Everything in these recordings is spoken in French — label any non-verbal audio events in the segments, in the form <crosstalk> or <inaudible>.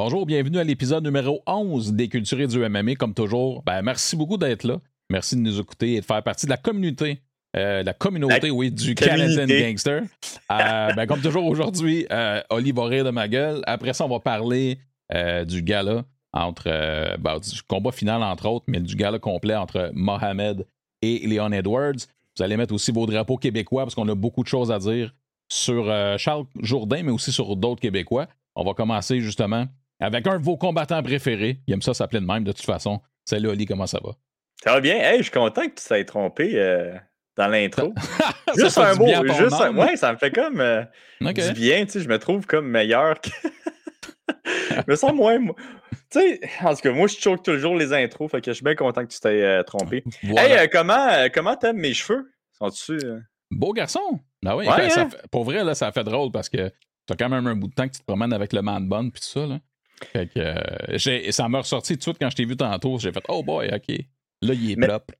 Bonjour, bienvenue à l'épisode numéro 11 des Culturés du MMA. Comme toujours, ben, merci beaucoup d'être là. Merci de nous écouter et de faire partie de la communauté. euh, la communauté, La oui, du. Canadian Gangster. Euh, ben, comme toujours aujourd'hui, euh, Oli va rire de ma gueule. Après ça, on va parler euh, du gala entre ben, du combat final entre autres, mais du gala complet entre Mohamed et Leon Edwards. Vous allez mettre aussi vos drapeaux québécois parce qu'on a beaucoup de choses à dire sur Charles Jourdain, mais aussi sur d'autres Québécois. On va commencer justement avec un de vos combattants préférés. Il aime ça s'appeler de même de toute façon. Salut Oli, comment ça va? Ça va bien? Hey, je suis content que tu t'aies trompé euh, dans l'intro. <laughs> Juste un mot. Juste un... Ouais, ça me fait comme euh, <laughs> OK. du bien. Tu sais, je me trouve comme meilleur que. <laughs> je me sens moins. mo- Tu sais, en tout cas, moi, je choque toujours les intros. Fait que je suis bien content que tu t'aies euh, trompé. Voilà. Hey, euh, comment euh, comment t'aimes mes cheveux? Sont-tu. Beau garçon. Ben oui, Ouais, ça hein? fait- pour vrai, là, ça fait drôle parce que t'as quand même un bout de temps que tu te promènes avec le man bun puis tout ça. Là. Fait que euh, ça m'a ressorti tout de suite quand je t'ai vu tantôt. J'ai fait Oh boy, ok. Là, il est Mais- plop.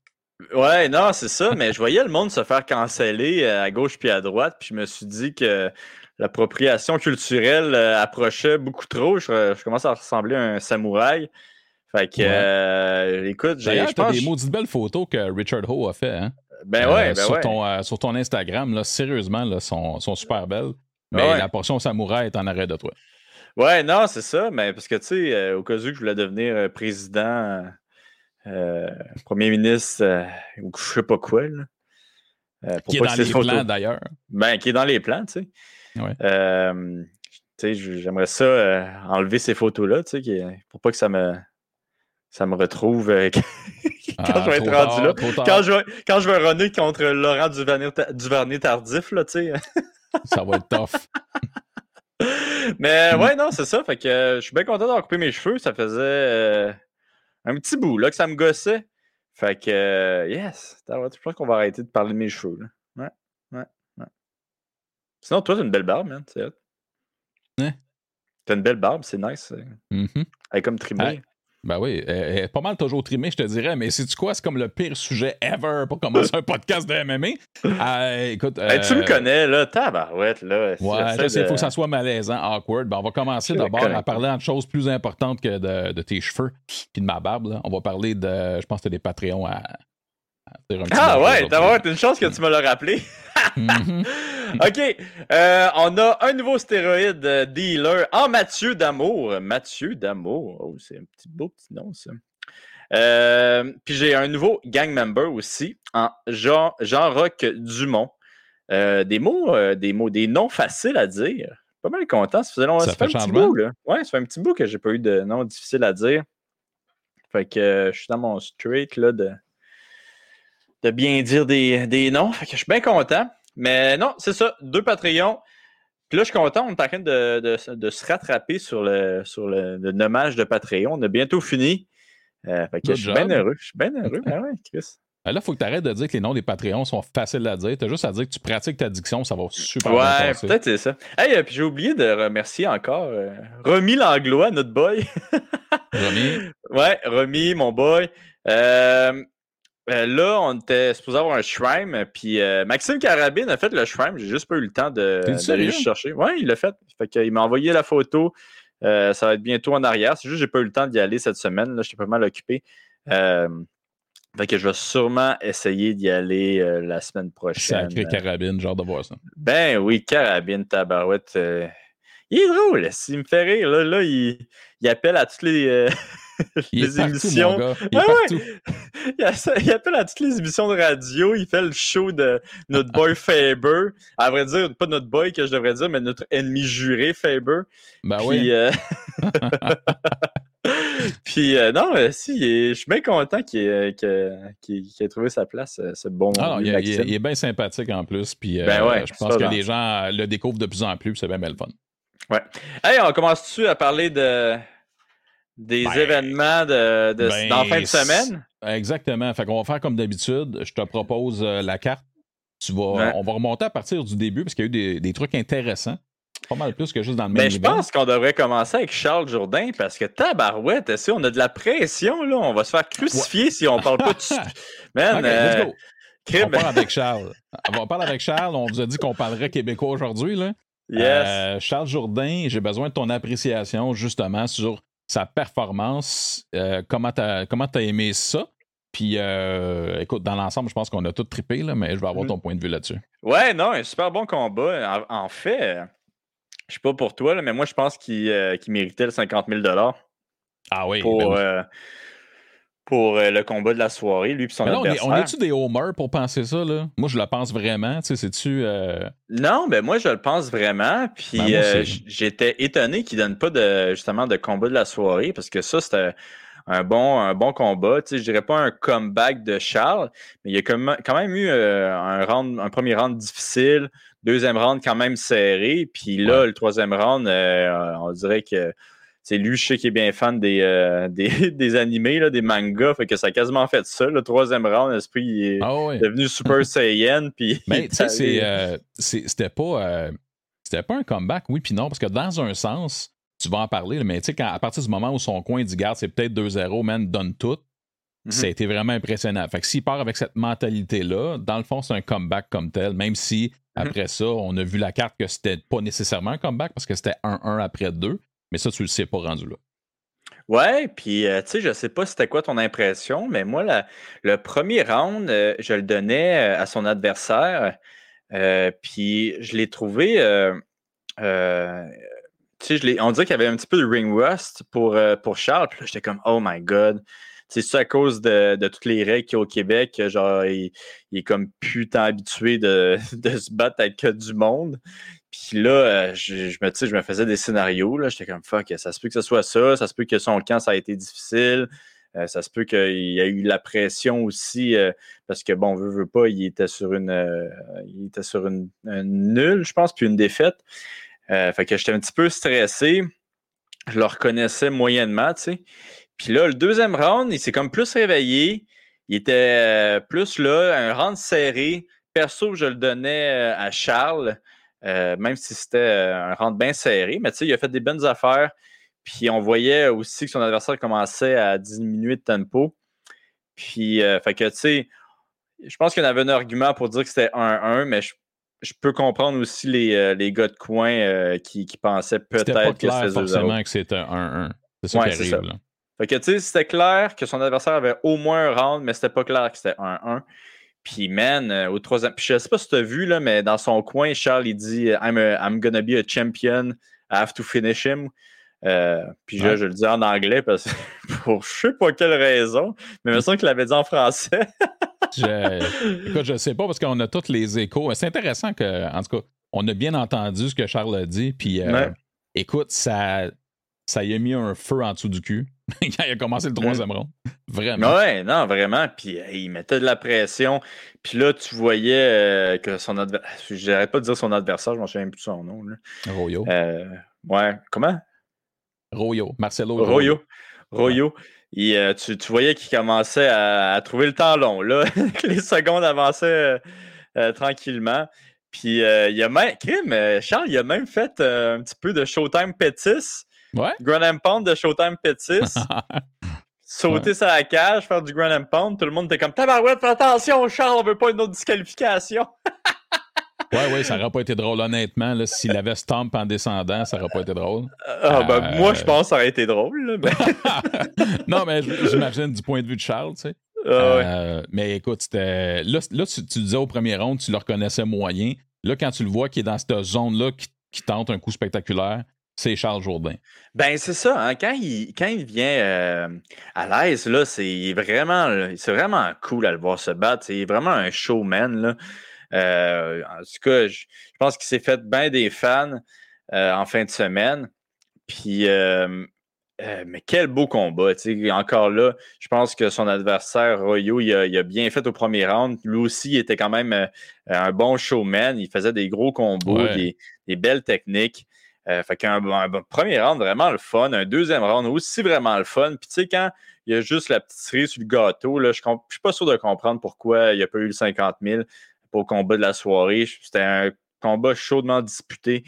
Ouais, non, c'est ça, mais je voyais le monde se faire canceller euh, à gauche puis à droite, puis je me suis dit que l'appropriation culturelle euh, approchait beaucoup trop. Je, je commence à ressembler à un samouraï. Fait que, Ouais. euh, écoute, j'ai, pense. des maudites belles photos que Richard Ho a fait. Hein? Ben Euh, ouais, ben sur, ouais. ton, euh, sur ton Instagram, là, sérieusement, là, sont, sont super belles. Mais Ah ouais. la portion samouraï est en arrêt de toi. Ouais, non, c'est ça, mais parce que, tu sais, euh, au cas où je voulais devenir euh, président, euh, premier ministre, euh, ou je sais pas quoi, là. pour Qui est dans les plans d'ailleurs. Ben, qui est dans les plans, tu sais. Ouais. Tu sais, je- j'aimerais ça enlever ces photos-là, tu sais, pour pas que ça me, ça me retrouve <laughs> quand Ah, je vais être rendu là. Quand je, vais, quand je vais runner contre Laurent Duvernay, Duvernay tardif, là, tu sais. Ça va être tough. <laughs> Mais Mm. ouais, non, c'est ça. Fait que euh, je suis bien content d'avoir coupé mes cheveux. Ça faisait euh, un petit bout, là, que ça me gossait. Fait que, euh, yes, je pense qu'on va arrêter de parler de mes cheveux, là. Ouais, ouais, ouais. Sinon, toi, t'as une belle barbe, man, c'est. Hein? T'as une belle barbe, c'est nice. Mhm. Elle est comme trimée. Ben oui, elle est pas mal toujours trimée, je te dirais, mais c'est-tu quoi? C'est comme le pire sujet ever pour commencer un podcast de MMA. Euh, écoute. Hey, tu me euh, connais, là, tabarouette, là. Ouais, sais, il faut que ça soit malaisant, awkward. Ben, on va commencer C'est d'abord à parler de choses plus importantes que de, de tes cheveux puis de ma barbe. là. On va parler de. Je pense que tu as des Patreons à. à dire un petit Ah ouais, tabarouette, une chance que tu me l'as rappelé. Mhm. <laughs> OK. euh, on a un nouveau stéroïde euh, dealer en Mathieu d'Amour. Mathieu d'Amour. Oh, c'est un petit beau petit nom, ça. Euh, puis j'ai un nouveau gang member aussi en Jean, Jean-Roch Dumont. Euh, des mots, des mots, des noms faciles à dire. Pas mal content. Ça faisait long, Ça ça, fait fait un petit bout, là. Ouais, ça fait un petit bout que j'ai pas eu de noms difficiles à dire. Fait que je suis dans mon straight là de, de bien dire des, des noms. Fait que je suis bien content. Mais non, c'est ça, deux Patreons. Puis là, je suis content, on est en train de, de- de se rattraper sur le, sur le, le nommage de Patreon. On a bientôt fini. Euh, fait que Good je suis bien heureux. Je suis bien heureux. Ben ouais, Chris. <laughs> Ben là, il faut que tu arrêtes de dire que les noms des Patreons sont faciles à dire. Tu as juste à dire que tu pratiques ta diction, ça va super bien Ouais, peut-être c'est ça. Hey, euh, puis j'ai oublié de remercier encore euh, Romy Langlois, notre boy. <laughs> Romy, Ouais, Romy, mon boy. Euh, euh, là, on était supposé avoir un shrine, puis euh, Maxime Carabine a fait le shrine. J'ai juste pas eu le temps de- d'aller le chercher. Ouais, il l'a fait. Fait qu'il m'a envoyé la photo. Euh, ça va être bientôt en arrière. C'est juste que j'ai pas eu le temps d'y aller cette semaine. Là, j'étais pas mal occupé. Fait que je vais sûrement essayer d'y aller la semaine prochaine. sacré carabine, genre de voir ça. Ben oui, carabine, tabarouette. il est drôle, s'il me fait rire. Là, là il, il appelle à toutes les, <laughs> <laughs> euh, est les partout, émissions. mon gars. Il ouais. partout. <laughs> il, a- il appelle à toutes les émissions de radio. Il fait le show de notre boy <laughs> Faber. À vrai dire, pas notre boy que je devrais dire, mais notre ennemi juré, Faber. Ben Puis, oui. euh, Puis euh, non, mais si, est- je suis bien content qu'il ait, ait trouvé sa place, euh, ce bon Ah non, il, est- il bien sympathique en plus. Puis, euh, Ben ouais, je pense que les gens euh, le découvrent de plus en plus. C'est bien, bien le fun. Hey, on commence-tu à parler de des Ben, événements de, de, ben, dans fin de semaine? Exactement. Fait qu'on va faire comme d'habitude. Je te propose euh, la carte. Tu vas, Ouais. On va remonter à partir du début parce qu'il y a eu des, des trucs intéressants. Pas mal plus que juste dans le même Ben, je pense qu'on devrait commencer avec Charles Jourdain parce que tabarouette, si on a de la pression, là, on va se faire crucifier si on parle pas de. <laughs> Man, OK, euh, let's go. crime. <laughs> On parle avec Charles. On va parler avec Charles. On vous a dit qu'on parlerait québécois aujourd'hui. là. Yes. Charles Jourdain, j'ai besoin de ton appréciation justement sur sa performance. comment tu as, aimé ça? Puis, écoute, dans l'ensemble, je pense qu'on a tout trippé, là, mais je vais avoir mm-hmm. ton point de vue là-dessus. Ouais, non, un super bon combat. En, fait, je sais pas pour toi, mais moi, je pense qu'il méritait le 50 000 Ah oui. Pour, ben pour euh, le combat de la soirée, lui et son adversaire. On est-tu des homers pour penser ça, là? Moi, je le pense vraiment. Tu sais, c'est-tu... Euh, non, ben moi, je le pense vraiment. Puis ben, euh, j'étais étonné qu'il ne donne pas de, justement de combat de la soirée parce que ça, c'était un bon, un bon combat. Tu sais, je dirais pas un comeback de Charles, mais il y a quand même eu un, round, un premier round difficile, deuxième round quand même serré. Puis là, le troisième round, on dirait que c'est lui, je sais qu'il est bien fan des, euh, <laughs> des, animés, là, des mangas, fait que ça a quasiment fait ça. Le troisième round, l'esprit est ah devenu Super <laughs> Saiyan. Puis Mais tu sais, euh, c'était pas, euh, c'était pas un comeback, oui, puis non, parce que dans un sens, tu vas en parler, mais tu sais, à partir du moment où son coin dit garde, c'est peut-être 2-0, man, donne tout. Mm-hmm. Ça a été vraiment impressionnant. Fait que s'il part avec cette mentalité-là, dans le fond, c'est un comeback comme tel, même si mm-hmm. après ça, on a vu la carte que c'était pas nécessairement un comeback parce que c'était 1-1 après 2. Mais ça, tu le sais pas rendu là. Ouais, puis euh, tu sais, je sais pas c'était quoi ton impression, mais moi, le premier round, euh, je le donnais euh, à son adversaire, puis je l'ai trouvé, tu sais, on dirait qu'il y avait un petit peu de ring rust pour, pour Charles, puis là, j'étais comme, oh my god, c'est ça à cause de, toutes les règles qu'il y a au Québec, genre, il, est comme putain habitué de, <laughs> de se battre avec du monde. Puis là, euh, je, me, je me faisais des scénarios. Là. J'étais comme fuck, ça se peut que ce soit ça, ça se peut que son camp, ça a été difficile. Euh, ça se peut qu'il y a eu la pression aussi, euh, parce que bon, veut, veut pas, il était sur une il était sur une, nulle, je pense, puis une défaite. fait que j'étais un petit peu stressé. Je le reconnaissais moyennement, tu sais. Puis là, le deuxième round, il s'est comme plus réveillé. Il était plus là, un round serré. Perso, je le donnais à Charles. Euh, même si c'était euh, un round bien serré. Mais tu sais, il a fait des bonnes affaires. Puis on voyait aussi que son adversaire commençait à diminuer de tempo. Puis, euh, fait que tu sais, je pense qu'il y avait un argument pour dire que c'était 1-1, mais je, peux comprendre aussi les, les gars de coin qui, pensaient peut-être que c'était forcément que c'était 1-1. C'est ça qui arrive. Là. Fait que tu sais, c'était clair que son adversaire avait au moins un round, mais c'était pas clair que c'était 1-1. Puis, man, euh, au troisième. Puis, je sais pas si tu as vu, là, mais dans son coin, Charles, il dit I'm, I'm gonna be a champion. I have to finish him. Euh, puis là, je le dis en anglais parce que <laughs> pour je sais pas quelle raison, mais il me semble qu'il l'avait dit en français. <laughs> je, écoute, je sais pas parce qu'on a tous les échos. C'est intéressant que, en tout cas, on a bien entendu ce que Charles a dit. Puis, euh, écoute, ça, ça y a mis un feu en dessous du cul <laughs> quand il a commencé le troisième round. Vraiment. Ouais, non, vraiment. Puis il mettait de la pression. Puis là, tu voyais euh, que son adversaire. J'arrête pas de dire son adversaire, je m'en souviens plus de son nom. Là. Royo. Euh, ouais, comment? Royo. Marcelo Royo. Royo. Et, euh, tu, voyais qu'il commençait à, trouver le temps long. Là. <laughs> les secondes avançaient tranquillement. Puis il a même. Charles, il a même fait un petit peu de Showtime Pétis Ouais. Grand Pound de Showtime Pétis. <laughs> Sauter sur la cage, faire du Grand Pound, tout le monde était comme Tabarouette, fais attention, Charles, on veut pas une autre disqualification. <laughs> ouais, ouais, ça aurait pas été drôle, honnêtement. S'il avait stomp en descendant, ça aurait pas été drôle. Ah, ben, moi, je pense que ça aurait été drôle. <laughs> non, mais j'imagine du point de vue de Charles, tu sais. Ah, euh, mais écoute. Là, là tu, disais au premier round, tu le reconnaissais moyen. Là, quand tu le vois qui est dans cette zone-là, qui, qui, tente un coup spectaculaire, c'est Charles Jourdain. Ben, c'est ça. Hein. Quand, il, quand il vient euh, à l'aise, là, c'est vraiment, c'est vraiment cool à le voir se battre. C'est vraiment un showman. Là. Euh, en tout cas, je, pense qu'il s'est fait bien des fans euh, en fin de semaine. Puis, mais quel beau combat. Encore là, je pense que son adversaire, Royo, il a, bien fait au premier round. Lui aussi, il était quand même un bon showman. Il faisait des gros combos, des, des belles techniques. Euh, fait qu'un un, premier round vraiment le fun, un deuxième round aussi vraiment le fun. Puis tu sais, quand il y a juste la petite cerise sur le gâteau, là, je ne suis pas sûr de comprendre pourquoi il n'y a pas eu le 50 000 pour le combat de la soirée. C'était un combat chaudement disputé.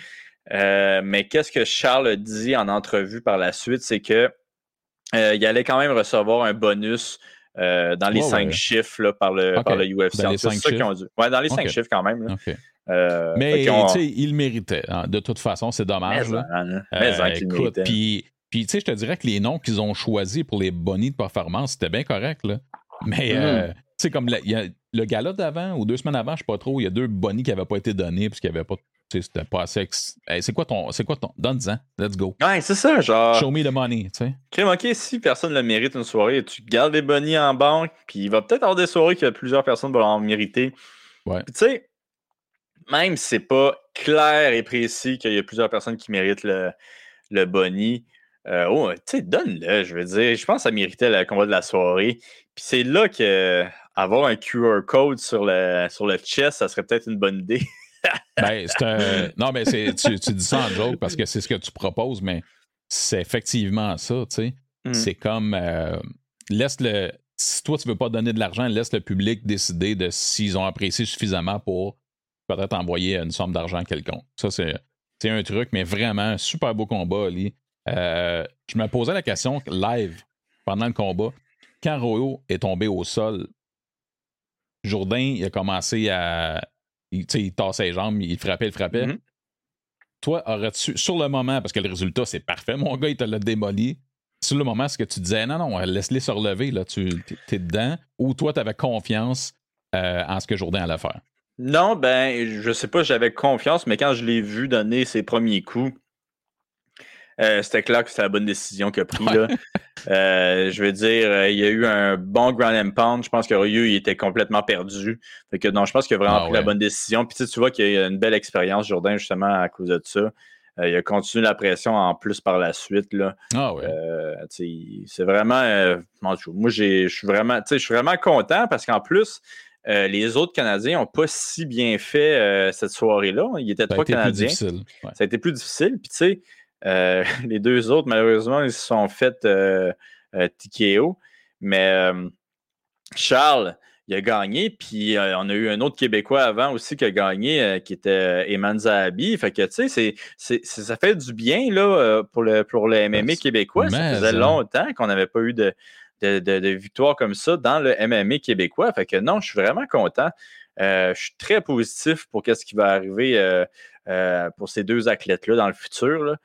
Euh, mais qu'est-ce que Charles a dit en entrevue par la suite, c'est que euh, il allait quand même recevoir un bonus dans les cinq chiffres par, le, par le UFC. Dans les cinq chiffres? Ouais, dans les cinq chiffres quand même. Euh, mais il le méritait. hein. De toute façon, c'est dommage. Mais, là. hein, mais Euh, hein, qu'il écoute, puis, puis, tu sais, je te dirais que les noms qu'ils ont choisis pour les bonnies de performance, c'était bien correct, là. Mais, Mm. euh, tu sais, comme le, il y a- le gala d'avant ou deux semaines avant, je sais pas trop, il y a deux bonnies qui n'avaient pas été donnés parce qu'il n'y avait pas, c'était pas assez. ex- Hey, c'est quoi ton, c'est quoi ton, donne-en, let's go. Ouais, c'est ça, genre. Show me the money, tu sais. Ok, si personne le mérite une soirée, tu gardes les bonnies en banque, puis il va peut-être avoir des soirées que plusieurs personnes vont en mériter. Ouais. Puis tu sais, même si c'est pas clair et précis qu'il y a plusieurs personnes qui méritent le, le boni, euh, oh, tu sais, donne-le, je veux dire. Je pense que ça méritait le combat de la soirée. Puis c'est là que avoir un QR code sur le, sur le chest, ça serait peut-être une bonne idée. <laughs> Ben, un- Non, mais tu, tu dis ça en joke parce que c'est ce que tu proposes, mais c'est effectivement ça, tu sais. Mm. C'est comme. euh, laisse le. Si toi, tu veux pas donner de l'argent, laisse le public décider de s'ils ont apprécié suffisamment pour peut-être envoyer une somme d'argent quelconque. Ça, c'est, c'est un truc, mais vraiment, un super beau combat, Ali. Euh, je me posais la question live pendant le combat. Quand Royo est tombé au sol, Jourdain, il a commencé à. Il, tu sais, il tassait les jambes, il frappait, il frappait. Mhm. Toi, aurais-tu, sur le moment, parce que le résultat, c'est parfait, mon gars, il te l'a démoli. Sur le moment, est-ce que tu disais, non, non, laisse-les se relever, là, tu es dedans, ou toi, tu avais confiance euh, en ce que Jourdain allait faire? Non, ben, je sais pas, j'avais confiance, mais quand je l'ai vu donner ses premiers coups, euh, c'était clair que c'était la bonne décision qu'il a pris. Là. Euh, je veux dire, euh, il y a eu un bon ground and pound. Je pense que Ryu, il était complètement perdu. Fait que non, je pense qu'il a vraiment Ah pris ouais. la bonne décision. Puis tu, sais, tu vois qu'il y a une belle expérience, Jourdain, justement, à cause de ça. Il a continué la pression en plus par la suite. Là. Ah ouais. C'est vraiment. moi, je suis vraiment, je suis vraiment content parce qu'en plus, euh, les autres Canadiens n'ont pas si bien fait euh, cette soirée-là. Il était ça a trois Canadiens. Ouais. Ça a été plus difficile. Puis, tu sais, euh, <laughs> les deux autres, malheureusement, ils se sont fait TKO. Mais Charles, il a gagné. Puis, on a eu un autre Québécois avant aussi qui a gagné, qui était Eman Zahabi. Fait que, tu sais, ça fait du bien là, pour, le, pour le MMA québécois. Ça faisait hein. longtemps qu'on n'avait pas eu de, de, de- de victoire comme ça dans le MMA québécois. Fait que non, je suis vraiment content. Euh, je suis très positif pour ce qui va arriver euh, euh, pour ces deux athlètes-là dans le futur. là.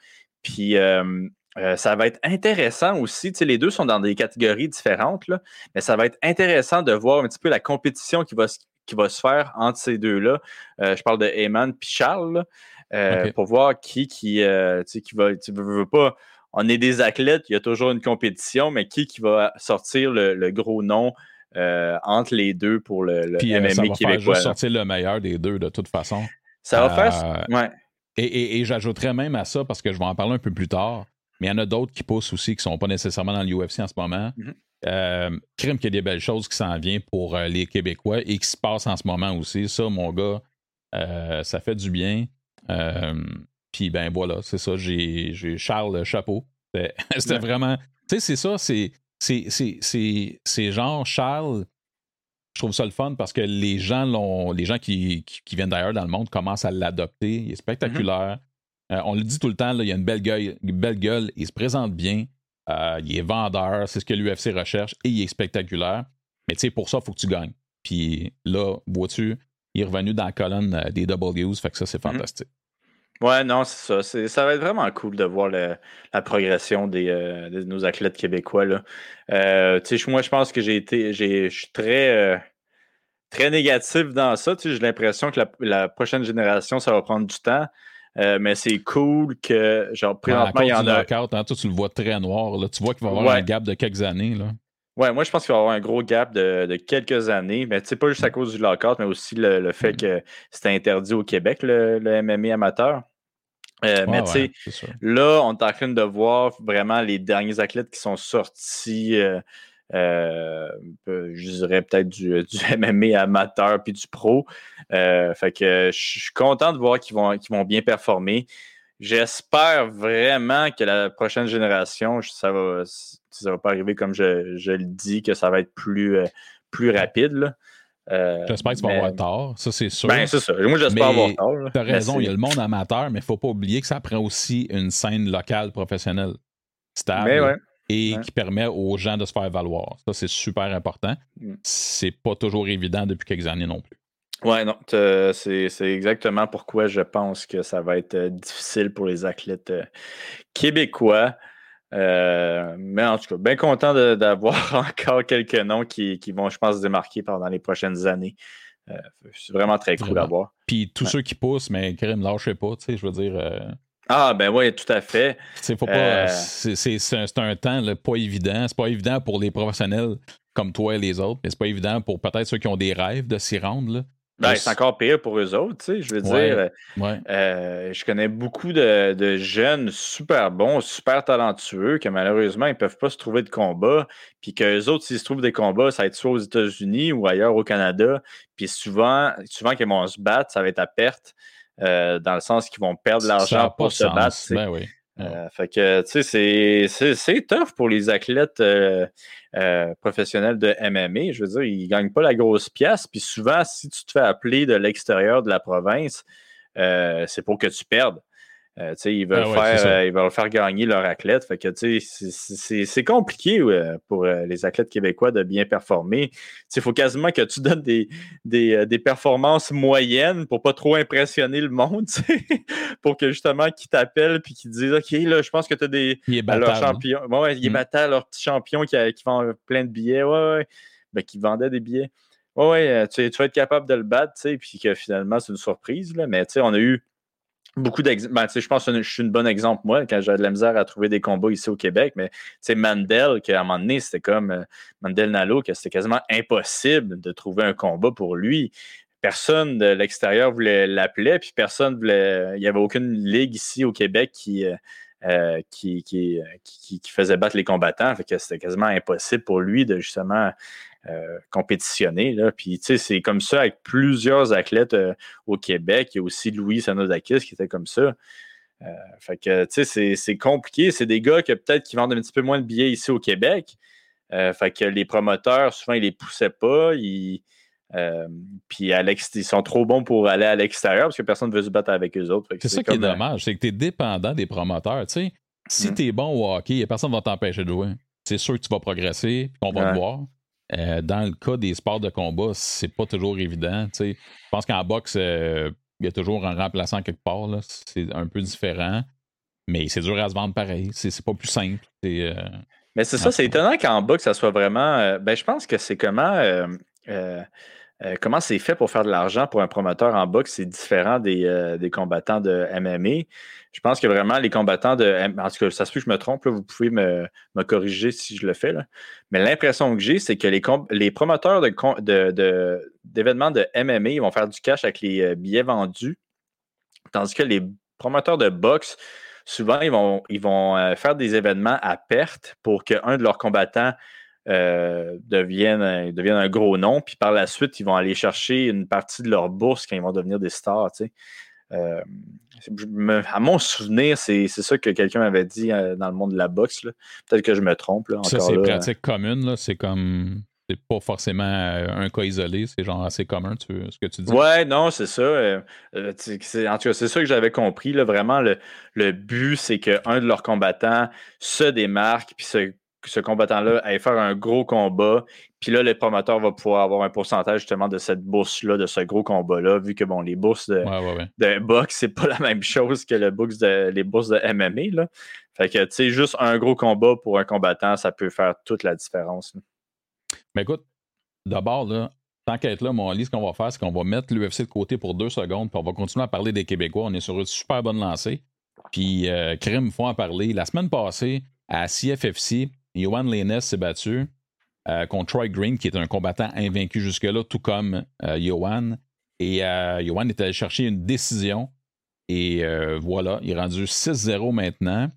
Puis ça va être intéressant aussi. Tu sais, les deux sont dans des catégories différentes, là, mais ça va être intéressant de voir un petit peu la compétition qui va, se- qui va se faire entre ces deux-là. Je parle de Heyman puis Charles, là, pour voir qui, qui, tu sais, qui va. Tu veux, veux pas. On est des athlètes, il y a toujours une compétition, mais qui, qui va sortir le, le gros nom euh, entre les deux pour le, le Puis euh, MMA ça va faire juste sortir le meilleur des deux, de toute façon. Ça va faire. Euh, Ouais. Et, et- et j'ajouterais même à ça, parce que je vais en parler un peu plus tard, mais il y en a d'autres qui poussent aussi, qui ne sont pas nécessairement dans l'UFC en ce moment. Mhm. Euh, crime qu'il y a des belles choses qui s'en viennent pour les Québécois et qui se passent en ce moment aussi. Ça, mon gars, ça fait du bien. Puis ben voilà, c'est ça. J'ai j'ai Charles Chapeau. <laughs> C'était Ouais. vraiment. Tu sais, c'est ça, c'est. c'est- c'est- C'est c'est genre Charles. Je trouve ça le fun parce que les gens l'ont, les gens qui, qui- qui viennent d'ailleurs dans le monde commencent à l'adopter. Il est spectaculaire. Euh, on le dit tout le temps, là, il a une belle gueule, une belle gueule, il se présente bien, euh, il est vendeur, c'est ce que l'UFC recherche et il est spectaculaire. Mais tu sais, pour ça, il faut que tu gagnes. Puis là, vois-tu, il est revenu dans la colonne euh, des W's, fait que ça, c'est Mhm. fantastique. Ouais, non, c'est ça. Ça va être vraiment cool de voir le- la progression des, euh, de nos athlètes québécois. Là. Euh, moi, je pense que j'ai été. Je suis très, euh, très négatif dans ça. J'ai l'impression que la, la prochaine génération, ça va prendre du temps. Mais c'est cool que, genre, présentement, il y en a. lockout, hein, toi, tu le vois très noir. Là. Tu vois qu'il va y avoir Ouais. un gap de quelques années. Là. Ouais, moi, je pense qu'il va y avoir un gros gap de, de quelques années. Mais sais, pas juste à cause du lockout, mais aussi le, le fait Mm. que c'était interdit au Québec, le, le MMA amateur. Euh, mais Ouais, tu sais, c'est. Là, on est en train de voir vraiment les derniers athlètes qui sont sortis, euh, euh, je dirais peut-être du, <laughs> du MMA amateur puis du pro. Fait que je suis content de voir qu'ils vont, qu'ils vont bien performer. J'espère vraiment que la prochaine génération, ça va, ça va pas arriver comme je, je le dis, que ça va être plus, euh, plus rapide. là. Euh, J'espère que tu vas mais- avoir tort, ça, c'est sûr. Ben, c'est ça. Moi, j'espère avoir tort. T'as Mais raison, il y a le monde amateur, mais il faut pas oublier que ça prend aussi une scène locale professionnelle stable ouais. et Ouais. qui permet aux gens de se faire valoir. Ça, c'est super important. Mm. C'est pas toujours évident depuis quelques années non plus. Ouais, non, c'est exactement pourquoi je pense que ça va être difficile pour les athlètes québécois. mais en tout cas, bien content d'avoir <laughs> encore quelques noms qui, vont, je pense, se démarquer pendant les prochaines années. c'est vraiment très cool à voir. Puis tous ceux qui poussent, mais ne lâchez pas, tu sais, je veux dire. Ah, ben oui, tout à fait. C'est un temps pas évident. C'est pas évident pour les professionnels comme toi et les autres, mais c'est pas évident pour peut-être ceux qui ont des rêves de s'y rendre. Là. Ben, c'est encore pire pour eux autres, tu sais. Je veux dire, euh, je connais beaucoup de, jeunes super bons, super talentueux, que malheureusement, ils ne peuvent pas se trouver de combat. Puis qu'eux autres, s'ils se trouvent des combats, ça va être soit aux États-Unis ou ailleurs au Canada. Puis souvent, souvent qu'ils vont se battre, ça va être à perte, euh, dans le sens qu'ils vont perdre de l'argent pour se battre. Ben oui. Euh, fait que, tu sais, c'est tough pour les athlètes euh, euh, professionnels de MMA. Je veux dire, ils ne gagnent pas la grosse pièce. Puis souvent, si tu te fais appeler de l'extérieur de la province, c'est pour que tu perdes. Euh, ils, veulent ah faire, euh, ils veulent faire gagner leur athlète. Fait que c'est compliqué pour euh, les athlètes québécois de bien performer. Il faut quasiment que tu donnes des, des, performances moyennes pour pas trop impressionner le monde, <laughs> pour que justement qu'ils t'appellent et qu'ils disent OK, là, je pense que tu as des. Il est battal, leur champion. Ouais, il est mmh. leur petit champion qui, qui vend plein de billets. Ouais, ouais. Ben, qui vendait des billets. Ouais, ouais, tu, tu vas être capable de le battre, puis que finalement, c'est une surprise. Là. Mais on a eu beaucoup d'exemples. Ben, je pense que je suis un bon exemple, moi, quand j'avais de la misère à trouver des combats ici au Québec. Mais Mandel, qu'à un moment donné, c'était comme euh, Mandel Nalo, que c'était quasiment impossible de trouver un combat pour lui. Personne de l'extérieur voulait l'appeler, puis personne voulait. Il n'y avait aucune ligue ici au Québec qui. Euh, euh, qui, qui, qui, faisait battre les combattants. C'était quasiment impossible pour lui de justement euh, compétitionner. Là. Puis, tu sais, c'est comme ça avec plusieurs athlètes euh, au Québec. Il y a aussi Louis Sanodakis qui était comme ça. Euh, fait que, tu sais, c'est compliqué. C'est des gars qui peut-être qui vendent un petit peu moins de billets ici au Québec. fait que les promoteurs, souvent, ils les poussaient pas. Ils, puis ils sont trop bons pour aller à l'extérieur parce que personne ne veut se battre avec eux autres. C'est ça qui est dommage, c'est que tu es dépendant des promoteurs. Tu sais, si mmh. tu es bon au hockey, personne ne va t'empêcher de jouer. C'est sûr que tu vas progresser, qu'on va te voir. Euh, dans le cas des sports de combat, c'est pas toujours évident. Je pense qu'en boxe, euh, il y a toujours un remplaçant quelque part. C'est un peu différent. Mais c'est dur à se vendre pareil. C'est pas plus simple. Euh, mais c'est ça, c'est étonnant qu'en boxe, ça soit vraiment. ben, je pense que c'est comment. Comment c'est fait pour faire de l'argent pour un promoteur en boxe, c'est différent des, des, combattants de MMA je pense que vraiment les combattants de. En tout cas, ça se peut que je me trompe, vous pouvez me, corriger si je le fais. Mais l'impression que j'ai, c'est que les, promoteurs d'événements de, de, MMA vont faire du cash avec les euh, billets vendus. Tandis que les promoteurs de boxe, souvent, ils vont, ils vont euh, faire des événements à perte pour qu'un de leurs combattants euh, devienne, devienne, un gros nom. Puis par la suite, ils vont aller chercher une partie de leur bourse quand ils vont devenir des stars. Euh, à mon souvenir, c'est ça que quelqu'un m'avait dit euh, dans le monde de la boxe. Peut-être que je me trompe. ça, c'est pratique commune. C'est comme. C'est pas forcément un cas isolé, c'est genre assez commun, ce que tu dis. Ouais, non, c'est ça. en tout cas, c'est ça que j'avais compris. Là, vraiment, le, le but, c'est qu'un de leurs combattants se démarque puis se ce combattant-là aille faire un gros combat. Puis là, le promoteur va pouvoir avoir un pourcentage justement de cette bourse-là, de ce gros combat-là, vu que bon, les bourses de, de boxe, c'est pas la même chose que le de, les bourses de MMA. Là. Fait que, tu sais, juste un gros combat pour un combattant, ça peut faire toute la différence. Mais écoute, d'abord, là, tant qu'à être là, mon lit, ce qu'on va faire, c'est qu'on va mettre l'UFC de côté pour deux secondes, puis on va continuer à parler des Québécois. On est sur une super bonne lancée. Puis, euh, Crime, il faut en parler. La semaine passée, à CFFC, Johan Lennes s'est battu euh, contre Troy Green, qui est un combattant invaincu jusque-là, tout comme euh, Johan. Et euh, Johan est allé chercher une décision. Et voilà, il est rendu 6-0 maintenant.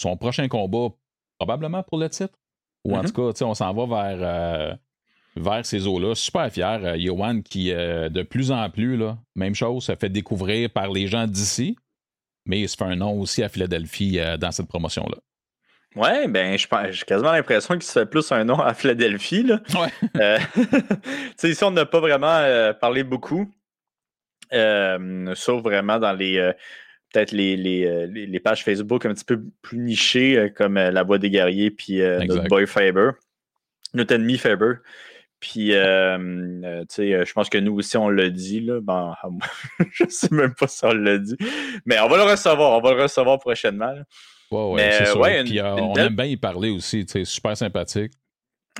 Son prochain combat, probablement pour le titre. Ou en mm-hmm. tout cas, on s'en va vers, vers ces eaux-là. Super fier. Johan qui, de plus en plus, là, même chose, se fait découvrir par les gens d'ici. Mais il se fait un nom aussi à Philadelphie dans cette promotion-là. Ouais, ben, j'ai quasiment l'impression qu'il se fait plus un nom à Philadelphie. Là. Ouais. Euh, <laughs> ici, on n'a pas vraiment euh, parlé beaucoup, euh, sauf vraiment dans les peut-être les, les, pages Facebook un petit peu plus nichées, comme La Voix des guerriers puis notre boy Faber, notre ennemi Faber. Puis, euh, tu sais, je pense que nous aussi, on l'a dit. Là. Ben, <laughs> je sais même pas si on l'a dit. Mais on va le recevoir. On va le recevoir prochainement. Ouais, ouais, c'est sûr. Puis, on aime bien y parler aussi. Tu super sympathique.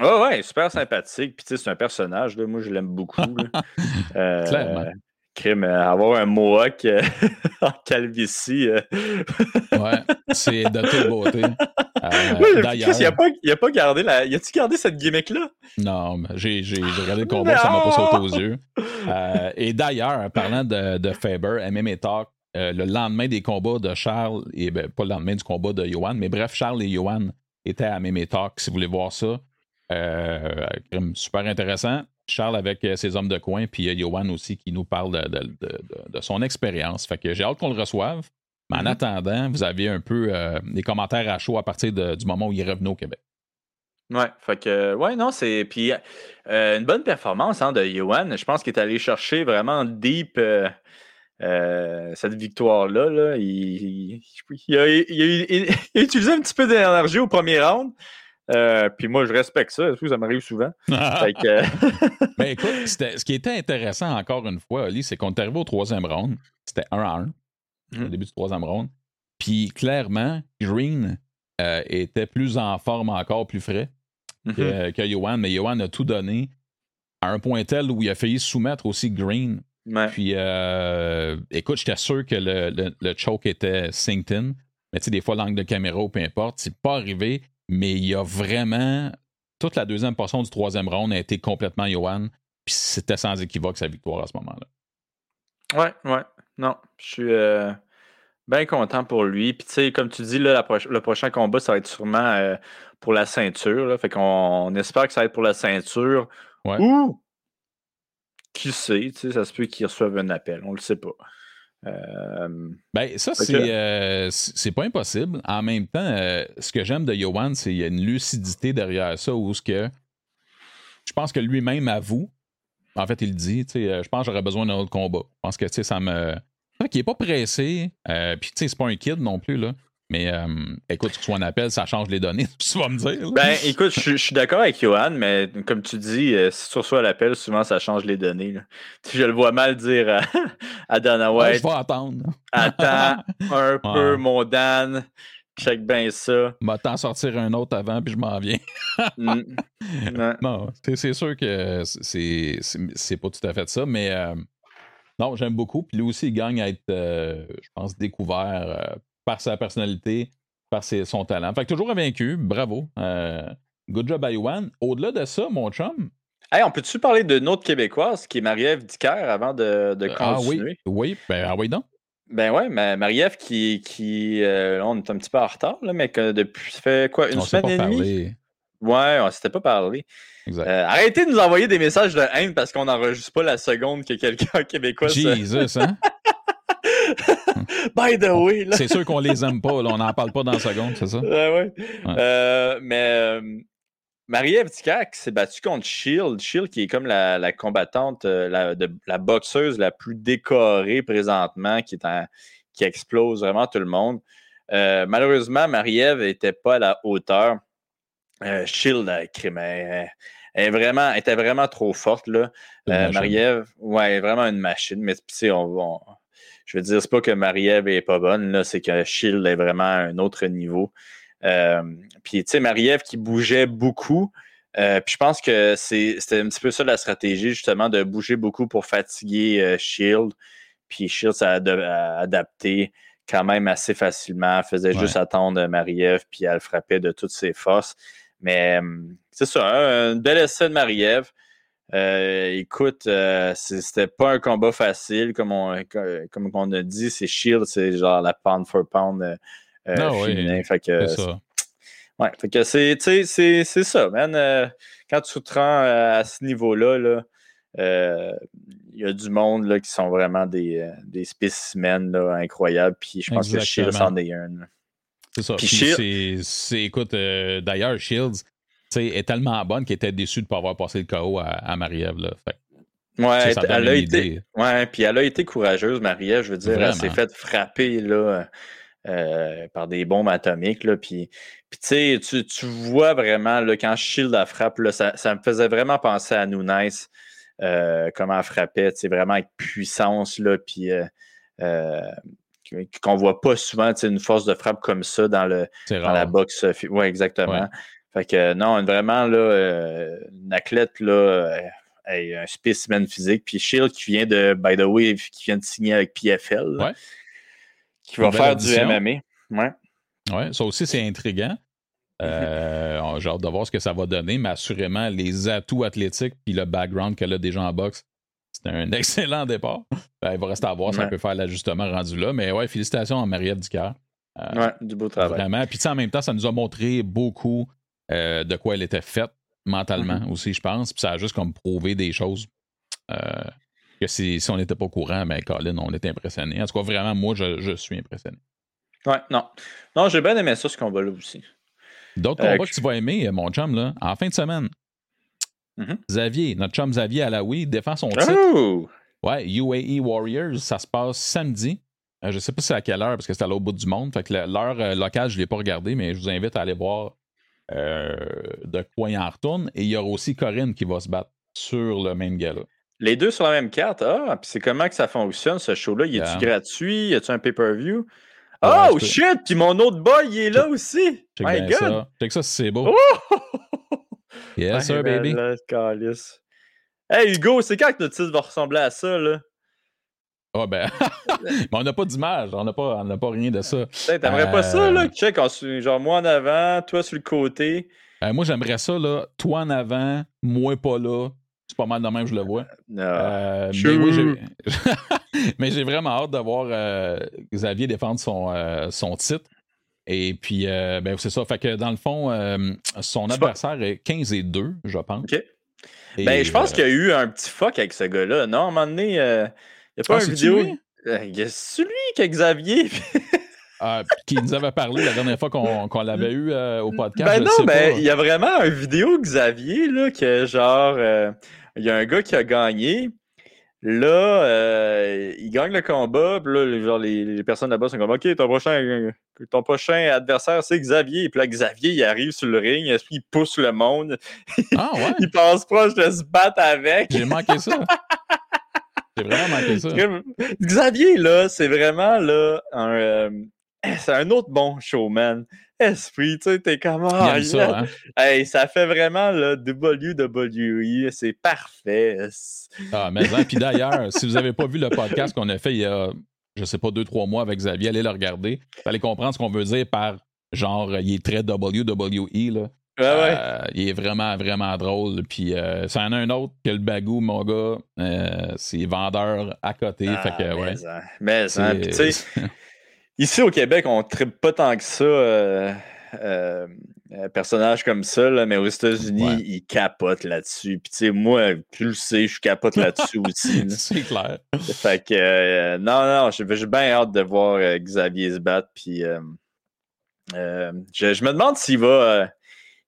Ouais, ouais, super sympathique. Puis, tu sais, c'est un personnage. Là. Moi, je l'aime beaucoup. <laughs> Clairement crime, euh, avoir un mohawk euh, <laughs> en calvitie. Euh. ouais, c'est de toute beauté. <laughs> D'ailleurs. Il n'a pas, a pas gardé la. Y a-tu gardé cette gimmick-là? Non, mais j'ai regardé le combat, ça m'a pas sauté aux yeux. et d'ailleurs, parlant de, de Faber, MMA Talk, le lendemain des combats de Charles, et ben, pas le lendemain du combat de Johan, mais bref, Charles et Johan étaient à MMA Talk, si vous voulez voir ça. super intéressant. Charles avec euh, ses hommes de coin, puis Johan aussi qui nous parle de, son expérience. Fait que j'ai hâte qu'on le reçoive. Mais en mm-hmm. attendant, vous avez un peu euh, des commentaires à chaud à partir du moment où il est revenu au Québec. Ouais, fait que, ouais, non, c'est. Puis euh, une bonne performance hein, de Johan. Je pense qu'il est allé chercher vraiment deep cette victoire-là. Il, a, utilisé un petit peu d'énergie au premier round. Euh, puis moi, je respecte ça. Ça m'arrive souvent. <laughs> <laughs> ben écoute, ce qui était intéressant encore une fois, Ali, c'est qu'on est arrivé au troisième round. C'était 1 à 1 au mhm. début du troisième round. Puis clairement, Green euh, était plus en forme encore, plus frais que, mhm. Johan. Mais Johan a tout donné à un point tel où il a failli soumettre aussi Green. Puis euh, écoute, j'étais sûr que le, le, choke était synced in. Mais tu sais, des fois, l'angle de caméra ou peu importe, c'est pas arrivé mais il y a vraiment. Toute la deuxième portion du troisième round a été complètement Johan, puis c'était sans équivoque sa victoire à ce moment-là. Ouais, ouais. Non, je suis euh, bien content pour lui. Puis, tu sais, comme tu dis, là, le prochain combat, ça va être sûrement euh, pour la ceinture. Là. Fait qu'on espère que ça va être pour la ceinture. Ouais. Ou, qui sait, tu sais, ça se peut qu'il reçoive un appel. On le sait pas. Euh, ben, ça, euh, c'est pas impossible. En même temps, euh, ce que j'aime de Johan, c'est qu'il y a une lucidité derrière ça où ce que je pense que lui-même avoue. En fait, il dit, je pense que j'aurais besoin d'un autre combat. Je pense que ça me. qu'il est pas pressé. Puis, tu sais, c'est pas un kid non plus, là. Mais euh, écoute, que ce soit un appel, ça change les données, <laughs> tu vas me dire. Ben, écoute, je, suis d'accord avec Johan, mais comme tu dis, euh, si tu reçois l'appel, souvent ça change les données. <laughs> Je le vois mal dire à, <laughs> à Dana White. je vais attendre. Attends un peu, mon Dan. Check bien ça. Va t'en sortir un autre avant, puis je m'en viens. Mm. non, c'est sûr que c'est pas tout à fait ça, mais euh, non, j'aime beaucoup. Puis lui aussi, il gagne à être, je pense, découvert par sa personnalité, par son talent. Fait que toujours vaincu, bravo. Euh, good job à Yuan. Au-delà de ça, mon chum. Hey, on peut-tu parler de notre Québécoise qui est Marie-Ève Dicker avant de, de continuer? Ah oui, oui, ben ah oui donc. Ben ouais, mais Marie-Ève qui, qui euh, on est un petit peu en retard, là, mais que depuis, ça fait quoi, une semaine et demie? Ouais, on s'était pas parlé. Euh, arrêtez de nous envoyer des messages de haine parce qu'on n'enregistre pas la seconde que quelqu'un <laughs> québécois. Jesus, hein? <laughs> By the way. C'est sûr qu'on les aime pas, on n'en parle pas dans la seconde, c'est ça? ouais. Euh, mais euh, Marie-Ève s'est battue contre Shield. Shield qui est comme la, combattante, euh, la, de, la boxeuse la plus décorée présentement, qui, est qui explose vraiment tout le monde. malheureusement, Marie-Ève n'était pas à la hauteur. Shield, elle, est vraiment, était vraiment trop forte. Là. Marie-Ève, ouais, vraiment une machine. Mais on, on, je veux dire, c'est pas que Marie-Ève est pas bonne, là, c'est que Shield est vraiment à un autre niveau. Euh, puis, tu sais, Marie-Ève qui bougeait beaucoup. Euh, puis je pense que c'était un petit peu ça la stratégie, justement, de bouger beaucoup pour fatiguer euh, Shield. Puis Shield s'est adapté quand même assez facilement. Elle faisait juste attendre Marie-Ève, puis elle frappait de toutes ses forces. Mais c'est ça, un, bel essai de Marie-Ève. Euh, écoute, euh, c'était pas un combat facile, comme on, comme on a dit. C'est Shield, c'est genre la pound for pound euh, ah féminin. fait que, c'est ça. Ouais, fait que c'est, c'est, c'est ça, man. quand tu te rends à ce niveau-là, là, il y a du monde là, qui sont vraiment des, des spécimens là, incroyables. Puis je pense que Shield c'en est un. C'est ça. Puis c'est, écoute, d'ailleurs, Shields, est tellement bonne qu'elle était déçue de ne pas avoir passé le KO à, Marie-Ève. Ouais, elle a été, ouais, puis elle a été courageuse, Marie-Ève. Je veux dire, elle s'est faite frapper là, par des bombes atomiques. Là, puis, tu, tu vois vraiment, là, quand Shield la frappe, là, ça, ça, me faisait vraiment penser à Nunes, comment elle frappait, vraiment avec puissance, là, puis qu'on voit pas souvent une force de frappe comme ça dans, le, dans la boxe. Oui, exactement. Fait que non, vraiment, là, une athlète, là, un spécimen physique. Puis Shield qui vient de, by the way, qui vient de signer avec PFL. Qui va faire du MMA. Ouais. Ouais, ça aussi, c'est intriguant. Euh, J'ai hâte de voir ce que ça va donner, mais assurément, les atouts athlétiques puis le background qu'elle a déjà en boxe, c'est un <laughs> excellent départ. Ben, il va rester à voir si elle peut faire l'ajustement rendu là. Mais ouais, félicitations à Mariette Ducœur. Euh, ouais, du beau travail. Vraiment. Puis en même temps, ça nous a montré beaucoup euh, de quoi elle était faite mentalement mm-hmm. aussi, je pense. Puis ça a juste comme prouvé des choses euh, que si, on n'était pas au courant, ben Colin, on était impressionné. En tout cas, vraiment, moi, je, suis impressionné. Ouais, non. Non, j'ai bien aimé ça, ce combat-là aussi. D'autres combats que tu vas aimer, mon chum, là, en fin de semaine. Mm-hmm. Xavier, notre chum Xavier Alaoui défend son titre. Oh! Ouais, UAE Warriors, ça se passe samedi. Je je sais pas c'est à quelle heure parce que c'est à l'autre bout du monde. Fait que l'heure euh, locale, je ne l'ai pas regardé, mais je vous invite à aller voir euh, de quoi il en retourne. Et il y aura aussi Corinne qui va se battre sur le même gala. Les deux sur la même carte. Ah, puis c'est comment que ça fonctionne, ce show-là? Y a-tu gratuit? Y a-tu un pay-per-view? Oh shit! Puis mon autre boy, il est là aussi! My God! Ça. Check ça si c'est beau. Oh! <laughs> yes, sir, baby. hey Hugo, c'est quand que notre titre va ressembler à ça, là? Ah ben, <laughs> mais on n'a pas d'image, on n'a pas, pas rien de ça. T'aimerais pas ça, là? Euh, check, genre moi en avant, toi sur le côté? Euh, moi, j'aimerais ça, là, toi en avant, moi pas là. C'est pas mal de même, je le vois. Euh, <laughs> mais, j'ai vraiment hâte de voir Xavier défendre son, son titre. Et puis, ben, c'est ça. Fait que dans le fond, son adversaire est 15 et 2, je pense. OK. ben, je pense qu'il y a eu un petit fuck avec ce gars-là. Non, à un moment donné, il n'y a pas ah, une vidéo. Euh, il y a celui que Xavier? <laughs> Ah, qui nous avait parlé la dernière fois qu'on l'avait eu euh, au podcast. Ben non, ben il y a vraiment une vidéo Xavier, là, que genre, euh, il y a un gars qui a gagné. Là, il gagne le combat. Puis là, genre, les, personnes là-bas sont comme OK, ton prochain, ton prochain adversaire, c'est Xavier. Puis là, Xavier, il arrive sur le ring, il pousse le monde. Ah <laughs> ouais? il passe proche de se battre avec. J'ai manqué ça. <laughs> J'ai vraiment manqué ça. Xavier, là, c'est vraiment là, un, euh, <clears throat> c'est un autre bon showman. Esprit, tu sais, t'es comme. Ah, ça, hein? hey, ça fait vraiment le WWE, c'est parfait. Ah, mais hein, puis d'ailleurs, <laughs> si vous n'avez pas vu le podcast qu'on a fait il y a, je sais pas, deux, trois mois avec Xavier, allez le regarder. Vous allez comprendre ce qu'on veut dire par genre, il est très WWE, là. Euh, il est vraiment, vraiment drôle. Puis, euh, ça en a un autre que le bagou, mon gars. Euh, c'est vendeur à côté. fait que, ah, ouais. Mais, mais tu sais, <laughs> ici au Québec, on ne tripe pas tant que ça. un personnage comme ça, là, mais aux États-Unis, ils capotent là-dessus. Puis, tu sais, moi, tu le sais, je capote là-dessus <laughs> aussi. c'est clair. Fait que, non, non, j'ai bien hâte de voir Xavier se battre. Puis, je, je, me demande s'il va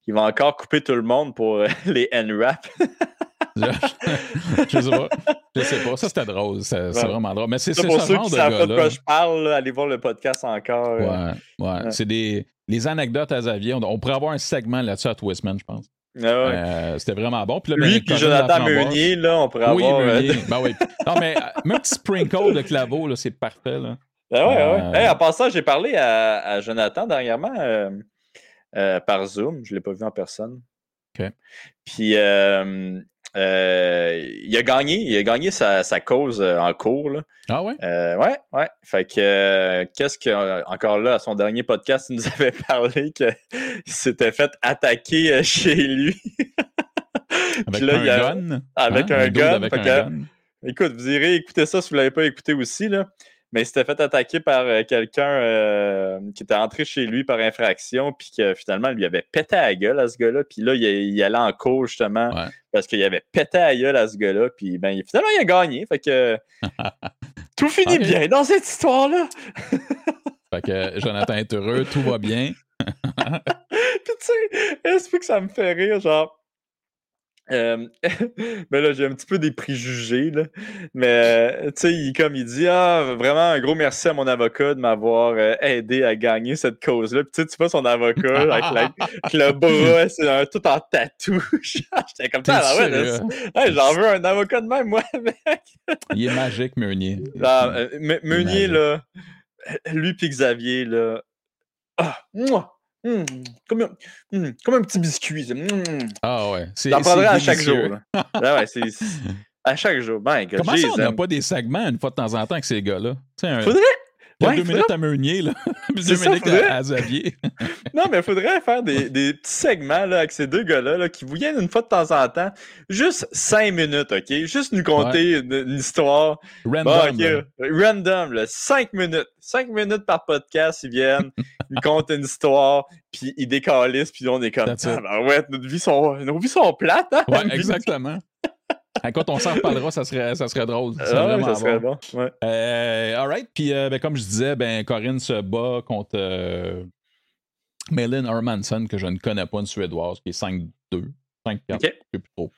il va encore couper tout le monde pour euh, <laughs> les N-Rap. <laughs> je, sais pas. Je sais pas. Ça, c'était drôle. C'est vraiment drôle. Mais c'est ce pour ceux qui savent pas de quoi je parle, allez voir le podcast encore. Euh. Ouais, ouais. C'est des les anecdotes à Xavier. On, pourrait avoir un segment là-dessus à Twistman, je pense. Ah ouais. Euh, c'était vraiment bon. Puis là, Lui ben, Jonathan Meunier, là, on pourrait oui, avoir... Meunier. <laughs> ben oui. Non, mais même petit sprinkle de claveau, là, c'est parfait. Là. Ah ouais, ouais. Hey, en passant, j'ai parlé à, à, Jonathan dernièrement. Euh, par Zoom. Je ne l'ai pas vu en personne. Puis euh, euh, il a gagné, il a gagné sa, cause en cours. Là. Ah ouais? ouais, ouais. Fait que qu'est-ce que encore là, à son dernier podcast, il nous <laughs> avait parlé qu'il s'était fait attaquer chez lui. <laughs> avec, un gun? avec un gun. Écoute, vous irez écouter ça si vous ne l'avez pas écouté aussi. Là mais il s'était fait attaquer par euh, quelqu'un euh, qui était entré chez lui par infraction, puis que finalement, lui avait pété à la gueule à ce gars-là. Puis là, il, allait en cours justement parce qu'il avait pété à la gueule à ce gars-là. Puis ben, finalement, il a gagné. Fait que <laughs> tout finit bien dans cette histoire-là. <laughs> fait que Jonathan est heureux, tout va bien. <laughs> puis tu sais, est-ce que ça me fait rire, genre Euh, mais <laughs> là, j'ai un petit peu des préjugés, là. Mais, tu sais, il, comme il dit, ah, vraiment, un gros merci à mon avocat de m'avoir euh, aidé à gagner cette cause-là. Puis, tu sais, tu vois son avocat avec, le bras, <laughs> c'est un, tout en tatou. <laughs> J'étais comme ça, ah, ouais, j'en veux un avocat de même, moi, mec. il est magique, Meunier. Ah, euh, Meunier, là, lui puis Xavier, là, ah, moi! Mmh, comme, un, mmh, comme, un, petit biscuit. Mmh. Ah ouais. J'en prendrais à chaque jour. <laughs> ah ouais, c'est. À chaque jour. Ben, Comment ça, on n'a pas des segments une fois de temps en temps avec ces gars-là? Un... Faudrait! A deux minutes à Meunier, là. <laughs> deux minutes à, Xavier. <laughs> non, mais il faudrait faire des, des, petits segments là, avec ces deux gars-là là, qui vous viennent une fois de temps en temps. Juste cinq minutes, OK? Juste nous conter une, histoire. Random. Random, là. Cinq minutes. Cinq minutes par podcast, ils viennent, <laughs> ils comptent une histoire, puis ils décalissent, puis on est comme, ah, ben ouais, notre vie sont, nos vies sont plates, hein? Ouais, exactement. Quand on s'en reparlera, ça serait, ça serait drôle. Ça, ah, ça serait bon. Ouais. Euh, all right. Puis, euh, ben, comme je disais, ben, Corinne se bat contre euh, Malin Hermansson, que je ne connais pas, une Suédoise, qui est 5-2, 5-4, je ne sais plus trop.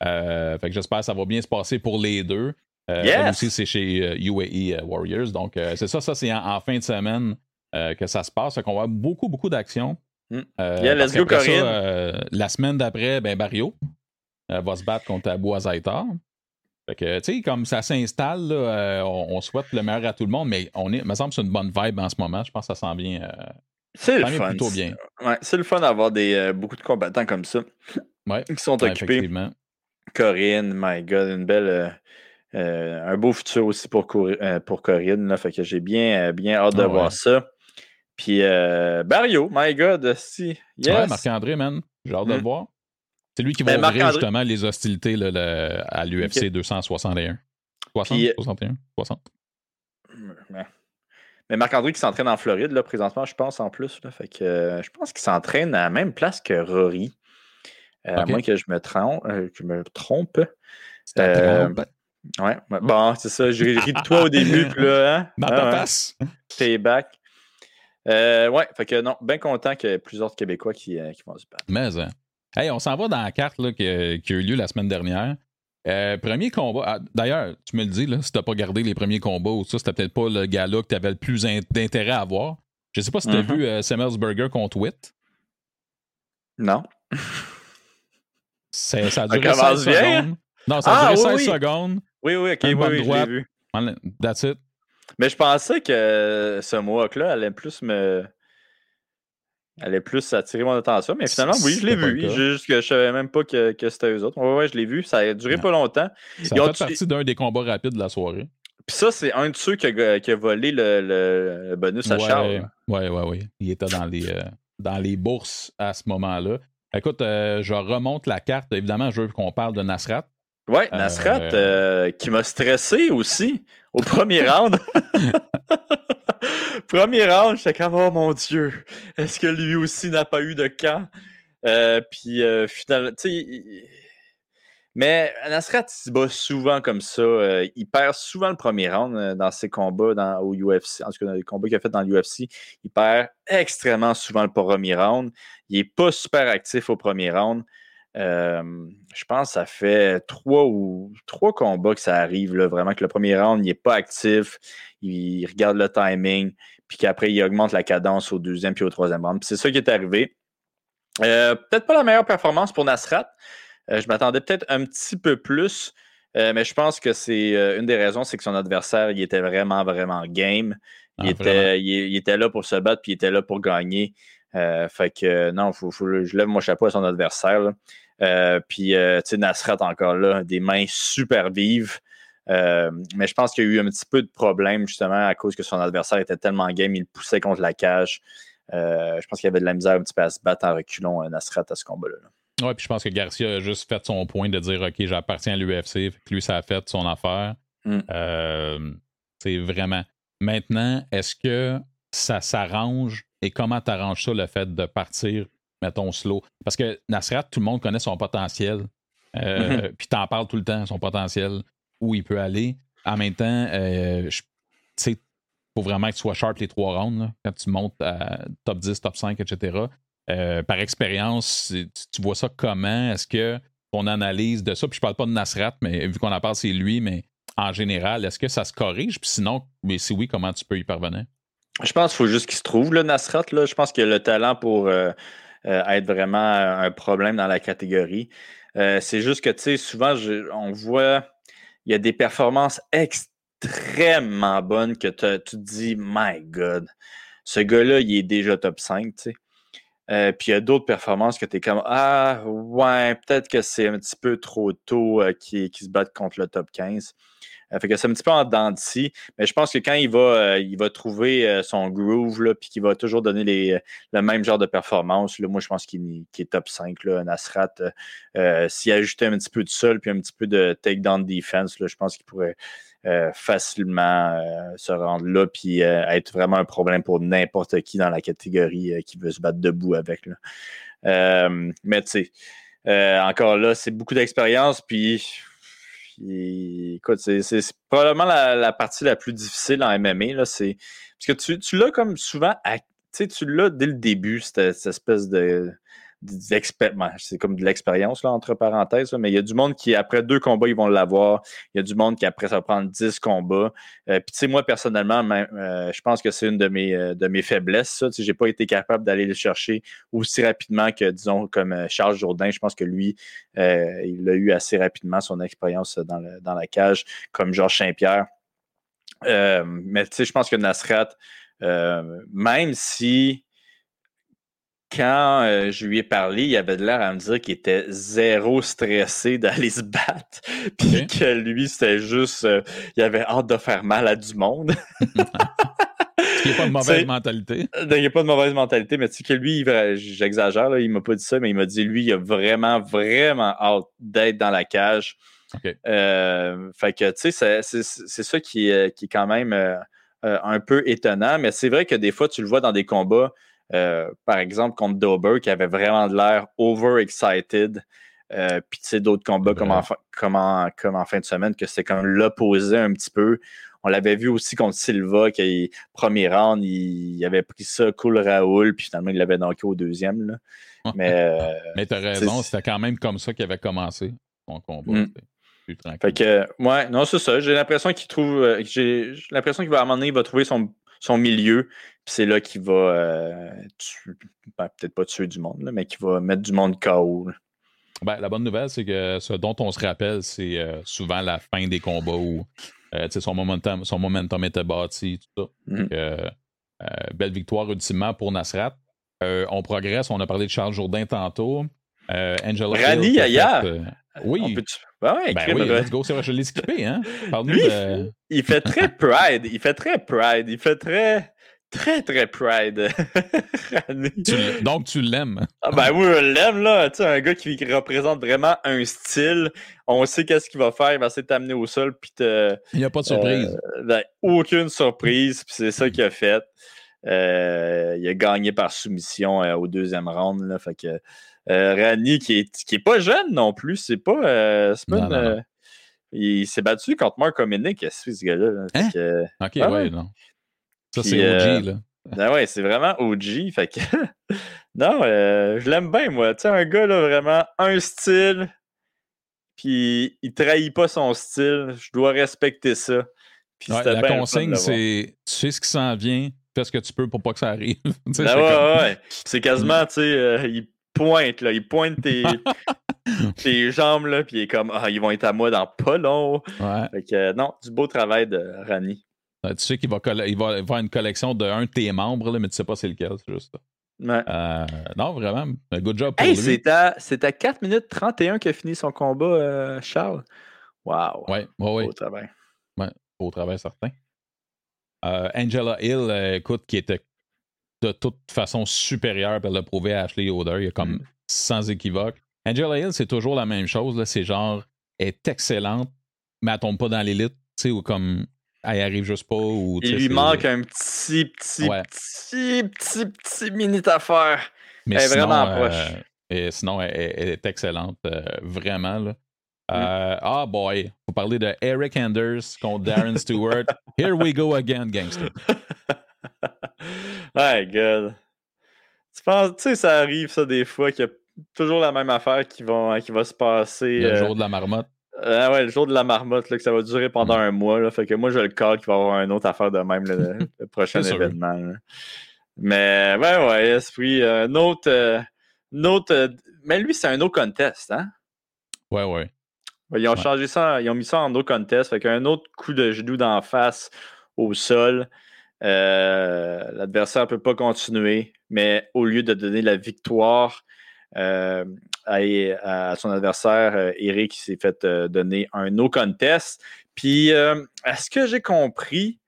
fait que j'espère que ça va bien se passer pour les deux. yes. aussi, c'est chez UAE Warriors. Donc, c'est ça, ça, c'est en, fin de semaine que ça se passe. Fait qu'on va avoir beaucoup, beaucoup d'actions. Mm. yeah, let's go, Corinne. Ça, la semaine d'après, ben, Barrio. Euh, va se battre contre Abu Azaitar. Fait que, tu sais, comme ça s'installe, euh, on, souhaite le meilleur à tout le monde, mais on est, me semble que c'est une bonne vibe en ce moment. Je pense que ça sent bien. Euh, c'est le fun. Plutôt bien. Ouais, c'est le fun d'avoir des, beaucoup de combattants comme ça qui sont occupés. Corinne, my God, une belle. un beau futur aussi pour, pour Corinne. Là, fait que j'ai bien, bien hâte de ah voir ça. Puis Barrio, my God, si. Yes. Ouais, Marc-André, man. J'ai hâte de le mm. voir. C'est lui qui va ben, ouvrir justement les hostilités à l'UFC 261. 60, 61, 60. Mais Marc-André qui s'entraîne en Floride, là, présentement, je pense, en plus. fait que, euh, je pense qu'il s'entraîne à la même place que Rory. Euh, à moins que je me trompe. Euh, je me trompe. Ouais, bon, c'est ça. J'ai ri de toi au début, puis là, hein? <laughs> Dans ta face. Payback. ouais, fait que non, bien content qu'il y ait plusieurs Québécois qui, qui vont se battre. Mais, hein. Hey, on s'en va dans la carte là, qui, a eu lieu la semaine dernière. Euh, premier combat. Ah, d'ailleurs, tu me le dis, là, si t'as pas gardé les premiers combats ou ça, c'était peut-être pas le gars-là que t'avais le plus d'intérêt à voir. Je sais pas si t'as mm-hmm. vu euh, Burger contre Witt. Non. Ça, a duré 16 secondes. Non, ça a ah, duré 16 secondes. Oui, oui, ok, oui, oui, je l'ai vu. That's it. Mais je pensais que ce Mohawk-là allait plus me elle est plus attiré mon attention. Mais finalement, oui, je l'ai vu. Juste que je savais même pas que, que c'était eux autres. Ouais, ouais, je l'ai vu. Ça a duré pas longtemps. Ça a fait partie d'un des combats rapides de la soirée. Puis ça, c'est un de ceux qui a, qui a volé le, le, bonus à Charles. Oui, oui, oui. Il était dans les, euh, dans les bourses à ce moment-là. Écoute, euh, je remonte la carte. Évidemment, je veux qu'on parle de Nasrat. Oui, Nasrat, euh, qui m'a stressé aussi au premier <laughs> round. <laughs> Premier round, j'étais comme, oh mon Dieu, est-ce que lui aussi n'a pas eu de camp? Euh, puis euh, finalement, tu sais, mais Nasrat, il se bat souvent comme ça. Euh, il perd souvent le premier round dans ses combats dans, au UFC. En tout cas, dans les combats qu'il a fait dans l'UFC, il perd extrêmement souvent le premier round. Il n'est pas super actif au premier round. Je pense que ça fait trois ou trois combats que ça arrive, là, vraiment que le premier round, il n'est pas actif, il regarde le timing, puis qu'après, il augmente la cadence au deuxième puis au troisième round. c'est ça qui est arrivé. Euh, peut-être pas la meilleure performance pour Nasrat. Euh, je m'attendais peut-être un petit peu plus, euh, mais je pense que c'est une des raisons, c'est que son adversaire, il était vraiment, vraiment game. Il, ah, était, il, était là pour se battre, puis il était là pour gagner. fait que non, faut, je lève mon chapeau à son adversaire. Puis, tu sais, Nasrat encore là, des mains super vives. Euh, mais je pense qu'il y a eu un petit peu de problème justement à cause que son adversaire était tellement game, il poussait contre la cage. Euh, je pense qu'il y avait de la misère un petit peu à se battre en reculons euh, Nasrat à ce combat-là. Oui, puis je pense que Garcia a juste fait son point de dire OK, j'appartiens à l'UFC, lui, ça a fait son affaire. Mm. c'est vraiment. Maintenant, est-ce que ça s'arrange et comment t'arranges ça le fait de partir, mettons, slow? Parce que Nasrat, tout le monde connaît son potentiel. Mm-hmm. Puis t'en parles tout le temps, son potentiel où il peut aller. En même temps, euh, tu sais, il faut vraiment que tu sois sharp les trois rounds quand tu montes à top 10, top 5, etc. Euh, par expérience, tu vois ça comment? Est-ce que ton analyse de ça. Puis je parle pas de Nasrat, mais vu qu'on en parle, c'est lui, mais en général, est-ce que ça se corrige? Puis sinon, mais si oui, comment tu peux y parvenir? Je pense qu'il faut juste qu'il se trouve, le Nasrat. Là. Je pense qu'il a le talent pour euh, euh, être vraiment un problème dans la catégorie. Euh, c'est juste que, tu sais, souvent, on voit, il y a des performances extrêmement bonnes que tu te dis, my God, ce gars-là, il est déjà top 5, tu sais. Euh, puis il y a d'autres performances que tu es comme Ah, ouais, peut-être que c'est un petit peu trop tôt euh, qui, se battent contre le top 15. Euh, fait que c'est un petit peu en dents de Mais je pense que quand il va, il va trouver son groove, là, puis qu'il va toujours donner les, le même genre de performance, là, moi je pense qu'il est top 5. Là, Nasrat, s'il ajoutait un petit peu de sol puis un petit peu de takedown defense, là, je pense qu'il pourrait euh, facilement euh, se rendre là puis euh, être vraiment un problème pour n'importe qui dans la catégorie qui veut se battre debout avec. mais tu sais, encore là, c'est beaucoup d'expérience, puis écoute, c'est probablement la, partie la plus difficile en MMA. Là, parce que tu, tu l'as comme souvent, tu l'as dès le début, cette espèce de c'est comme de l'expérience, là, entre parenthèses, mais il y a du monde qui, après deux combats, ils vont l'avoir. Il y a du monde qui, après, ça va prendre dix combats. Euh, puis, tu sais, moi, personnellement, euh, je pense que c'est une de mes, euh, de mes faiblesses, ça. Tu j'ai pas été capable d'aller le chercher aussi rapidement que, disons, comme Charles Jourdain. Je pense que lui, il a eu assez rapidement son expérience dans, dans la cage, comme Georges Saint-Pierre. mais, tu sais, je pense que Nasrat, même si quand euh, je lui ai parlé, il avait de l'air à me dire qu'il était zéro stressé <laughs> d'aller se battre. Puis que lui, c'était juste. Euh, il avait hâte de faire mal à du monde. il n'y a pas de <laughs> mauvaise mentalité. Il n'y a pas de mauvaise mentalité, mais tu sais que lui, j'exagère, il m'a pas dit ça, mais il m'a dit lui, il a vraiment, vraiment hâte d'être dans la cage. Euh, fait que, tu sais, c'est ça qui, qui, est quand même un peu étonnant, mais c'est vrai que des fois, tu le vois dans des combats. Euh, par exemple, contre Dober, qui avait vraiment de l'air overexcited. Euh, puis, tu sais, d'autres combats comme en, comme, en, fin de semaine, que c'est comme l'opposé un petit peu. On l'avait vu aussi contre Silva, qui, premier round, il, avait pris ça cool Raoul, puis finalement, il l'avait knocké au deuxième. Là. Mais, euh, <laughs> Mais tu as raison, c'était quand même comme ça qu'il avait commencé son combat. Mm. Fait que, ouais, non, c'est ça. J'ai l'impression qu'il trouve. J'ai l'impression qu'il va à un moment donné, il va trouver son, son milieu c'est là qu'il va euh, ben, peut-être pas tuer du monde, mais qu'il va mettre du monde KO. Ben, la bonne nouvelle, c'est que ce dont on se rappelle, c'est euh, souvent la fin des combats où euh, son, momentum, son momentum était bâti, tout ça. Mm. belle victoire ultimement pour Nasrat. on progresse, on a parlé de Charles Jourdain tantôt. Angela Rani oui. Ben ouais, ben oui, let's go, je l'ai skippé, hein? Lui, il fait très pride, il fait très pride, il fait très très, très pride. <laughs> donc, tu l'aimes. Ah ben oui, je l'aime, là. Tu sais, un gars qui représente vraiment un style. On sait qu'est-ce qu'il va faire. Il va essayer de t'amener au sol. Puis te, Il n'y a pas de surprise. Euh, ben, aucune surprise. Puis c'est ça qu'il a fait. Euh, il a gagné par soumission euh, au deuxième round. Là, fait que Rani, qui est, qui est pas jeune non plus, c'est pas, pas Il s'est battu contre Mark Dominic, ce gars-là. Hein? ok, ouais, non. Ça, c'est OG, euh, là. <laughs> Ben ouais, c'est vraiment OG. Fait que. <laughs> non, euh, je l'aime bien, moi. Tu sais, un gars, là, vraiment, un style, puis il trahit pas son style. Je dois respecter ça. la consigne, c'est tu sais ce qui s'en vient, fais ce que tu peux pour pas que ça arrive. <laughs> ben ouais, ouais. C'est quasiment, tu sais, euh, il pointe, là. Il pointe tes, tes jambes, là, puis il est comme, ah, ils vont être à moi dans pas long. Ouais. Fait que, non, du beau travail de Rani. Euh, tu sais qu'il va, il va avoir une collection d'un de tes membres, là, mais tu sais pas c'est lequel, c'est juste ça. Euh, non, vraiment, un good job pour hey, lui. C'est à, à 4 minutes 31 qu'a fini son combat, euh, Charles. Wow. Oui, oui, oui. Beau travail. Ouais, beau travail certain. Angela Hill, écoute, qui était de toute façon supérieure, elle l'a prouvé à Ashley Yoder, il y a comme mm. sans équivoque. Angela Hill, c'est toujours la même chose, c'est genre, elle est excellente, mais elle tombe pas dans l'élite, tu sais, ou comme elle arrive juste pas. Ou, Il lui manque un petit, petit, petit, petit, petit minute à faire. Mais elle est vraiment euh, proche. Et sinon, elle, est excellente, euh, vraiment. Là. Mm. Euh, ah boy, vous parlez de Eric Anders contre Darren Stewart. <laughs> Here we go again, gangster. <laughs> My God. Tu penses, tu sais, ça arrive ça des fois qu'il toujours la même affaire qui va, qui va se passer. Le jour de la marmotte. Ah ouais, le jour de la marmotte, là, que ça va durer pendant un mois. Là, fait que moi, je le call qu'il va y avoir une autre affaire de même le, <laughs> prochain événement. Mais ouais, ouais, Esprit. un autre. autre mais lui, c'est un no contest, hein? Ouais, ouais. Ils ont changé ça, ils ont mis ça en no contest. Fait qu'un autre coup de genou d'en face au sol. Euh, l'adversaire ne peut pas continuer, mais au lieu de donner la victoire euh, à, son adversaire, euh, Eric s'est fait donner un no contest. Puis, est-ce que j'ai compris?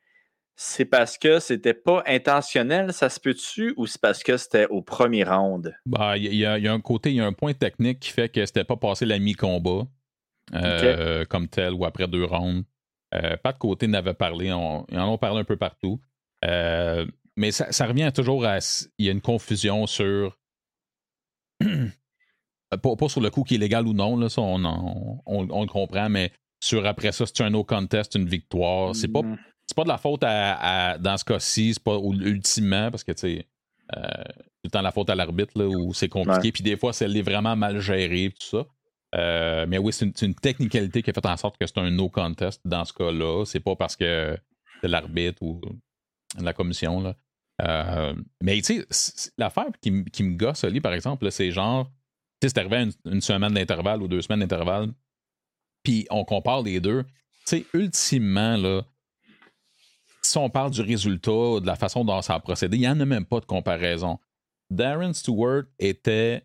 C'est parce que c'était pas intentionnel, ça se peut-tu, ou c'est parce que c'était au premier round? Bah, il y, a un côté, il y a un point technique qui fait que c'était pas passé la mi-combat comme tel ou après deux rounds. pas de côté n'avait parlé, ils en ont parlé un peu partout. Euh, mais ça, revient toujours à. Il y a une confusion sur. Pas, sur le coup qui est légal ou non, là, ça, on, le comprend, mais sur après ça, c'est un no contest, une victoire. C'est pas, mm. pas de la faute à, dans ce cas-ci, c'est pas ultimement, parce que tu sais. Euh, tout le temps la faute à l'arbitre où c'est compliqué. Puis des fois, c'est vraiment mal géré, tout ça. Euh, mais oui, c'est une, une, technicalité qui a fait en sorte que c'est un no contest dans ce cas-là. C'est pas parce que c'est l'arbitre ou la commission. Là. Euh, mais tu sais, l'affaire qui, me gosse, Ali, par exemple, c'est genre, tu sais, c'est arrivé une, semaine d'intervalle ou deux semaines d'intervalle, puis on compare les deux. Tu sais, ultimement, là, si on parle du résultat, de la façon dont ça a procédé, il n'y en a même pas de comparaison. Darren Stewart était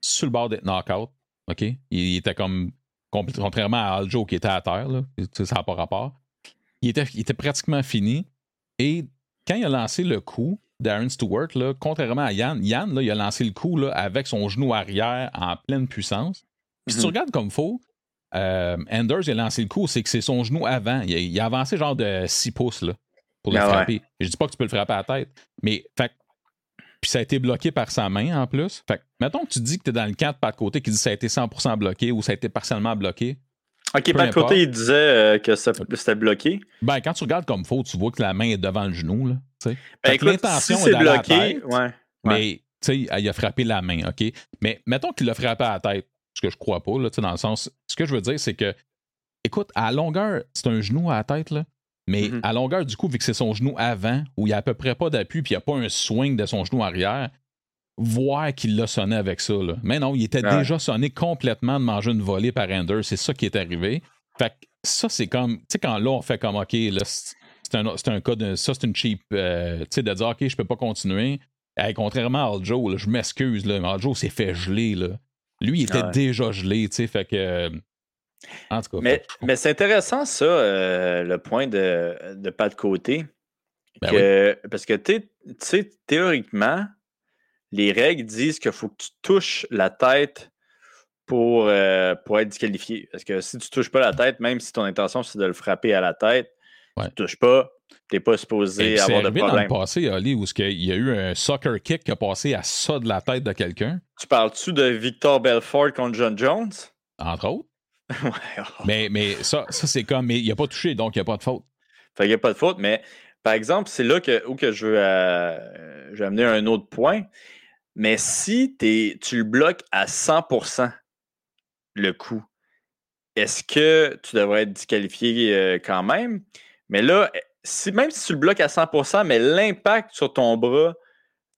sur le bord d'être knockout. OK? Il était comme. Contrairement à Aljo qui était à terre, là, ça n'a pas rapport. Il était, il était pratiquement fini. Et quand il a lancé le coup, Darren Stewart, là, contrairement à Yann, Yann, là, il a lancé le coup là, avec son genou arrière en pleine puissance. Puis si tu mhm. regardes comme faux, euh, Anders il a lancé le coup, c'est que c'est son genou avant. Il a, avancé genre de 6 pouces là, pour le ah frapper. Je dis pas que tu peux le frapper à la tête, mais fait, puis ça a été bloqué par sa main en plus. Fait mettons que tu dis que tu es dans le pas de côté qui dit que ça a été 100% bloqué ou ça a été partiellement bloqué. OK, par côté, il disait euh, que c'était bloqué. Ben, quand tu regardes comme faux, tu vois que la main est devant le genou. Là, ben, l'intention si est, bloqué, ouais, mais il a frappé la main, OK? Mais mettons qu'il l'a frappé à la tête, ce que je crois pas, là, dans le sens. Ce que je veux dire, c'est que, écoute, à longueur, c'est un genou à la tête, là. Mais mm-hmm. à longueur, du coup, vu que c'est son genou avant, où il n'y a à peu près pas d'appui, puis il n'y a pas un swing de son genou arrière, voir qu'il l'a sonné avec ça. Là. Mais non, il était déjà sonné complètement de manger une volée par Ender. C'est ça qui est arrivé. Fait que ça, c'est comme. Tu sais, quand là, on fait comme OK, là, c'est un, un, cas de. Ça, c'est une cheap. Euh, tu sais, de dire OK, je peux pas continuer. contrairement à Aljo, je m'excuse, mais Aljo s'est fait geler. Là. Lui, il était déjà gelé, tu sais, fait que. En tout cas. Mais, mais c'est intéressant, ça, euh, le point de, de pas de côté. Ben parce que, tu sais, théoriquement, les règles disent qu'il faut que tu touches la tête pour, euh, pour être disqualifié. Parce que si tu ne touches pas la tête, même si ton intention c'est de le frapper à la tête, tu ne touches pas, tu n'es pas supposé avoir de problème. dans le passé, Ali, où il y a eu un soccer kick qui a passé à ça de la tête de quelqu'un. Tu parles-tu de Victor Belfort contre John Jones? Entre autres. <laughs> oh. Mais, mais ça, ça c'est comme, mais il n'a pas touché, donc il n'y a pas de faute. Fait il n'y a pas de faute, mais par exemple, c'est là que, où que je veux, euh, je veux amener un autre point. Mais si tu le bloques à 100% le coup, est-ce que tu devrais être disqualifié euh, quand même? Mais là, eh, si, même si tu le bloques à 100 mais l'impact sur ton bras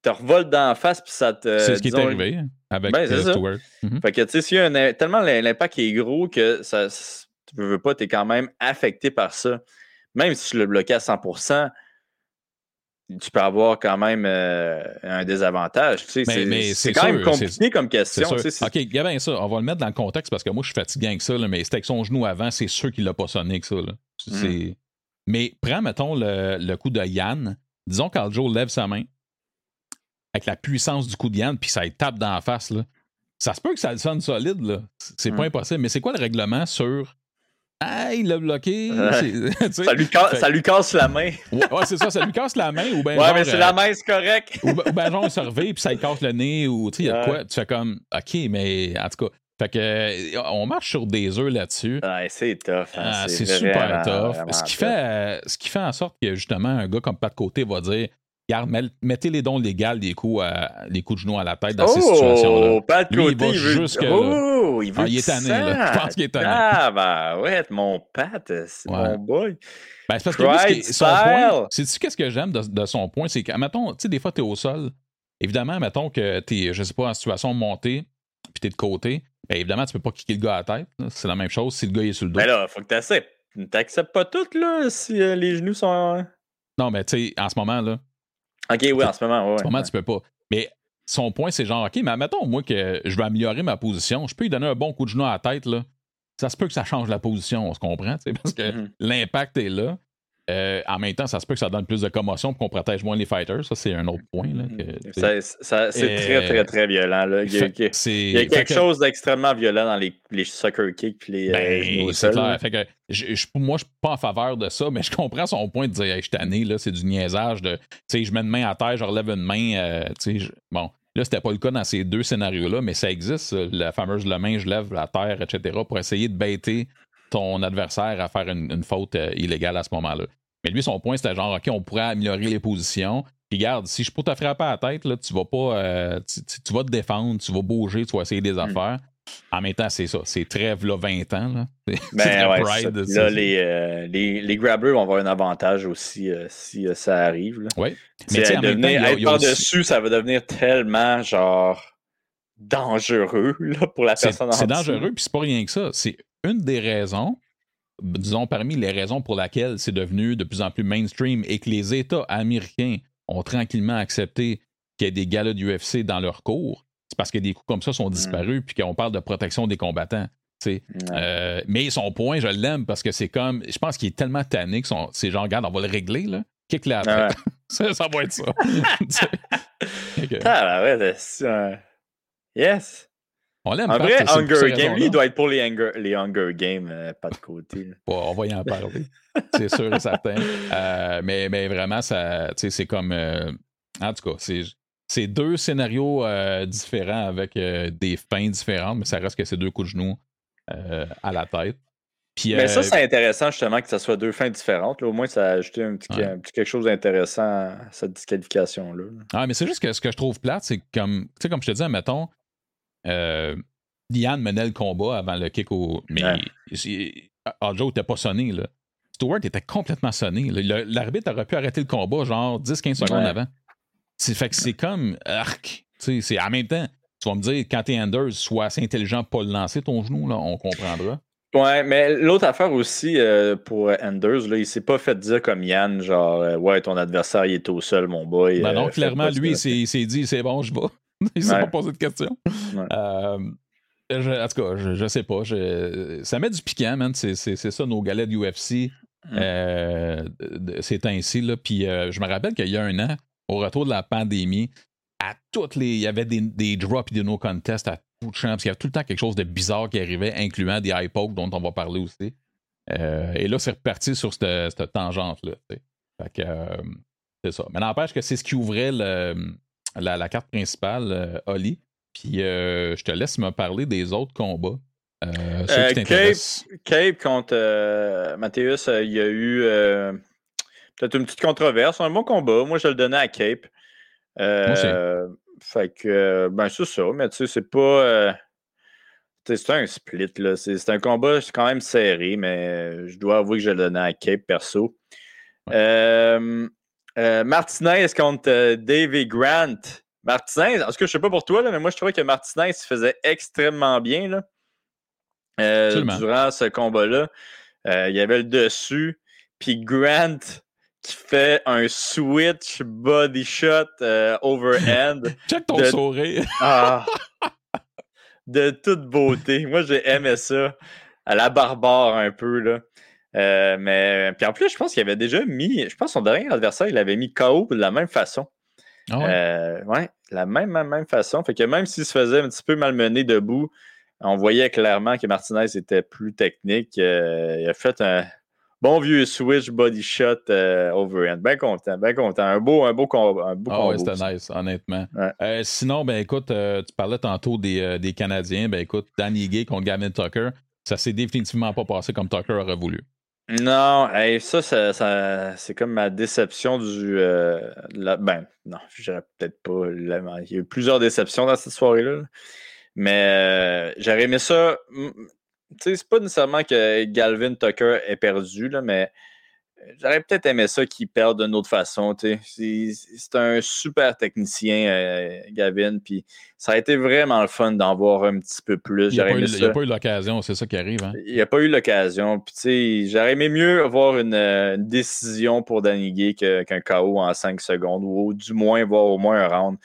te revole d'en face puis ça te. C'est ce qui est arrivé avec ben, Stewart. Mm-hmm. Fait que tu sais, si un, tellement l'impact est gros que ça, tu veux pas, tu es quand même affecté par ça. Même si tu le bloquais à 100 tu peux avoir quand même euh, un désavantage. Tu sais, mais, c'est quand même compliqué comme question. OK, il y a bien ça. On va le mettre dans le contexte parce que moi, je suis fatigué avec ça, mais c'était avec son genou avant, c'est sûr qu'il l'a pas sonné que ça. Hmm. Mais prends, mettons, le, coup de Yann. Disons qu'Aljo lève sa main avec la puissance du coup de Yann, puis ça tape dans la face. Là. Ça se peut que ça le sonne solide, là. C'est pas hmm. impossible. Mais c'est quoi le règlement sur ah, il l'a bloqué. <laughs> ça, lui casse, ça lui casse la main. ouais, c'est ça, ça lui casse la main. Ou ben ouais, mais c'est la euh, main, c'est correct. ou, ben genre, il se revient puis ça lui casse le nez. Ou tu sais, il y a quoi. Tu fais comme, OK, mais en tout cas. Fait que, euh, on marche sur des œufs là-dessus. Ouais, c'est tough. Hein, ah, c'est super tough. Ce qui, fait, ce qui fait en sorte que, justement, un gars comme Pat Côté va dire Garde, mettez les dons légaux des coups, à, les coups de genoux à la tête dans ces situations-là. Oh, pas de Lui, il va il veut... jusque. Oh, il veut Ah, il est tanné, là. Je pense qu'il est tanné. Ah, ben ouais, mon Pat, c'est Ouais. mon boy. Ben, c'est parce que lui, son point, c'est-tu qu'est-ce que j'aime de, de son point? C'est que, mettons, tu sais, des fois, t'es au sol. Évidemment, mettons que t'es, je sais pas, en situation montée, puis t'es de côté. Ben, évidemment, tu peux pas kicker le gars à la tête. C'est la même chose si le gars est sur le dos. Ben là, faut que t'acceptes. T'acceptes pas tout, là, si euh, les genoux sont. Non, mais tu sais, en ce moment, là, Ok, oui, en ce moment, en ce moment, tu peux pas. Mais son point, c'est genre, OK, mais mettons, moi, que je veux améliorer ma position, je peux lui donner un bon coup de genou à la tête, là. Ça se peut que ça change la position, on se comprend, parce que Mhm. l'impact est là. Euh, en même temps, ça se peut que ça donne plus de commotion pour qu'on protège moins les fighters. Ça, c'est un autre point. Ça- c'est Euh, très, très, très violent. Là. Il y a, Fait que il c'est- y a fait quelque que- chose d'extrêmement violent dans les, les soccer kicks les euh, Ben, c'est clair. Fait que je- je- moi, je suis pas en faveur de ça, mais je comprends son point de dire hey, je suis tanné, c'est du niaisage de je mets une main à terre, je relève une main. euh, je- bon, là, c'était pas le cas dans ces deux scénarios-là, mais ça existe, la fameuse le main, je lève la terre, etc., pour essayer de baiter ton adversaire à faire une, une faute euh, illégale à ce moment-là. Mais lui, son point, c'était genre, OK, on pourrait améliorer les positions. Puis garde, si je peux te frapper à la tête, là, tu vas pas. euh, tu, vas te défendre, tu vas bouger, tu vas essayer des affaires. En même temps, c'est ça. C'est très, là, 20 ans. Là. <laughs> Ben ouais, pride, ça. là, les, euh, les, les grabbers vont avoir un avantage aussi euh, si ça arrive. Là. Oui. Mais temps, a- être aussi- par-dessus, ça va devenir tellement genre dangereux là, pour la personne en c'est dangereux, puis c'est pas rien que ça. C'est une des raisons, disons parmi les raisons pour lesquelles c'est devenu de plus en plus mainstream et que les États américains ont tranquillement accepté qu'il y ait des galas d'UFC dans leur cours. C'est parce que des coups comme ça sont disparus, puis qu'on parle de protection des combattants. Euh, mais son point, je l'aime parce que c'est comme. Je pense qu'il est tellement tanné que son- c'est genre, regarde, on va le régler, là. Kick la Ah <laughs> ça, ça va être ça. <laughs> <laughs> Ah, ouais, c'est un- Yes. On l'aime. En vrai, Hunger ces Games, lui, il doit être pour les Hunger, les Hunger Games, euh, pas de côté. Ouais, on va y en <laughs> parler. c'est sûr et certain. Euh, mais, mais vraiment, ça, c'est comme. euh, en tout cas, c'est. C'est deux scénarios différents avec des fins différentes, mais ça reste que c'est deux coups de genoux à la tête. Puis, Mais ça, c'est intéressant justement que ça soit deux fins différentes. là. Au moins, ça a ajouté un petit, Ouais. un petit quelque chose d'intéressant à cette disqualification-là. Ah, mais c'est juste que ce que je trouve plate, c'est que comme, tu sais, comme je te dis, mettons, euh, Liane menait le combat avant le kick au. Mais Ouais. Aljo n'était pas sonné, là. Stewart était complètement sonné. L'arbitre aurait pu arrêter le combat genre 10-15 secondes Ouais. avant. C'est fait que c'est comme. Arc. C'est en même temps. Tu vas me dire, quand t'es Anders, sois assez intelligent pour pas le lancer ton genou, là, on comprendra. Ouais, mais l'autre affaire aussi euh, pour Anders, là, il s'est pas fait dire comme Yann, genre, euh, ouais, ton adversaire, il est au sol, mon boy. Ben euh, non, clairement, lui, que- il s'est- il s'est dit, c'est bon, je vais. <laughs> il s'est Ouais. pas posé de questions. Ouais. Euh, je- en tout cas, je, je sais pas. je- ça met du piquant, man. C'est, ça, nos galets. Mm. Euh, de- de- c'est ainsi, là. Puis euh, je me rappelle qu'il y a un an, au retour de la pandémie, à toutes les. Il y avait des, des drops et des no contests à tout champ, parce qu'il y avait tout le temps quelque chose de bizarre qui arrivait, incluant des high pokes dont on va parler aussi. Euh, et là, c'est reparti sur cette, cette tangente-là. Fait que, euh, c'est ça. Mais n'empêche que c'est ce qui ouvrait le- la, la carte principale, euh, Oli. Puis euh, je te laisse me parler des autres combats. Euh, ceux qui t'intéressent. Cape contre Mathéus, il y a eu peut-être une petite controverse. Un bon combat. Moi, je le donnais à Cape. Euh, Fait que, ben, c'est ça. Mais tu sais, c'est pas. euh, c'est un split. là. C'est c'est un combat c'est quand même serré, mais je dois avouer que je le donnais à Cape perso. Euh, euh, Martinez contre euh, Davy Grant. Martinez, en tout cas, je sais pas pour toi, là, mais moi, je trouvais que Martinez se faisait extrêmement bien. Là. Euh, durant ce combat-là. Euh, il y avait le dessus. Puis Grant qui fait un switch body shot overhand. <laughs> Check ton de- sourire. <laughs> Ah! de toute beauté. Moi, j'ai aimé ça. À la barbare un peu, là. Euh, mais puis en plus, je pense qu'il avait déjà mis. Je pense son dernier adversaire, il l'avait mis KO de la même façon. Ah ouais? Euh, ouais, la même, même, même façon. Fait que même s'il se faisait un petit peu malmener debout, on voyait clairement que Martinez était plus technique. Euh, il a fait un bon vieux switch body shot euh, overhand. Bien content, bien content. Un beau, un beau, com- un beau Ah ouais, combo. c'était nice, honnêtement. Ouais. Sinon, ben écoute, tu parlais tantôt des, des Canadiens. Ben écoute, Danny Gay contre Gavin Tucker, ça s'est définitivement pas passé comme Tucker aurait voulu. Non, ça, c'est comme ma déception du. Euh, ben, non, je dirais peut-être pas. il y a eu plusieurs déceptions dans cette soirée-là. Mais euh, j'aurais aimé ça. Tu sais, c'est pas nécessairement que Galvin Tucker est perdu, là, mais J'aurais peut-être aimé ça qu'il perde d'une autre façon. C'est un super technicien, euh, Gavin. Puis ça a été vraiment le fun d'en voir un petit peu plus. Il n'y a, pas eu l'occasion, c'est ça qui arrive. Hein? Il n'y a pas eu l'occasion. Puis j'aurais aimé mieux avoir une, décision pour Danny Gay qu'un KO en 5 secondes, ou du moins voir au moins un round.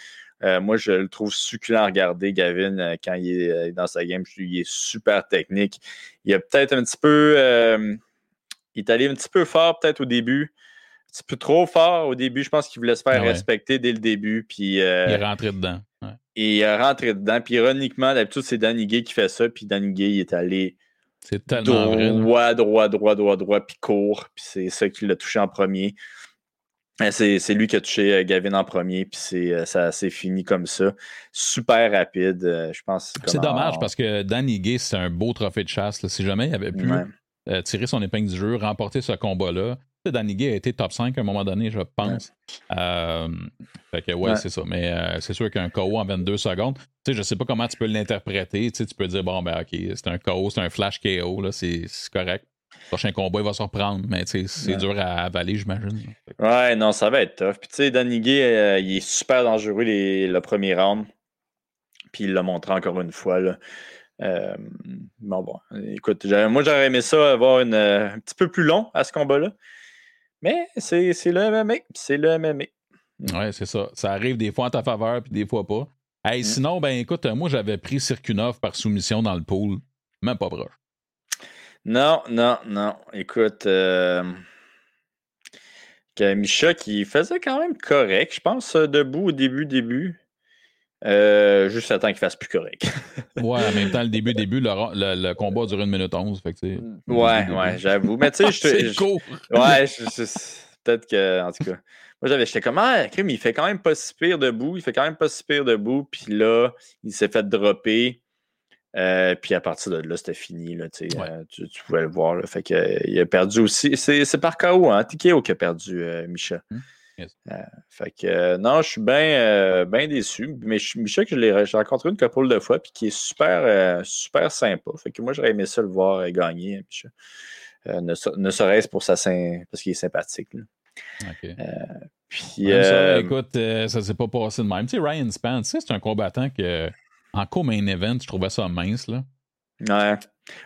Euh, moi, je le trouve succulent à regarder, Gavin, euh, quand il est dans sa game. Il est super technique. Il a peut-être un petit peu il est allé un petit peu fort peut-être au début. Un petit peu trop fort au début. Je pense qu'il voulait se faire ah respecter dès le début. Puis, euh, il est rentré dedans. Et il est rentré dedans. Puis ironiquement, d'habitude, c'est Danny Gay qui fait ça. Puis Danny Gay, il est allé c'est tellement droit, droit, droit, droit, droit, puis court. Puis c'est ça qui l'a touché en premier. C'est lui qui a touché euh, Gavin en premier, puis euh, ça s'est fini comme ça. Super rapide, je pense. C'est dommage parce que Danny Gay, c'est un beau trophée de chasse. Si jamais il avait pu euh, tirer son épingle du jeu, remporter ce combat-là. Danny Gay a été top 5 à un moment donné, je pense. Euh, fait que ouais, c'est ça. Mais euh, c'est sûr qu'un KO en 22 secondes, tu sais, je sais pas comment tu peux l'interpréter. Tu, peux dire, bon, ben ok, c'est un KO, c'est un flash KO, là, c'est, correct. Le prochain combat, il va se reprendre, mais c'est dur à avaler, j'imagine. Ouais, non, ça va être tough. Puis tu sais, Danny Gay, il est super dangereux le premier round. Puis il l'a montré encore une fois. Là. Euh, bon, bon, écoute, moi j'aurais aimé ça avoir une, euh, un petit peu plus long à ce combat-là. Mais c'est le MMA. C'est le MMA. Ouais, c'est ça. Ça arrive des fois en ta faveur, puis des fois pas. Hey, mm. Sinon, ben écoute, moi j'avais pris Sirkunov par soumission dans le pool. Même pas proche. Non, non, non. Écoute, euh, Misha qui faisait quand même correct, je pense, debout au début, début. Euh, juste à temps qu'il fasse plus correct. <laughs> ouais, en même temps, le début, début, le, le, combat dure une minute onze. Fait ouais, ouais, j'avoue. Mais tu sais, <laughs> je C'est court. Ouais, peut-être que, en tout cas. Moi, j'avais, j'étais comme, ah, il fait quand même pas si pire debout. Il fait quand même pas si pire debout. Puis là, il s'est fait dropper. Euh, puis à partir de là, c'était fini. Là, euh, tu, tu, pouvais le voir. Là, fait que, il a perdu aussi. C'est, par KO, hein? TKO qui a perdu, Michel. Hmm. Euh, fait que euh, non, je suis bien euh, déçu. Mais Michel, je l'ai rencontré une couple de fois, puis qui est super, super sympa. Fait que moi, j'aurais aimé ça le voir gagner, ne, serait-ce pour sa parce qu'il est sympathique. puis, ça, écoute, ça s'est pas passé de même. Tu sais, Ryan Spence, c'est un combattant que, en co-main event, je trouvais ça mince. Là. Ouais.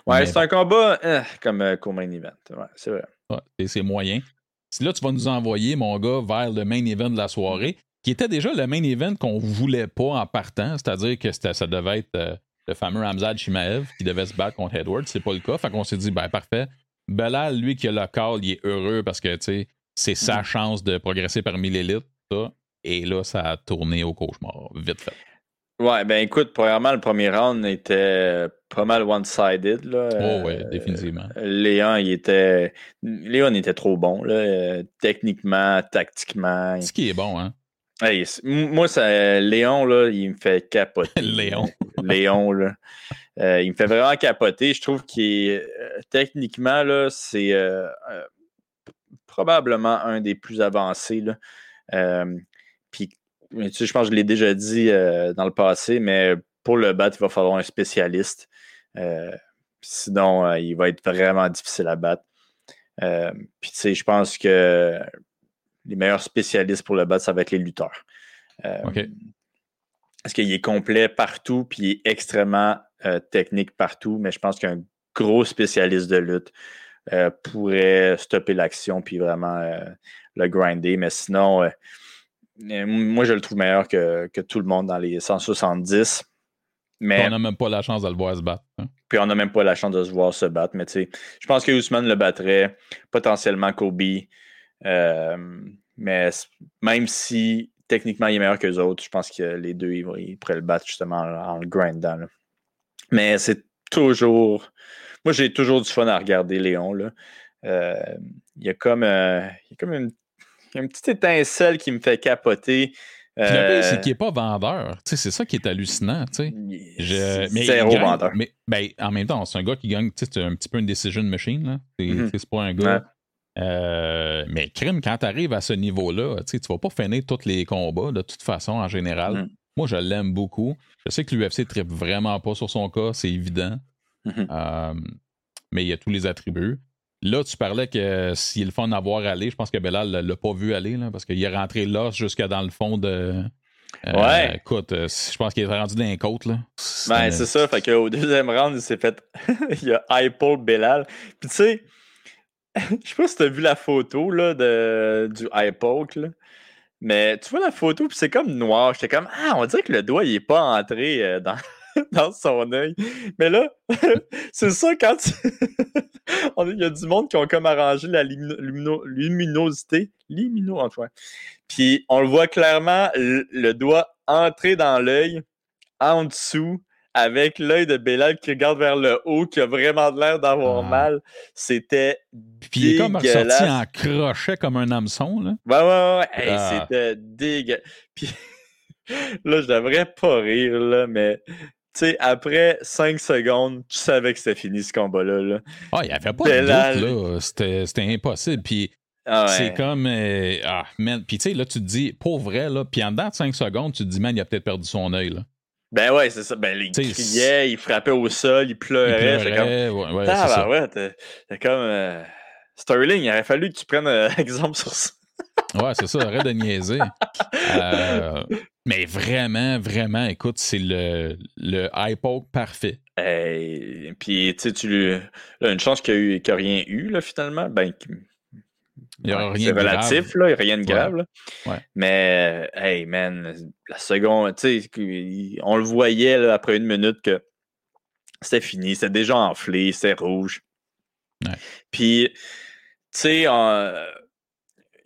Ouais, c'est un combat comme co-main event. Ouais, c'est vrai. et c'est moyen. Là, tu vas nous envoyer, mon gars, vers le main event de la soirée, qui était déjà le main event qu'on voulait pas en partant, c'est-à-dire que ça devait être euh, le fameux Hamzad Shimaev qui devait se battre contre Edwards. C'est pas le cas. Fait qu'on s'est dit, ben parfait. Belal, lui qui a le call, il est heureux parce que, tu sais, c'est sa mm. chance de progresser parmi l'élite. Et là, ça a tourné au cauchemar, vite fait. Ouais, ben écoute, premièrement, le premier round était pas mal one-sided. Là. Oh, oui, définitivement. Euh, Léon, il était. Léon était trop bon, là, euh, techniquement, tactiquement. Ce qui est bon, hein? moi, ça, Léon, là, il me fait capoter. <laughs> Léon. <laughs> Léon, là. Euh, il me fait vraiment capoter. Je trouve qu'il techniquement, là, c'est probablement un des plus avancés. Là. Puis je pense que je l'ai déjà dit euh, dans le passé, mais pour le battre, il va falloir un spécialiste. Euh, sinon, euh, il va être vraiment difficile à battre. puis, tu sais, je pense que les meilleurs spécialistes pour le battre, ça va être les lutteurs. Parce qu'il est complet partout, puis il est extrêmement technique partout, mais je pense qu'un gros spécialiste de lutte pourrait stopper l'action, puis vraiment le grinder. Mais sinon, moi, je le trouve meilleur que, tout le monde dans les 170. Mais, on n'a même pas la chance de le voir se battre. Hein. Puis on n'a même pas la chance de se voir se battre. Mais tu sais, je pense que Ousmane le battrait, potentiellement Kobe. Euh, mais même si techniquement il est meilleur que les autres, je pense que les deux, ils, pourraient le battre justement en, le grindant. Mais c'est toujours. Moi, j'ai toujours du fun à regarder Léon. Là. Euh, il, y a comme, euh, il y a comme une une petite étincelle qui me fait capoter. Puis le Euh, pire, c'est qu'il n'est pas vendeur. Tu sais, c'est ça qui est hallucinant. tu sais. Je- mais Zéro il gagne- vendeur. Mais ben, en même temps, c'est un gars qui gagne, tu sais, c'est un petit peu une decision machine. C'est Mhm. c'est pas un gars. Euh, mais crime, quand tu arrives à ce niveau-là, tu tu vas pas finir tous les combats de toute façon en général. Mhm. Moi, je l'aime beaucoup. Je sais que l'UFC tripe vraiment pas sur son cas, c'est évident. Mhm. Euh, mais il y a tous les attributs. Là, tu parlais que s'il est le fun à voir aller, je pense que Bellal ne l'a pas vu aller, là, parce qu'il est rentré là jusqu'à dans le fond de. Euh, Ouais. Écoute, euh, je pense qu'il est rendu dans les côtes. Là. Ben, c'est ça. Fait qu'au deuxième round, il s'est fait. <laughs> il y a Hypo Bellal. Puis tu sais, <laughs> je sais pas si t'as vu la photo là, de, du Hypo, là. Mais tu vois la photo, puis c'est comme noir. J'étais comme, ah, on dirait que le doigt, il est pas entré euh, dans, <laughs> dans son œil. Mais là, <laughs> c'est ça quand tu- <laughs> Il y a du monde qui ont comme arrangé la lumino- lumino- luminosité. Lumino, cas. Puis on le voit clairement, le, doigt entrer dans l'œil, en dessous, avec l'œil de Bellal qui regarde vers le haut, qui a vraiment l'air d'avoir Ah. mal. C'était Puis il est comme ressorti en crochet comme un hameçon. Là. Ouais, ouais, ouais. Hey, Ah. C'était dégueu. Puis là, je devrais pas rire, là, mais sais, après 5 secondes, tu savais que c'était fini ce combat-là. Là. Ah, il n'y avait pas de doute. là. C'était impossible. Puis Ah ouais. c'est comme. euh, ah, man. Puis tu sais, là, tu te dis, pour vrai, là, puis en dedans de 5 secondes, tu te dis, man, il a peut-être perdu son œil. Là. Ben ouais, c'est ça. Ben, il T'sais, criait, il frappait au sol, il Il pleurait. Comme, pleurait, ouais, ouais, c'est ça. ouais, t'es t'es comme. euh, Sterling, il aurait fallu que tu prennes euh, <laughs> exemple sur ça. Ouais, c'est ça, arrête de niaiser. Euh, mais vraiment, vraiment, écoute, c'est le, le hypo parfait. Hey, puis, tu sais, tu une chance qu'il n'y a, rien eu, là, finalement. Ben, Il y aura rien C'est de grave. relatif, là, il n'y a rien de Ouais. grave. là. Ouais. Mais, hey, man, la seconde, tu sais, on le voyait là, après une minute que c'était fini, c'était déjà enflé, c'était rouge. Ouais. Puis, tu sais,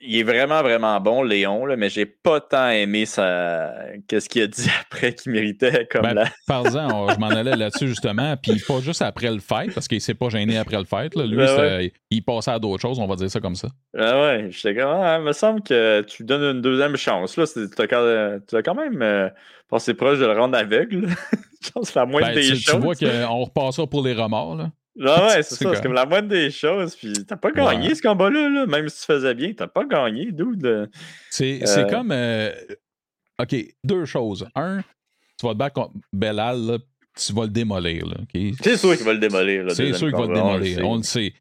il est vraiment, vraiment bon, Léon, là, mais j'ai pas tant aimé sa... qu'est-ce qu'il a dit <laughs> après qu'il méritait comme Ben, la. Parle-en, on- je m'en allais là-dessus justement, puis pas juste après le fight, parce qu'il s'est pas gêné après le fight. là. Lui, Ben il passait à d'autres choses, on va dire ça comme ça. Ah ouais, j'étais comme, ah, il me semble que tu lui donnes une deuxième chance. Là, tu as quand, même euh, passé proche de le rendre aveugle. Je pense que c'est la moindre Ben, des tu, choses. tu vois qu'on repassera pour les remords. Là. Ah ouais, c'est ça. C'est comme la moindre des choses. Puis t'as pas gagné Ouais. ce combat-là. là. Même si tu faisais bien, t'as pas gagné, dude. C'est Euh. c'est comme. euh, OK, deux choses. Un, tu vas te battre contre Bellal, là, tu vas le démolir. Là, OK? C'est sûr qu'il va le démolir. C'est sûr qu'il va le démolir. On le sait.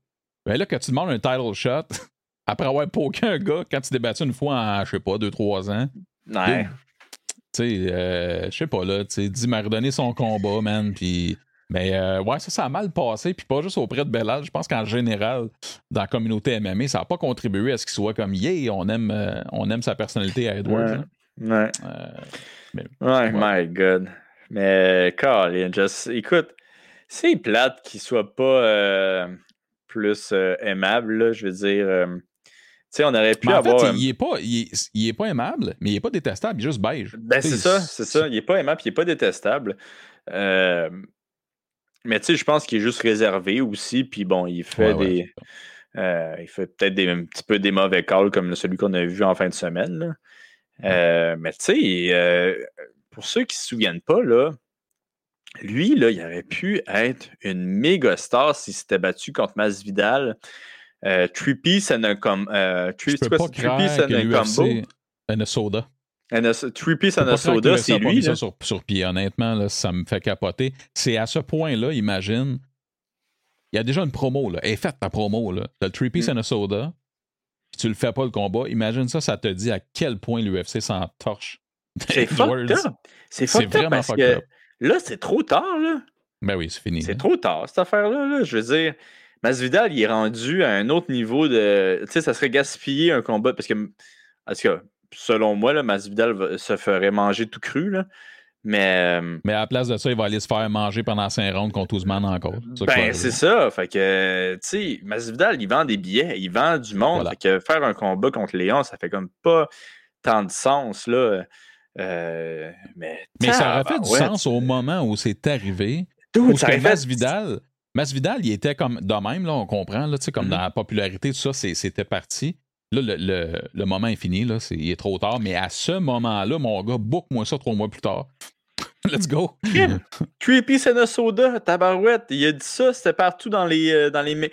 Ben là, quand tu demandes un title shot, <laughs> après avoir poké un gars, quand tu t'es battu une fois en, je sais pas, 2-3 ans, Ouais. tu sais, euh, je sais pas, là, tu sais, dis m'a redonné son combat, man, puis. Mais euh, ouais, ça, ça a mal passé, puis pas juste auprès de Bellal. Je pense qu'en général, dans la communauté MMA, ça n'a pas contribué à ce qu'il soit comme yeah, on aime, euh, on aime sa personnalité à Edwards. Ouais. Ouais. Euh, Ouais, my God. Mais, Colin, just, écoute, c'est plate qu'il soit pas plus aimable, là, je veux dire. euh, tu sais, on aurait pu mais en avoir. fait, il, il est pas, il, est, il est pas aimable, mais il est pas détestable, il est juste beige. Ben, c'est ça, c'est ça. Il est pas aimable, puis il est pas détestable. Euh, mais tu sais, je pense qu'il est juste réservé aussi, puis bon, il fait Ouais, ouais, des. euh, il fait peut-être des, un petit peu des mauvais calls comme celui qu'on a vu en fin de semaine. là. Euh, mais tu sais, euh, pour ceux qui ne se souviennent pas, là, lui, là, il aurait pu être une méga star s'il s'était battu contre Masvidal. Euh, three piece and a com euh, three, Je peux c'est quoi, pas c'est three piece croire and que a combo? l'UFC three piece soda, c'est lui. ça sur, sur pied. Honnêtement, là, ça me fait capoter. C'est à ce point-là, imagine. Il y a déjà une promo, là. Elle est faite ta promo, là. T'as le 3 piece Mm. soda. puis tu le fais pas le combat. Imagine ça, ça te dit à quel point l'UFC s'en torche. C'est fucked up. C'est fucked up vraiment parce fucked que up. là, c'est trop tard, là. Ben oui, c'est fini. C'est trop tard, cette affaire-là. là. Je veux dire, Masvidal, il est rendu à un autre niveau de. Tu sais, ça serait gaspiller un combat parce que, en tout cas, selon moi, là, Masvidal va- se ferait manger tout cru, là. Mais. euh, Mais à la place de ça, il va aller se faire manger pendant 5 rounds contre Ousmane encore. Ben, c'est ça. Fait que, tu sais, Masvidal, il vend des billets, il vend du monde. Voilà. Fait que faire un combat contre Léon, ça fait comme pas tant de sens, là. Euh, mais Mais ça aurait fait du sens au moment où c'est arrivé. Où ça que Masvidal, Masvidal, il était comme de même, là, on comprend, là, tu sais, comme Mhm. dans la popularité, tout ça, c'était parti. Là, le, le, le moment est fini, là, il est trop tard, mais à ce moment-là, mon gars, book-moi ça trois mois plus tard. <laughs> Let's go! Trippy Soda, tabarouette, il a dit ça, c'était partout dans les, euh, dans les.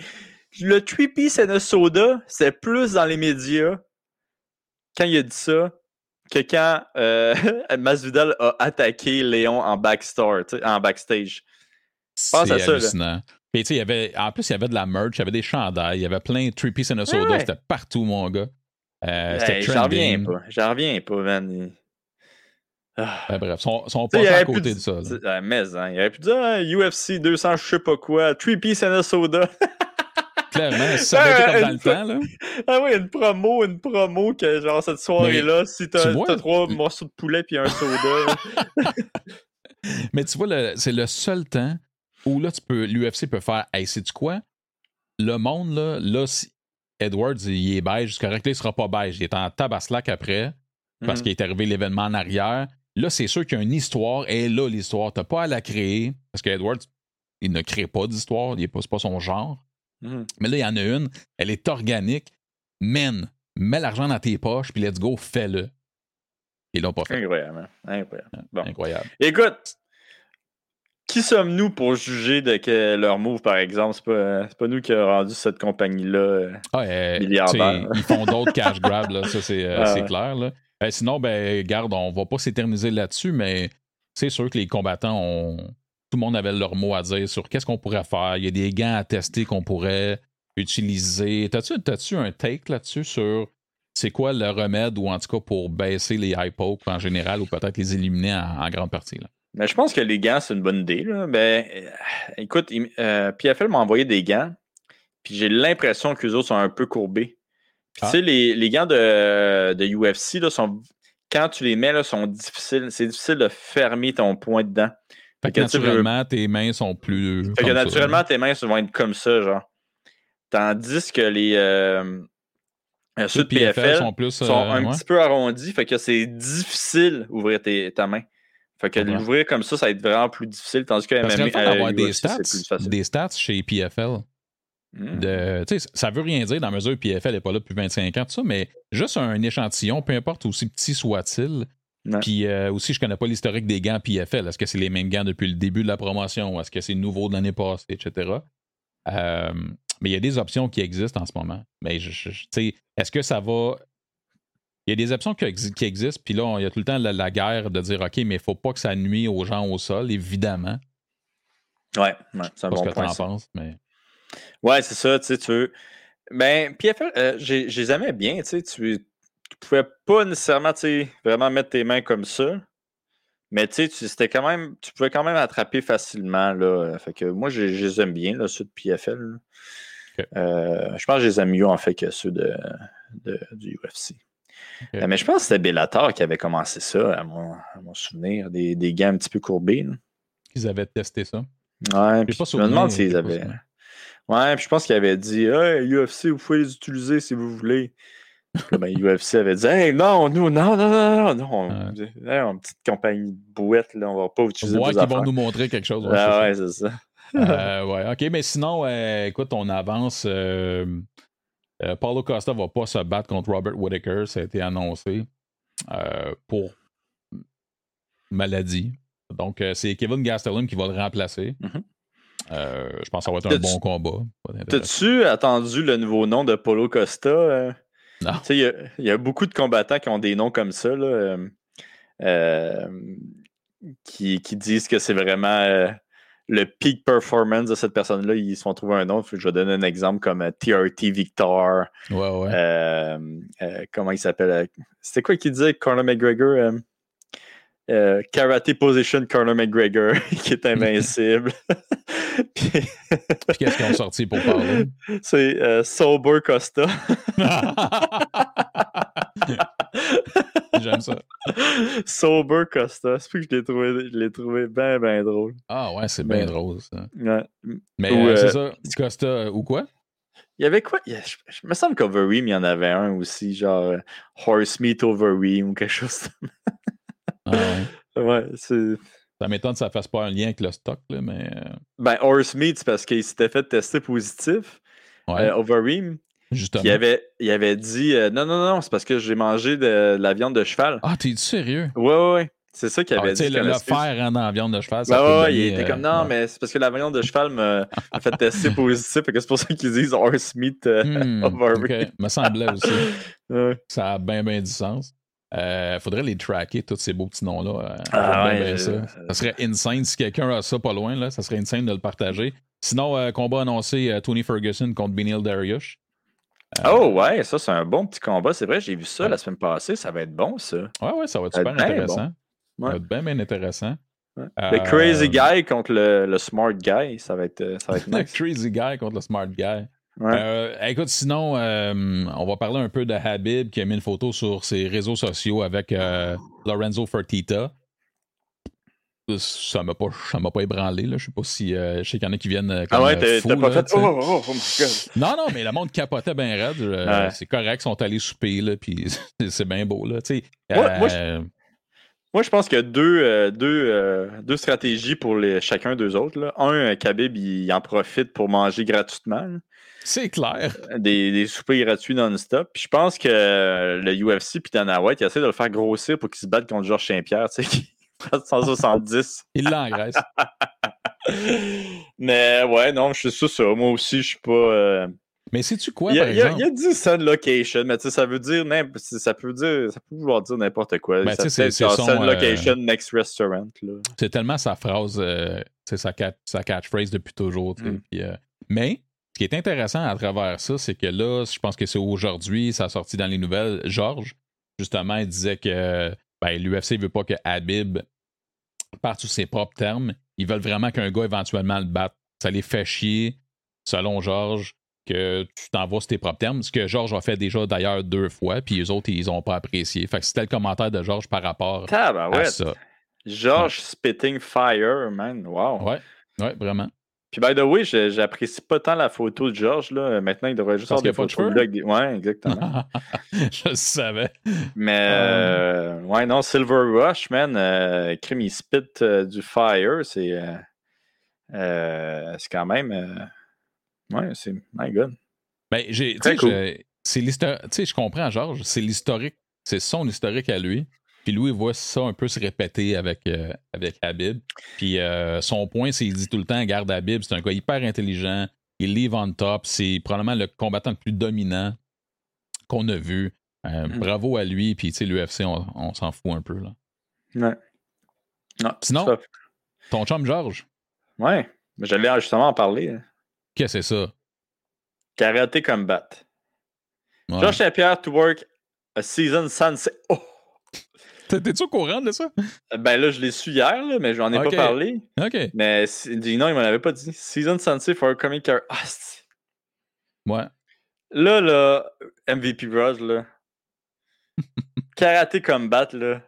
Le Trippy Soda, c'est plus dans les médias quand il a dit ça que quand euh, <laughs> Masvidal a attaqué Léon en backstore, en backstage. Pense C'est à ça, là. Puis, tu sais, il y avait, en plus, il y avait de la merch, il y avait des chandails, il y avait plein de Trippy Soda, Ouais, ouais. c'était partout, mon gars. Euh, Hey, J'en reviens pas. J'en reviens pas, man. Ah. Ben, bref, sont, sont passés à aurait côté de ça. là. mais, hein, il aurait pu dire hein, UFC 200, je sais pas quoi, 3 piece and a soda. Clairement, ça été Ah, comme dans le temps, là. <laughs> ah oui, une promo, une promo que genre cette soirée-là, si t'as trois morceaux de poulet puis un soda. <laughs> Mais tu vois, c'est le seul temps où là, tu peux, l'UFC peut faire Hey, sais-tu quoi? Le monde, là, là, si Edwards, il est beige, c'est correct, là, il sera pas beige. Il est en tabaslac après, parce Mhm. qu'il est arrivé l'événement en arrière. Là, c'est sûr qu'il y a une histoire, et là, l'histoire, t'as pas à la créer, parce que Edwards, il ne crée pas d'histoire, il est pas, c'est pas son genre. Mhm. Mais là, il y en a une, elle est organique. Man, mets l'argent dans tes poches, puis let's go, fais-le. Ils l'ont pas fait. Incroyable. hein? Incroyable. Bon. Incroyable. Écoute, qui sommes-nous pour juger de que leur move, par exemple? C'est pas, pas nous qui avons rendu cette compagnie-là. euh. Ah, euh, Milliardaire? Ils font d'autres cash grabs, là, ça c'est euh, Ah ouais. clair. Là. Euh, sinon, ben, garde, on va pas s'éterniser là-dessus, mais c'est sûr que les combattants ont. Tout le monde avait leur mot à dire sur qu'est-ce qu'on pourrait faire. Il y a des gants à tester qu'on pourrait utiliser. T'as-tu t'as-tu un take là-dessus sur c'est quoi le remède ou en tout cas pour baisser les high pokes en général ou peut-être les éliminer en, en grande partie? Là? Mais je pense que les gants, c'est une bonne idée. Là. Ben, euh, écoute, il- euh, PFL m'a envoyé des gants, puis j'ai l'impression que les autres sont un peu courbés. Puis Ah. tu sais, les, les gants de, de UFC, là, sont, quand tu les mets, là, sont difficiles. C'est difficile de fermer ton poing dedans. Fait que tu naturellement, tes mains sont plus. Fait que ça, naturellement, là. tes mains vont être comme ça, genre. Tandis que les euh, ceux de PFL sont, plus. euh, un ouais. petit peu arrondis, fait que c'est difficile d'ouvrir ta main. Fait que Ouais. l'ouvrir comme ça, ça va être vraiment plus difficile, tandis que MMA, d'avoir euh, des UFC, stats, plus facile. des stats chez PFL. Hmm. De, ça veut rien dire dans la mesure où PFL n'est pas là depuis 25 ans, tout ça, mais juste un échantillon, peu importe aussi petit soit-il. Puis euh, aussi, je connais pas l'historique des gants PFL. Est-ce que c'est les mêmes gants depuis le début de la promotion? Est-ce que c'est nouveau de l'année passée, etc. Euh, mais il y a des options qui existent en ce moment. Mais je, je- est-ce que ça va. Il y a des options qui, qui existent, puis là, on- il y a tout le temps la, la guerre de dire OK, mais il faut pas que ça nuise aux gens au sol, évidemment. Ouais, ouais, c'est un Pas ce bon que tu point. en penses, mais. Ouais, c'est ça, tu sais, tu veux. Ben, PFL, euh, j'ai- je les aimais bien, tu sais, tu, pouvais pas nécessairement, tu sais, vraiment mettre tes mains comme ça. Mais tu sais, c'était quand même, tu pouvais quand même attraper facilement, là. euh, Fait que moi, je, les aime bien, là, ceux de PFL. Euh, je pense que je les aime mieux, en fait, que ceux de, de- du UFC. Euh, mais je pense que c'était Bellator qui avait commencé ça, à mon, à mon souvenir, des, des gants un petit peu courbés. là. Ils avaient testé ça. Ouais, puis pas je me demande s'ils pas avaient. Ouais, puis je pense qu'il avait dit Hey, UFC, vous pouvez les utiliser si vous voulez. Puis ben, <laughs> UFC avait dit Hey, non, nous, non, non, non, non, non. On, hey, on- petite compagnie de bouettes, là, on va pas utiliser vos qu'ils vont nous montrer quelque chose. ouais, Ah ouais, c'est ça. ça. Euh, ouais, ok, mais sinon, euh, écoute, on avance. euh, euh, Paulo Costa va pas se battre contre Robert Whittaker, ça a été annoncé euh, pour maladie. Donc, euh, c'est Kevin Gastelum qui va le remplacer. Mhm. Je pense que ça va être un bon combat. T'as-tu attendu le nouveau nom de Polo Costa? Non. Il y a- il y, a beaucoup de combattants qui ont des noms comme ça, là, qui, qui disent que c'est vraiment le peak performance de cette personne-là. Ils se font trouver un nom. Je vais donner un exemple comme euh, TRT Victor. Ouais, ouais. Euh, euh, comment il s'appelle? Euh, C'était quoi qu'il disait Conor McGregor euh, euh, Karate Position Conor McGregor, <laughs> qui est invincible. <laughs> Puis, Puis qu'est-ce qu'ils ont sorti pour parler? <laughs> c'est euh, Sober Costa. J'aime ça. Sober Costa. C'est plus que je l'ai trouvé, je l'ai trouvé bien, bien drôle. Ah ouais, c'est bien drôle ça. Ouais. Mais euh, euh, c'est ça, Costa euh, ou quoi? Il y avait quoi? Il y a- Je, je me semble qu'Overeem, il y en avait un aussi, genre euh, Horse Meat Overeem ou quelque chose. Ah ouais. ouais, c'est. Ça m'étonne que ça fasse pas un lien avec le stock, là, mais. euh, Ben, Horse Meat, c'est parce qu'il s'était fait tester positif. ouais. Euh, Overeem. justement. Il avait, il avait dit euh, Non, non, non, c'est parce que j'ai mangé de, la viande de cheval. Ah, t'es sérieux? Ouais, ouais, ouais. C'est ça qu'il Ah, avait dit. le, le hein, dans la viande de cheval, ça Ben ouais, donner, il était comme non, ouais. mais c'est parce que la viande de cheval me a fait tester <laughs> positif. C'est pour ça qu'ils disent horse meat euh, Hmm, <laughs> over ok. Me semblait aussi. <laughs> Ça a bien, bien du sens. Euh, faudrait les tracker, tous ces beaux petits noms-là. Euh, Ah ouais, ça. euh, ça serait insane si quelqu'un a ça pas loin, là, ça serait insane de le partager. Sinon, euh, combat annoncé Tony Ferguson contre Benil Dariush. Oh ouais, ça c'est un bon petit combat. C'est vrai, j'ai vu ça Ouais. la semaine passée. Ça va être bon, ça. Ouais, ouais, ça va être Ça super être intéressant. bon. Ça va être bien, bien intéressant. Le crazy guy contre le, le smart guy, ça va être, ça va être <laughs> Le nice. crazy guy contre le smart guy. Ouais. Euh, écoute, sinon, euh, on va parler un peu de Habib qui a mis une photo sur ses réseaux sociaux avec euh, Lorenzo Fertitta. Ça m'a pas, ça m'a pas ébranlé. Là. Je sais pas si. je sais qu'il y en a qui viennent. ah ouais, t'as pas fait. Oh, oh, oh. Non, non, mais le monde capotait bien raide. Ouais. C'est correct, ils sont allés souper, là, puis <laughs> c'est- bien beau. Là. Moi- moi, je- Moi, je pense qu'il y a deux, deux, deux stratégies pour les, chacun d'eux autres. Là. Un, Khabib, il en profite pour manger gratuitement. là. C'est clair. Des, des soupers gratuits non-stop. Puis je pense que euh, le UFC puis Dana White, il essaie de le faire grossir pour qu'il se batte contre Georges Saint-Pierre, tu sais, qui <laughs> prend 170. Il l'engraisse. <laughs> Mais ouais, non, je suis sûr ça. Moi aussi, je suis pas. euh, Mais sais-tu quoi, il, y a, par il y a- exemple? il y a dit Sun Location, mais tu sais, ça veut dire ça peut dire ça peut vouloir dire n'importe quoi. Ben, ça c'est- Sun euh, Location Next Restaurant. C'est tellement sa phrase, euh, c'est sa, sa catchphrase depuis toujours. Mm. Euh, mais ce qui est intéressant à travers ça, c'est que là, je pense que c'est aujourd'hui, ça a sorti dans les nouvelles. Georges, justement, il disait que ben, l'UFC ne veut pas que Habib parte sous ses propres termes. Ils veulent vraiment qu'un gars éventuellement le batte. Ça les fait chier, selon Georges, que tu t'envoies sur tes propres termes. Ce que Georges a fait déjà d'ailleurs deux fois, puis les autres, ils ont pas apprécié. Fait que c'était le commentaire de Georges par rapport à ça. George Spitting Fire, man. Wow. Ouais, ouais, vraiment. Puis, by the way, j'apprécie pas tant la photo de George. Là. Maintenant, il devrait juste avoir des photos de des- Ouais, exactement. <laughs> je savais. Mais, euh, ouais, non, Silver Rush, man. Euh, crime, il spit euh, du fire. C'est euh, c'est quand même. ouais, c'est. My God. Ben, j'ai, tu sais, cool. je- c'est l'historique. Tu sais, je comprends, Georges. C'est l'historique. C'est son historique à lui. Puis lui, il voit ça un peu se répéter avec, euh, avec Habib. Puis euh, son point, c'est qu'il dit tout le temps garde Habib, c'est un gars hyper intelligent. Il live on top. C'est probablement le combattant le plus dominant qu'on a vu. Euh, Mm. Bravo à lui. Puis, tu sais, l'UFC, on, on s'en fout un peu. Là. Ouais. Non, Sinon- ça- Ton chum, Georges, Ouais. Mais j'allais justement en parler. hein. qu'est-ce que c'est ça? Karaté Combat. Ouais. Georges Saint-Pierre to work a season sunset. Oh! T'es- T'es-tu au courant de ça? Ben là, je l'ai su hier, là, mais j'en ai pas parlé. OK. Mais non, il m'en avait pas dit. Season Sunset for Coming Car. Ah, Ouais. là, là, MVP Bros, là. <laughs> Karaté Combat, là.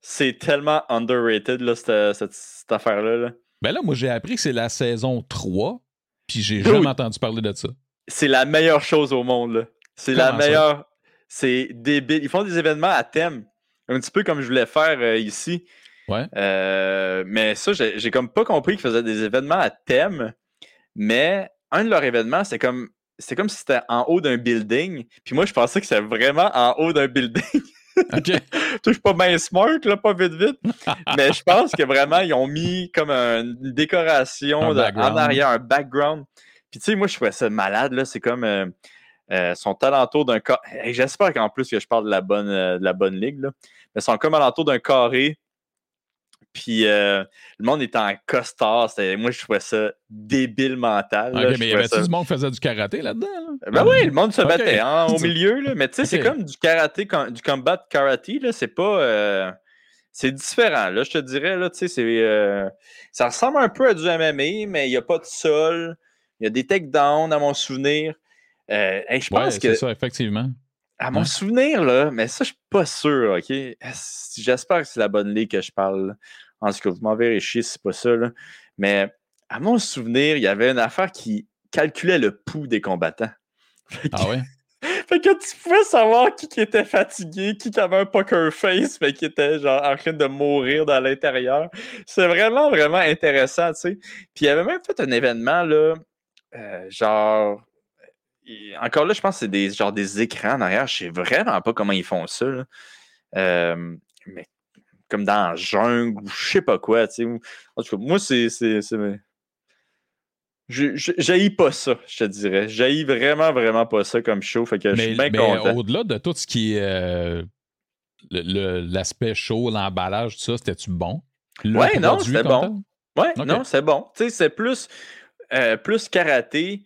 C'est tellement underrated, là, cette, cette- cette affaire-là. Là. Ben là, moi, j'ai appris que c'est la saison 3, puis j'ai Oui. jamais entendu parler de ça. C'est la meilleure chose au monde, là. C'est la meilleure. C'est débile. Ils font des événements à thème. Un petit peu comme je voulais faire euh, ici. Ouais. Euh, mais ça, j'ai comme pas compris qu'ils faisaient des événements à thème. Mais un de leurs événements, c'est comme c'est comme si c'était en haut d'un building. Puis moi, je pensais que c'était vraiment en haut d'un building. <laughs> OK. <laughs> je suis pas bien smart, là, pas vite vite. <laughs> mais je pense que vraiment, ils ont mis comme un- une décoration Un de- en arrière, un background. Puis tu sais, moi, je trouvais ça malade, là. C'est comme euh, euh, son alentour d'un carré. J'espère qu'en plus que je parle de la bonne, euh, de la bonne ligue, là. Ils sont comme alentour d'un carré. Puis euh, le monde est en costard. Moi, je trouvais ça débile mental. là. OK, Je mais y avait-tu ça- du monde qui faisait du karaté là-dedans? là? ben oui, le monde se battait hein, au <laughs> milieu, là. mais tu sais, c'est comme du karaté, com- du combat karaté, c'est pas. euh, c'est différent, là, je te dirais, là, tu sais, c'est. euh, ça ressemble un peu à du MMA, mais il n'y a pas de sol, il y a des takedowns, à mon souvenir. Hey, je Ouais, pense c'est que, ça, effectivement. À mon Ouais. souvenir, là, mais ça, je suis pas sûr, OK? J'espère que c'est la bonne ligue que je parle. En tout cas, vous m'en verrez chier si c'est pas ça, là. Mais à mon souvenir, il y avait une affaire qui calculait le pouls des combattants. <laughs> Que- Ah ouais? <laughs> fait que tu pouvais savoir qui, qui était fatigué, qui qui avait un poker face, mais qui était genre en train de mourir dans l'intérieur. C'est vraiment, vraiment intéressant, tu sais. Puis il y avait même fait un événement, là, euh, genre, encore là, je pense que c'est des, genre des écrans en arrière. Je sais vraiment pas comment ils font ça. Euh, mais comme dans la jungle ou je sais pas quoi. En tout cas, moi, c'est. J'haïs pas ça, je te dirais. J'haïs vraiment, vraiment pas ça comme show. Fait que je suis bien content. Au-delà de tout ce qui est euh, l'aspect show, l'emballage, tout ça, c'était-tu bon? ouais, non, c'était bon. Ouais, non, c'est bon. Tu sais, c'est plus, euh, plus karaté.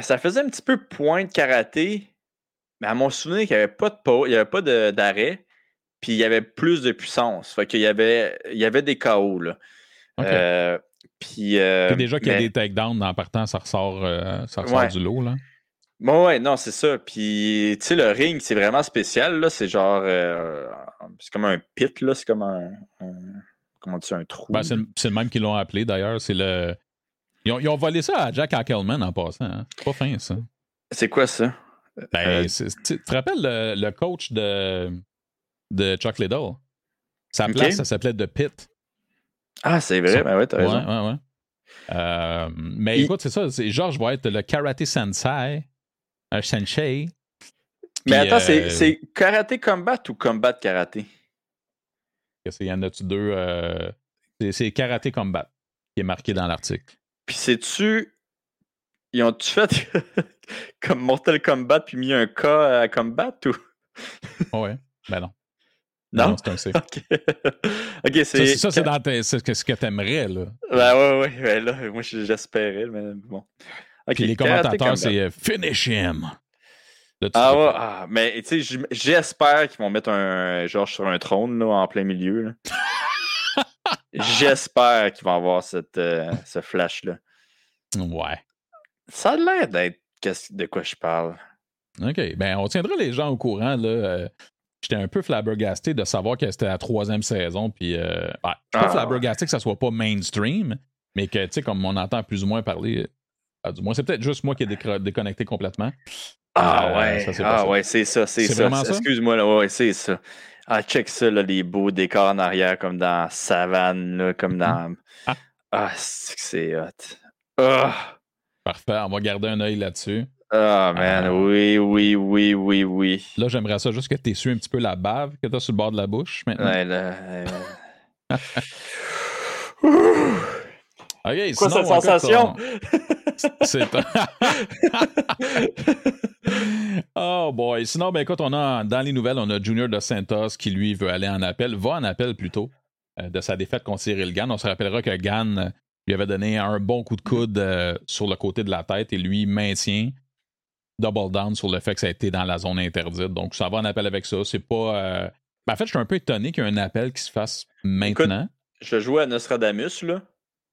Ça faisait un petit peu point de karaté, mais à mon souvenir, il n'y avait pas de il n'y avait pas d'arrêt, puis il y avait plus de puissance. Fait qu'il y avait, il y avait des KO, là. Euh, puis, euh, déjà qu'il y a des takedowns en partant, ça ressort, euh, ça ressort du lot. Là. Bon, ouais, non, c'est ça. Puis, tu sais, le ring, c'est vraiment spécial. Là. C'est genre. Euh, c'est comme un pit, là. C'est comme un. comment tu un trou. Ben, c'est, le, même qu'ils l'ont appelé d'ailleurs. C'est le. Ils ont, volé ça à Jack Ackelman en passant. Hein. C'est pas fin, ça. C'est quoi ça? Ben, tu te rappelles le, coach de, de Chuck Liddell? Sa place, ça s'appelait The Pit. Ah, c'est vrai, ben ouais, t'as raison. Ouais, ouais, ouais. Euh, mais écoute, c'est ça. Georges va être le karaté sensei, un sensei. Mais attends, euh, c'est karaté combat ou combat karaté? Il y en a-tu deux? Euh, c'est karaté combat qui est marqué dans l'article. Puis sais-tu. Ils ont-tu fait <laughs> comme Mortal Kombat puis mis un K à combat ou? ouais, ben <laughs> non. Non, c'est un C. OK, <laughs> c'est. Ça, c'est dans ce que tu aimerais, là. Ben ouais, ouais, ben là, moi, j'espérais, mais bon. OK, Puis les commentateurs, c'est euh, Finish him. ah ouais, ah, mais tu sais, j'espère qu'ils vont mettre un Georges sur un trône, là, en plein milieu. J'espère qu'ils vont avoir cette, euh, ce flash-là. Ouais. Ça a l'air d'être de quoi je parle. OK. Ben, on tiendra les gens au courant. Là. Euh, j'étais un peu flabbergasté de savoir que c'était la troisième saison. Puis, euh, ben, je suis pas ah. flabbergasté que ça soit pas mainstream, mais que, tu sais, comme on entend plus ou moins parler, du moins, c'est peut-être juste moi qui ai déconnecté complètement. Ah euh, ouais, ah ouais, c'est ça, c'est ça. Excuse-moi, là, ouais, c'est ça. Ah, check ça, là, les beaux décors en arrière, comme dans Savane, là, comme dans. Mm-hmm. Ah, ah c'est hot. Ah. Parfait, on va garder un œil là-dessus. Ah, man, euh, oui, oui, oui, oui, oui. Là, j'aimerais ça juste que tu su un petit peu la bave que tu as sur le bord de la bouche maintenant. Ouais, là. <laughs> OK, Quoi cette sensation? C'est <laughs> oh boy. Sinon, ben écoute, on a dans les nouvelles, on a Junior Dos Santos qui lui veut aller en appel, va en appel plutôt euh, de sa défaite contre Cyril Gann. On se rappellera que Gann lui avait donné un bon coup de coude euh, sur le côté de la tête et lui maintient double down sur le fait que ça a été dans la zone interdite. Donc, ça va en appel avec ça. C'est pas. Euh, ben, en fait, je suis un peu étonné qu'il y ait un appel qui se fasse maintenant. je jouais à Nostradamus, là.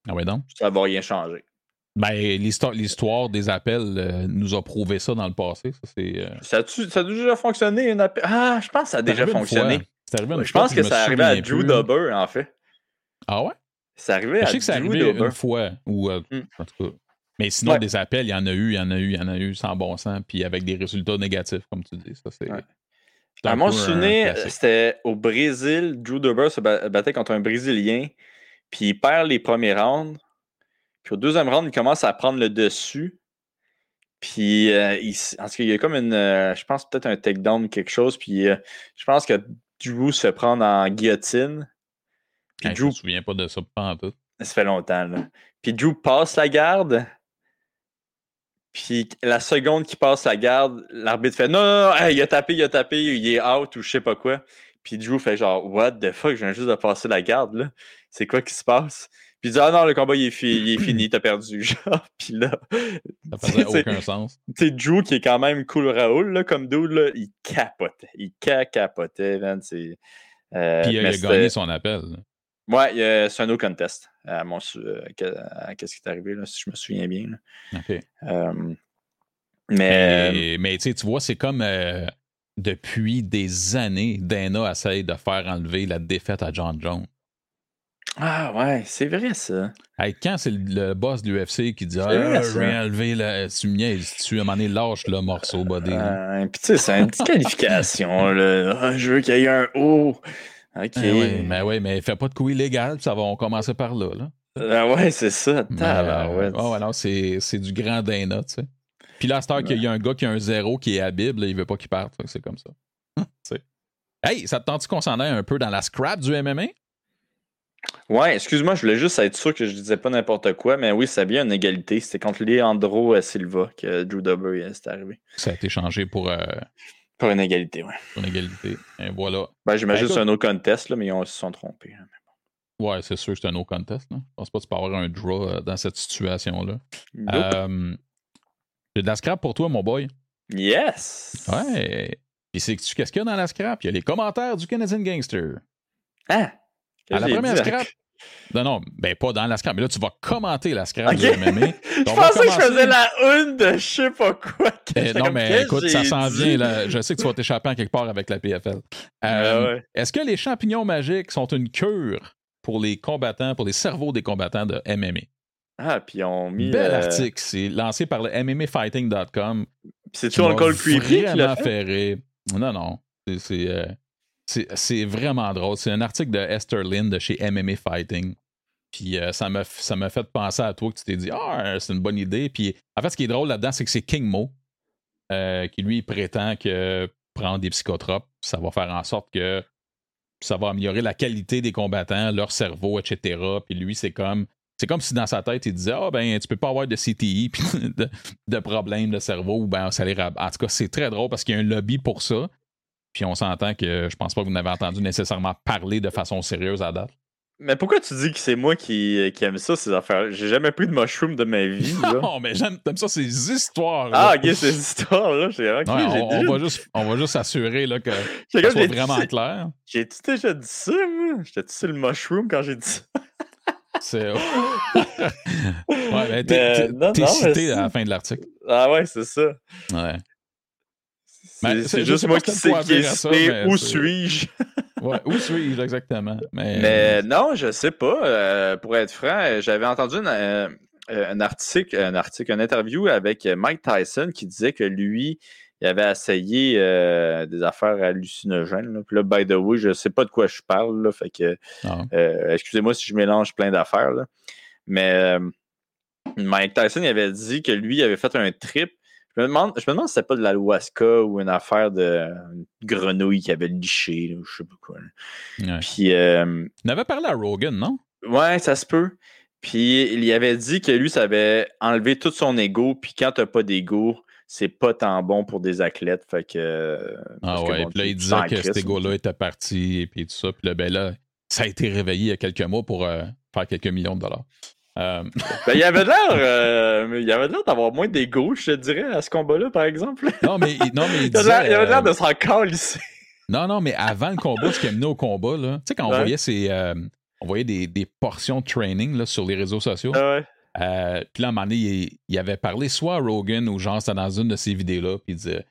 Ah oui, donc? Ça va rien changer. Ben, l'histoire des appels euh, nous a prouvé ça dans le passé. Ça, euh, ça, a, déjà fonctionné, un appel? Ah, je pense que ça a déjà fonctionné. je pense que, ça arrivait à Drew Dobber, en fait. Ah ouais? Ça arrivait à Je sais que ça arrivait une fois. Ou, hmm. En tout cas, mais sinon, des appels, il y en a eu, il y en a eu, il y en a eu sans bon sens, puis avec des résultats négatifs, comme tu dis. Ça, c'est. À mon souvenir, c'était au Brésil, Drew Dober se battait contre un Brésilien, puis il perd les premiers rounds. Puis au deuxième round, il commence à prendre le dessus. Puis, euh, il, en il y a comme une, euh, je pense peut-être un takedown ou quelque chose. Puis, euh, je pense que Drew se fait prendre en guillotine. Puis Drew... Je me souviens pas de ça pas en tout. Ça fait longtemps, là. Puis Drew passe la garde. Puis la seconde qui passe la garde, l'arbitre fait non, non, non il a tapé, il a tapé, il est out ou je sais pas quoi. Puis Drew fait genre What the fuck, je viens juste de passer la garde là. C'est quoi qui se passe? Puis il dit Ah non, le combat il est, il est fini, t'as perdu. <laughs> Genre, puis là. Ça faisait aucun sens. Tu Drew qui est quand même cool Raoul, là, comme dude, là, il capotait. Il capotait, man. Euh, puis il a gagné son appel. Ouais, c'est un no contest à mon euh, qu'est-ce qui est arrivé, là, si je me souviens bien. Euh, mais, mais, tu vois, c'est comme depuis des années, Dana essaye de faire enlever la défaite à John Jones. Ah ouais, c'est vrai ça. quand c'est le, boss de l'UFC qui dit Ah, rien enlevé, là, tu me tu à un moment donné, lâche le morceau body. Puis tu sais, c'est une petite qualification. Là. Ah, je veux qu'il y ait un haut. OK. Mais oui, mais, ouais, mais fais pas de coup illégal, ça va, on commencer par là. là. Ah ouais, c'est ça. Ah ouais, non, c'est, du grand Dana, tu sais. Puis là, heure qu'il y a un gars qui a un zéro qui est à Bible, il veut pas qu'il parte. C'est comme ça. <laughs> hey, ça te tente qu'on s'en aille un peu dans la scrap du MMA? Ouais, excuse-moi, je voulais juste être sûr que je disais pas n'importe quoi, mais oui, ça a bien une égalité. C'était contre Leandro Silva que Drew Dober est arrivé. Ça a été changé pour. Euh, pour une égalité, oui. Pour une égalité. Et voilà. Ben, J'imagine que c'est un no contest, là, mais ils, se sont trompés. Hein, ouais, c'est sûr que c'est un no contest. Là. Je pense pas que tu peux avoir un draw euh, dans cette situation-là. Euh, j'ai de la scrap pour toi, mon boy. Yes! Ouais. Et c'est qu'est-ce qu'il y a dans la scrap? Il y a les commentaires du Canadian Gangster. Ah! À la première scrap. Non, non, ben pas dans la scrap, mais là, tu vas commenter la scrap okay. de MMA. <laughs> je pensais que je faisais la une de je sais pas quoi. <laughs> Eh, non, mais écoute, ça s'en vient. Là. Je sais que tu vas t'échapper en quelque part avec la PFL. Euh, ouais. Est-ce que les champignons magiques sont une cure pour les combattants, pour les cerveaux des combattants de MMA? Ah, puis ils ont mis. Bel euh... article. C'est lancé par le MMAfighting.com. C'est-tu encore le creepy? vraiment fait? Non, non. C'est. C'est vraiment drôle. C'est un article de Esther Lynn de chez MMA Fighting. Puis euh, ça m'a fait penser à toi que tu t'es dit Ah, c'est une bonne idée. Puis en fait, ce qui est drôle là-dedans, c'est que c'est King Mo euh, qui lui prétend que prendre des psychotropes, ça va faire en sorte que ça va améliorer la qualité des combattants, leur cerveau, etc. Puis lui, c'est comme c'est comme si dans sa tête, il disait Ah, ben, tu peux pas avoir de CTI puis <laughs> de, problèmes de cerveau ou ben, ça En tout cas, c'est très drôle parce qu'il y a un lobby pour ça. Puis on s'entend que je pense pas que vous n'avez entendu nécessairement parler de façon sérieuse à date. Mais pourquoi tu dis que c'est moi qui, qui aime ça, ces affaires J'ai jamais pris de mushroom de ma vie. <laughs> non, mais j'aime ça, ces histoires. Ah, ok, ces histoires-là. Ouais, on, on, va juste, on va juste là, que <laughs> ça soit vraiment clair. J'ai-tu déjà dit ça, moi? J'étais-tu sur le mushroom quand j'ai dit ça? <laughs> C'est. ouais, ben, t'es cité à la fin de l'article. Ah ouais, c'est ça. Ouais. C'est juste moi qui sais qui est où suis-je? <laughs> ouais, où suis-je exactement? Mais... non, je sais pas. Euh, pour être franc, j'avais entendu euh, un article, un article, une interview avec Mike Tyson qui disait que lui, il avait essayé euh, des affaires hallucinogènes. Puis là, by the way, je sais pas de quoi je parle. Là, fait que ah. excusez-moi si je mélange plein d'affaires. Mais Mike Tyson il avait dit que lui il avait fait un trip je me demande, je me demande si c'était pas de l'ayahuasca ou une affaire de grenouille qui avait liché, ou je sais pas quoi. Puis. Euh, On avait parlé à Rogan, non? Ouais, ça se peut. Puis il y avait dit que lui, ça avait enlevé tout son ego, puis quand t'as pas d'ego, c'est pas tant bon pour des athlètes. Fait que. Ah ouais, puis là, il disait que cet ego-là était parti, et puis tout ça. Puis là, ben là, ça a été réveillé il y a quelques mois pour euh, faire quelques millions de dollars. Euh, <laughs> ben, il avait l'air euh, il avait l'air d'avoir moins d'ego, je te dirais, à ce combat-là, par exemple. Non, mais, <laughs> non, mais il, disait, il avait l'air euh, de s'en ici. Non, non, mais avant le combat, ce qui a mené au combat, là, tu sais, quand on voyait ces, on voyait des, des, portions de training là, sur les réseaux sociaux. Ah ouais. puis là, à un moment donné, il, avait parlé soit à Rogan ou genre, c'était dans une de ces vidéos-là, puis il disait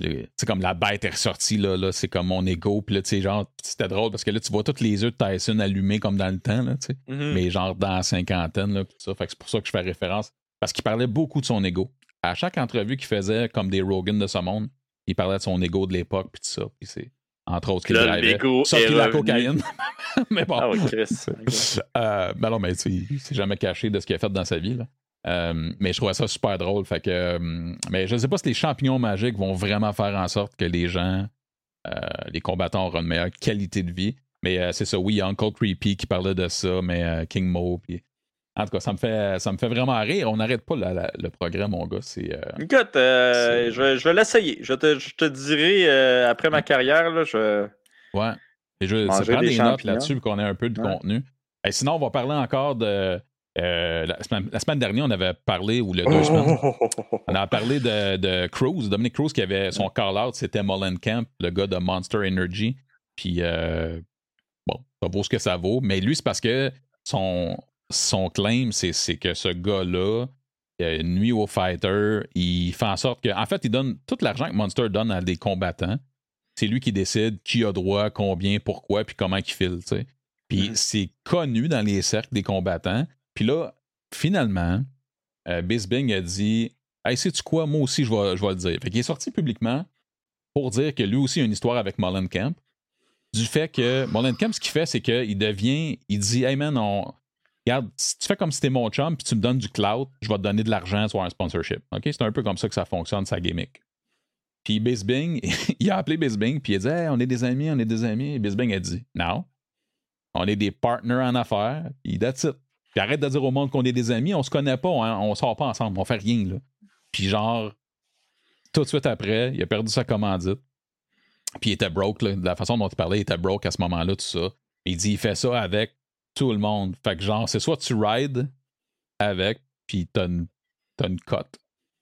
c'est comme la bête est ressortie, là, là c'est comme mon ego. Puis là, tu sais, genre, c'était drôle parce que là, tu vois tous les œufs de Tyson allumés comme dans le temps, là, tu sais. Mm-hmm. Mais genre dans la cinquantaine, là, tout ça. Fait que c'est pour ça que je fais référence. Parce qu'il parlait beaucoup de son ego. À chaque entrevue qu'il faisait, comme des Rogan de ce monde, il parlait de son ego de l'époque, puis tout ça. Puis c'est, entre autres, qu'il drivait. Sauf qu'il la cocaïne. <laughs> mais bon. Ah ouais, Chris. <laughs> euh, ben non, mais il s'est jamais caché de ce qu'il a fait dans sa vie, là. Euh, mais je trouvais ça super drôle. Fait que, euh, mais je ne sais pas si les champignons magiques vont vraiment faire en sorte que les gens, euh, les combattants auront une meilleure qualité de vie. Mais c'est ça, oui, Uncle Creepy qui parlait de ça, mais King Mo. En tout cas, ça me fait, ça me fait vraiment rire. On n'arrête pas le progrès, mon gars. C'est, Écoute, je vais, je vais l'essayer. Je te, je te dirai après ma carrière. Là, je... Ouais. Et je, vais prendre des, notes là-dessus pour qu'on ait un peu de contenu. Et sinon, on va parler encore de euh, la, semaine, dernière, on avait parlé, ou le deux semaines, on a parlé de, de Cruz, Dominic Cruz, qui avait son call-out, c'était Camp, le gars de Monster Energy. Puis, euh, bon, ça vaut ce que ça vaut, mais lui, c'est parce que son, son claim, c'est que ce gars-là, nuit aux fighters, il fait en sorte que, en fait, il donne tout l'argent que Monster donne à des combattants. C'est lui qui décide qui a droit, combien, pourquoi, puis comment il file, tu sais. Puis mm-hmm. c'est connu dans les cercles des combattants. Puis là, finalement, euh, Bisbing a dit Hey, sais-tu quoi, moi aussi, je vais, je le dire. Fait qu'il est sorti publiquement pour dire que lui aussi a une histoire avec Camp. Du fait que Camp, ce qu'il fait, c'est qu'il devient, il dit Hey man, regarde, si tu fais comme si t'es mon chum, puis tu me donnes du cloud, je vais te donner de l'argent sur un sponsorship. C'est un peu comme ça que ça fonctionne, sa gimmick. Puis Bisbing, <laughs> il a appelé Bisbing, puis il a dit hey, on est des amis, on est des amis. Et Bisbing a dit non, on est des partners en affaires, puis that's it. Puis arrête de dire au monde qu'on est des amis, on se connaît pas, on, on sort pas ensemble, on fait rien. Là. Puis genre, tout de suite après, il a perdu sa commandite. Puis il était broke, là. de la façon dont il parlait, il était broke à ce moment-là, tout ça. Il dit il fait ça avec tout le monde. Fait que genre, c'est soit tu rides avec, puis t'as une, t'as une cote,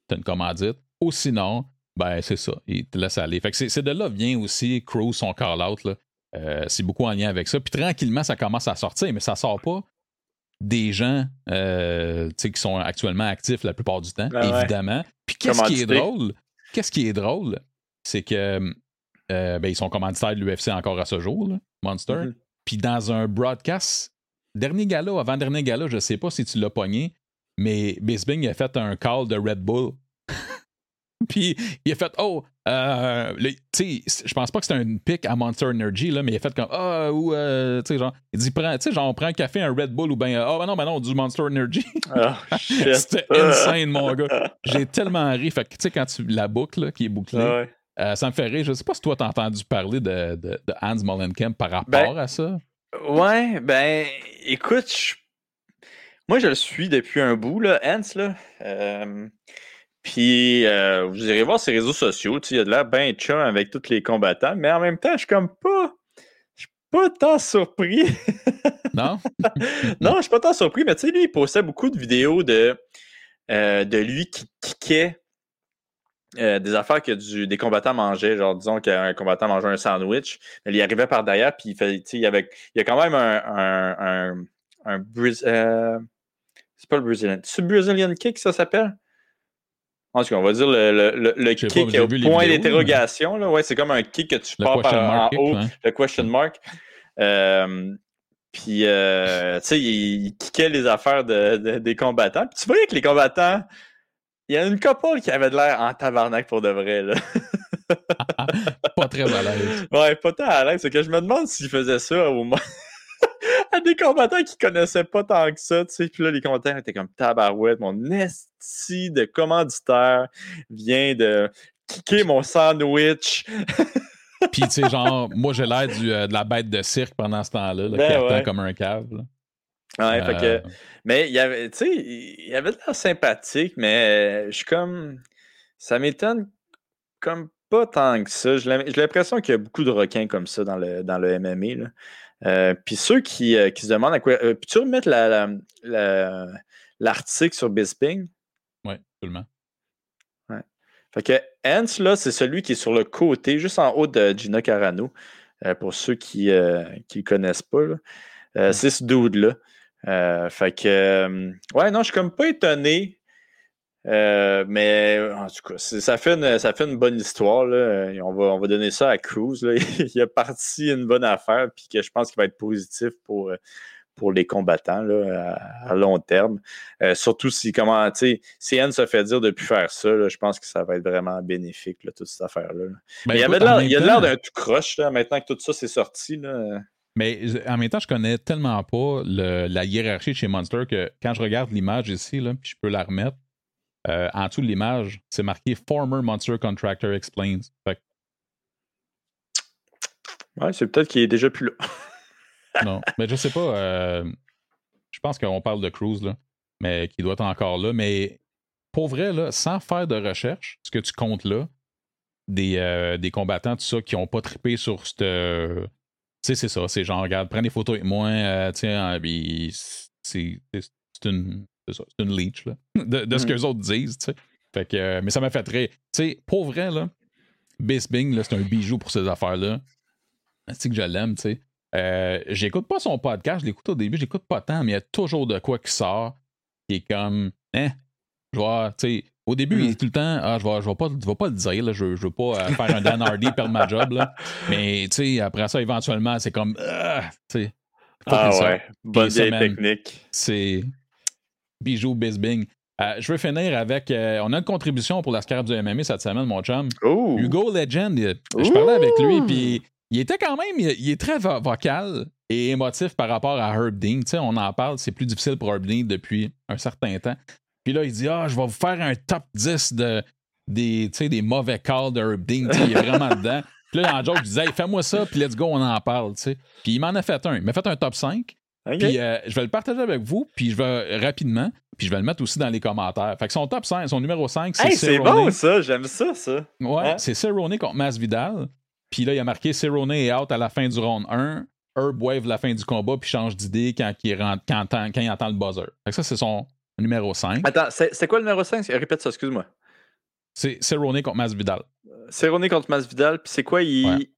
t'as une commandite, ou sinon, ben c'est ça, il te laisse aller. Fait que c'est de là vient aussi Cruise, son call-out. là. Euh, c'est beaucoup en lien avec ça. Puis tranquillement, ça commence à sortir, mais ça sort pas des gens euh, qui sont actuellement actifs la plupart du temps, ouais. évidemment. Puis qu'est-ce qui est drôle? Qu'est-ce qui est drôle? C'est que euh, ben, ils sont commanditaires de l'UFC encore à ce jour, là, Monster. Mhm. Puis dans un broadcast, dernier gala, avant-dernier gala, je sais pas si tu l'as pogné, mais Bisbing a fait un call de Red Bull. <laughs> Puis il a fait Oh, euh, tu sais, je pense pas que c'était un pic à Monster Energy, là, mais il a fait comme Ah, ou, euh, tu sais, genre, il dit prends- Tu sais, genre, on prend un café, un Red Bull ou ben, ah, ben non, ben non, du Monster Energy. Oh, <laughs> shit. C'était insane, mon gars. <laughs> J'ai tellement ri. Fait que, tu sais, quand tu la boucle, là, qui est bouclée, Ouais. euh, ça me fait rire. Je sais pas si toi, t'as entendu parler de, de, de Hans Mollenkamp par rapport Ben, à ça. Ouais, ben, écoute, moi je le suis depuis un bout, là, Hans, là. Euh, Puis, euh, vous irez voir ses réseaux sociaux, il a de l'air bien chum avec tous les combattants, mais en même temps, je suis comme pas. Je suis pas tant surpris. <laughs> Non? non, je suis pas tant surpris, mais tu sais, lui, il postait beaucoup de vidéos de, euh, de lui qui kickait euh, des affaires que du- des combattants mangeaient. Genre, disons qu'un combattant mangeait un sandwich, il arrivait par derrière, puis il, fait, il, y avait, il y a quand même un. un, un, euh, c'est pas le Brazilian. C'est le Brazilian kick, ça s'appelle? En tout cas, on va dire le, le, le, kick au point d'interrogation. Ouais, c'est comme un kick que tu pars par en haut, ouais. le question mark. Euh, puis, euh, tu sais, il, il kickait les affaires de, de- des combattants. Puis tu voyais que les combattants, il y a une couple qui avait de l'air en tabarnak pour de vrai. Là. <laughs> pas très à l'aise. Ouais, pas tant à l'aise. C'est que je me demande s'il faisait ça au moins à des combattants qui connaissaient pas tant que ça. Tu sais. Puis là, les combattants étaient comme tabarouette. Mon esti de commanditaire vient de kicker mon sandwich. Puis, tu sais, genre, moi, j'ai l'air euh, de la bête de cirque pendant ce temps-là, là, Ben qui attend comme un cave. là. Ouais, fait que. Euh, Mais il y avait, tu sais, il y avait de l'air sympathique, mais euh, je suis comme. Ça m'étonne comme pas tant que ça. J'ai l'impression qu'il y a beaucoup de requins comme ça dans le, dans le MMA. là. Euh, Puis ceux qui, euh, qui se demandent à quoi. euh, Peux-tu remettre la- la- la- l'article sur Bisping? ouais, absolument. Fait que Hans, là, c'est celui qui est sur le côté, juste en haut de Gina Carano. euh, pour ceux qui ne le connaissent pas. Ouais. C'est ce dude-là. Fait que. ouais, non, je suis comme pas étonné. Euh, mais en tout cas, ça fait, une, ça fait une bonne histoire. Là. On, va, on va donner ça à Cruz. Là. <laughs> Il a parti une bonne affaire, puis que je pense qu'il va être positif pour, euh, pour les combattants là, à, à long terme. Euh, surtout si comment, tu sais, si Anne se fait dire de ne plus faire ça, là, je pense que ça va être vraiment bénéfique, là, toute cette affaire-là. là. Ben, Mais il y avait de l'air- il y a l'air d'un tout croche, maintenant que tout ça c'est sorti. Là. Mais en même temps, je connais tellement pas le- la hiérarchie chez Monster que quand je regarde l'image ici, là, puis je peux la remettre, euh, en dessous de l'image, c'est marqué Former Monster Contractor Explains. Fait que Ouais, c'est peut-être qu'il est déjà plus là. <laughs> non. Mais je sais pas. euh, je pense qu'on parle de Cruz, là, mais qui doit être encore là. Mais pour vrai, là, sans faire de recherche, ce que tu comptes là, des, euh, des combattants, tout ça, qui n'ont pas trippé sur cette. tu sais, c'est ça. C'est genre, regarde, prends des photos avec moi. euh, tiens, c'est- c'est une. C'est ça, c'est une leech, là, de, de ce Mhm. que les autres disent, tu sais. Fait que, euh, mais ça m'a fait très. Tu sais, pour vrai, là, Bisbing, là, c'est un bijou pour ces affaires-là. C'est que je l'aime, tu sais. Euh, j'écoute pas son podcast, je l'écoute au début, j'écoute pas tant, mais il y a toujours de quoi qui sort qui est comme, hein, je vois, tu sais, au début, Mm. il est tout le temps, ah, je vais, je vais, pas, je vais pas le dire, là, je, je veux pas euh, faire un Dan Hardy perdre ma job, là. Mais, tu sais, après ça, éventuellement, c'est comme, ah, tu sais. Ah ouais, bonne vieille technique. C'est bijou Bisbing. Euh, je veux finir avec, euh, on a une contribution pour la scarpe du MMA cette semaine, mon chum. Oh! Hugo Legend, il- je parlais avec lui, puis il était quand même, il, il est très vo- vocal est émotif par rapport à Herb Dean. Tu sais, on en parle, c'est plus difficile pour Herb Dean depuis un certain temps. Puis là, il dit Ah, je vais vous faire un top 10 de, des, des mauvais calls de Herb Dean. Il est vraiment <laughs> dedans. Puis là, en joke, je disais hey, Fais-moi ça, puis let's go, on en parle. Puis il m'en a fait un. Il m'a fait un top 5. Puis euh, je vais le partager avec vous, puis je vais rapidement, puis je vais le mettre aussi dans les commentaires. Fait que son top 5, son numéro 5, c'est Hey, c'est bon ça, j'aime ça, ça. Ouais, Hein? c'est Cerrone contre Masvidal. Puis là, il a marqué Cerrone est out à la fin du round 1. Herb wave la fin du combat, puis change d'idée quand, il rentre- quand, il entend le buzzer. Fait que ça, c'est son numéro 5. Attends, c'est c'est quoi le numéro 5? Répète ça, excuse-moi. C'est Cerrone contre Masvidal. Cerrone contre Masvidal, puis c'est quoi, il... Ouais.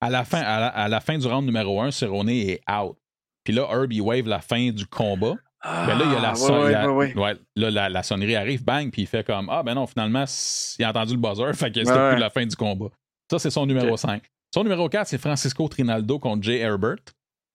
À la, fin, à, la, à la fin du round numéro 1, Cerrone est out. Puis là, Herb, il wave la fin du combat. Ah, Ben là, il y a la, ouais, son- ouais, la- ouais, là, la, la sonnerie arrive, bang, puis il fait comme Ah, ben non, finalement, il a entendu le buzzer, <laughs> fait que c'était plus la fin du combat. Ça, c'est son numéro Ok. 5. Son numéro 4, c'est Francisco Trinaldo contre Jay Herbert,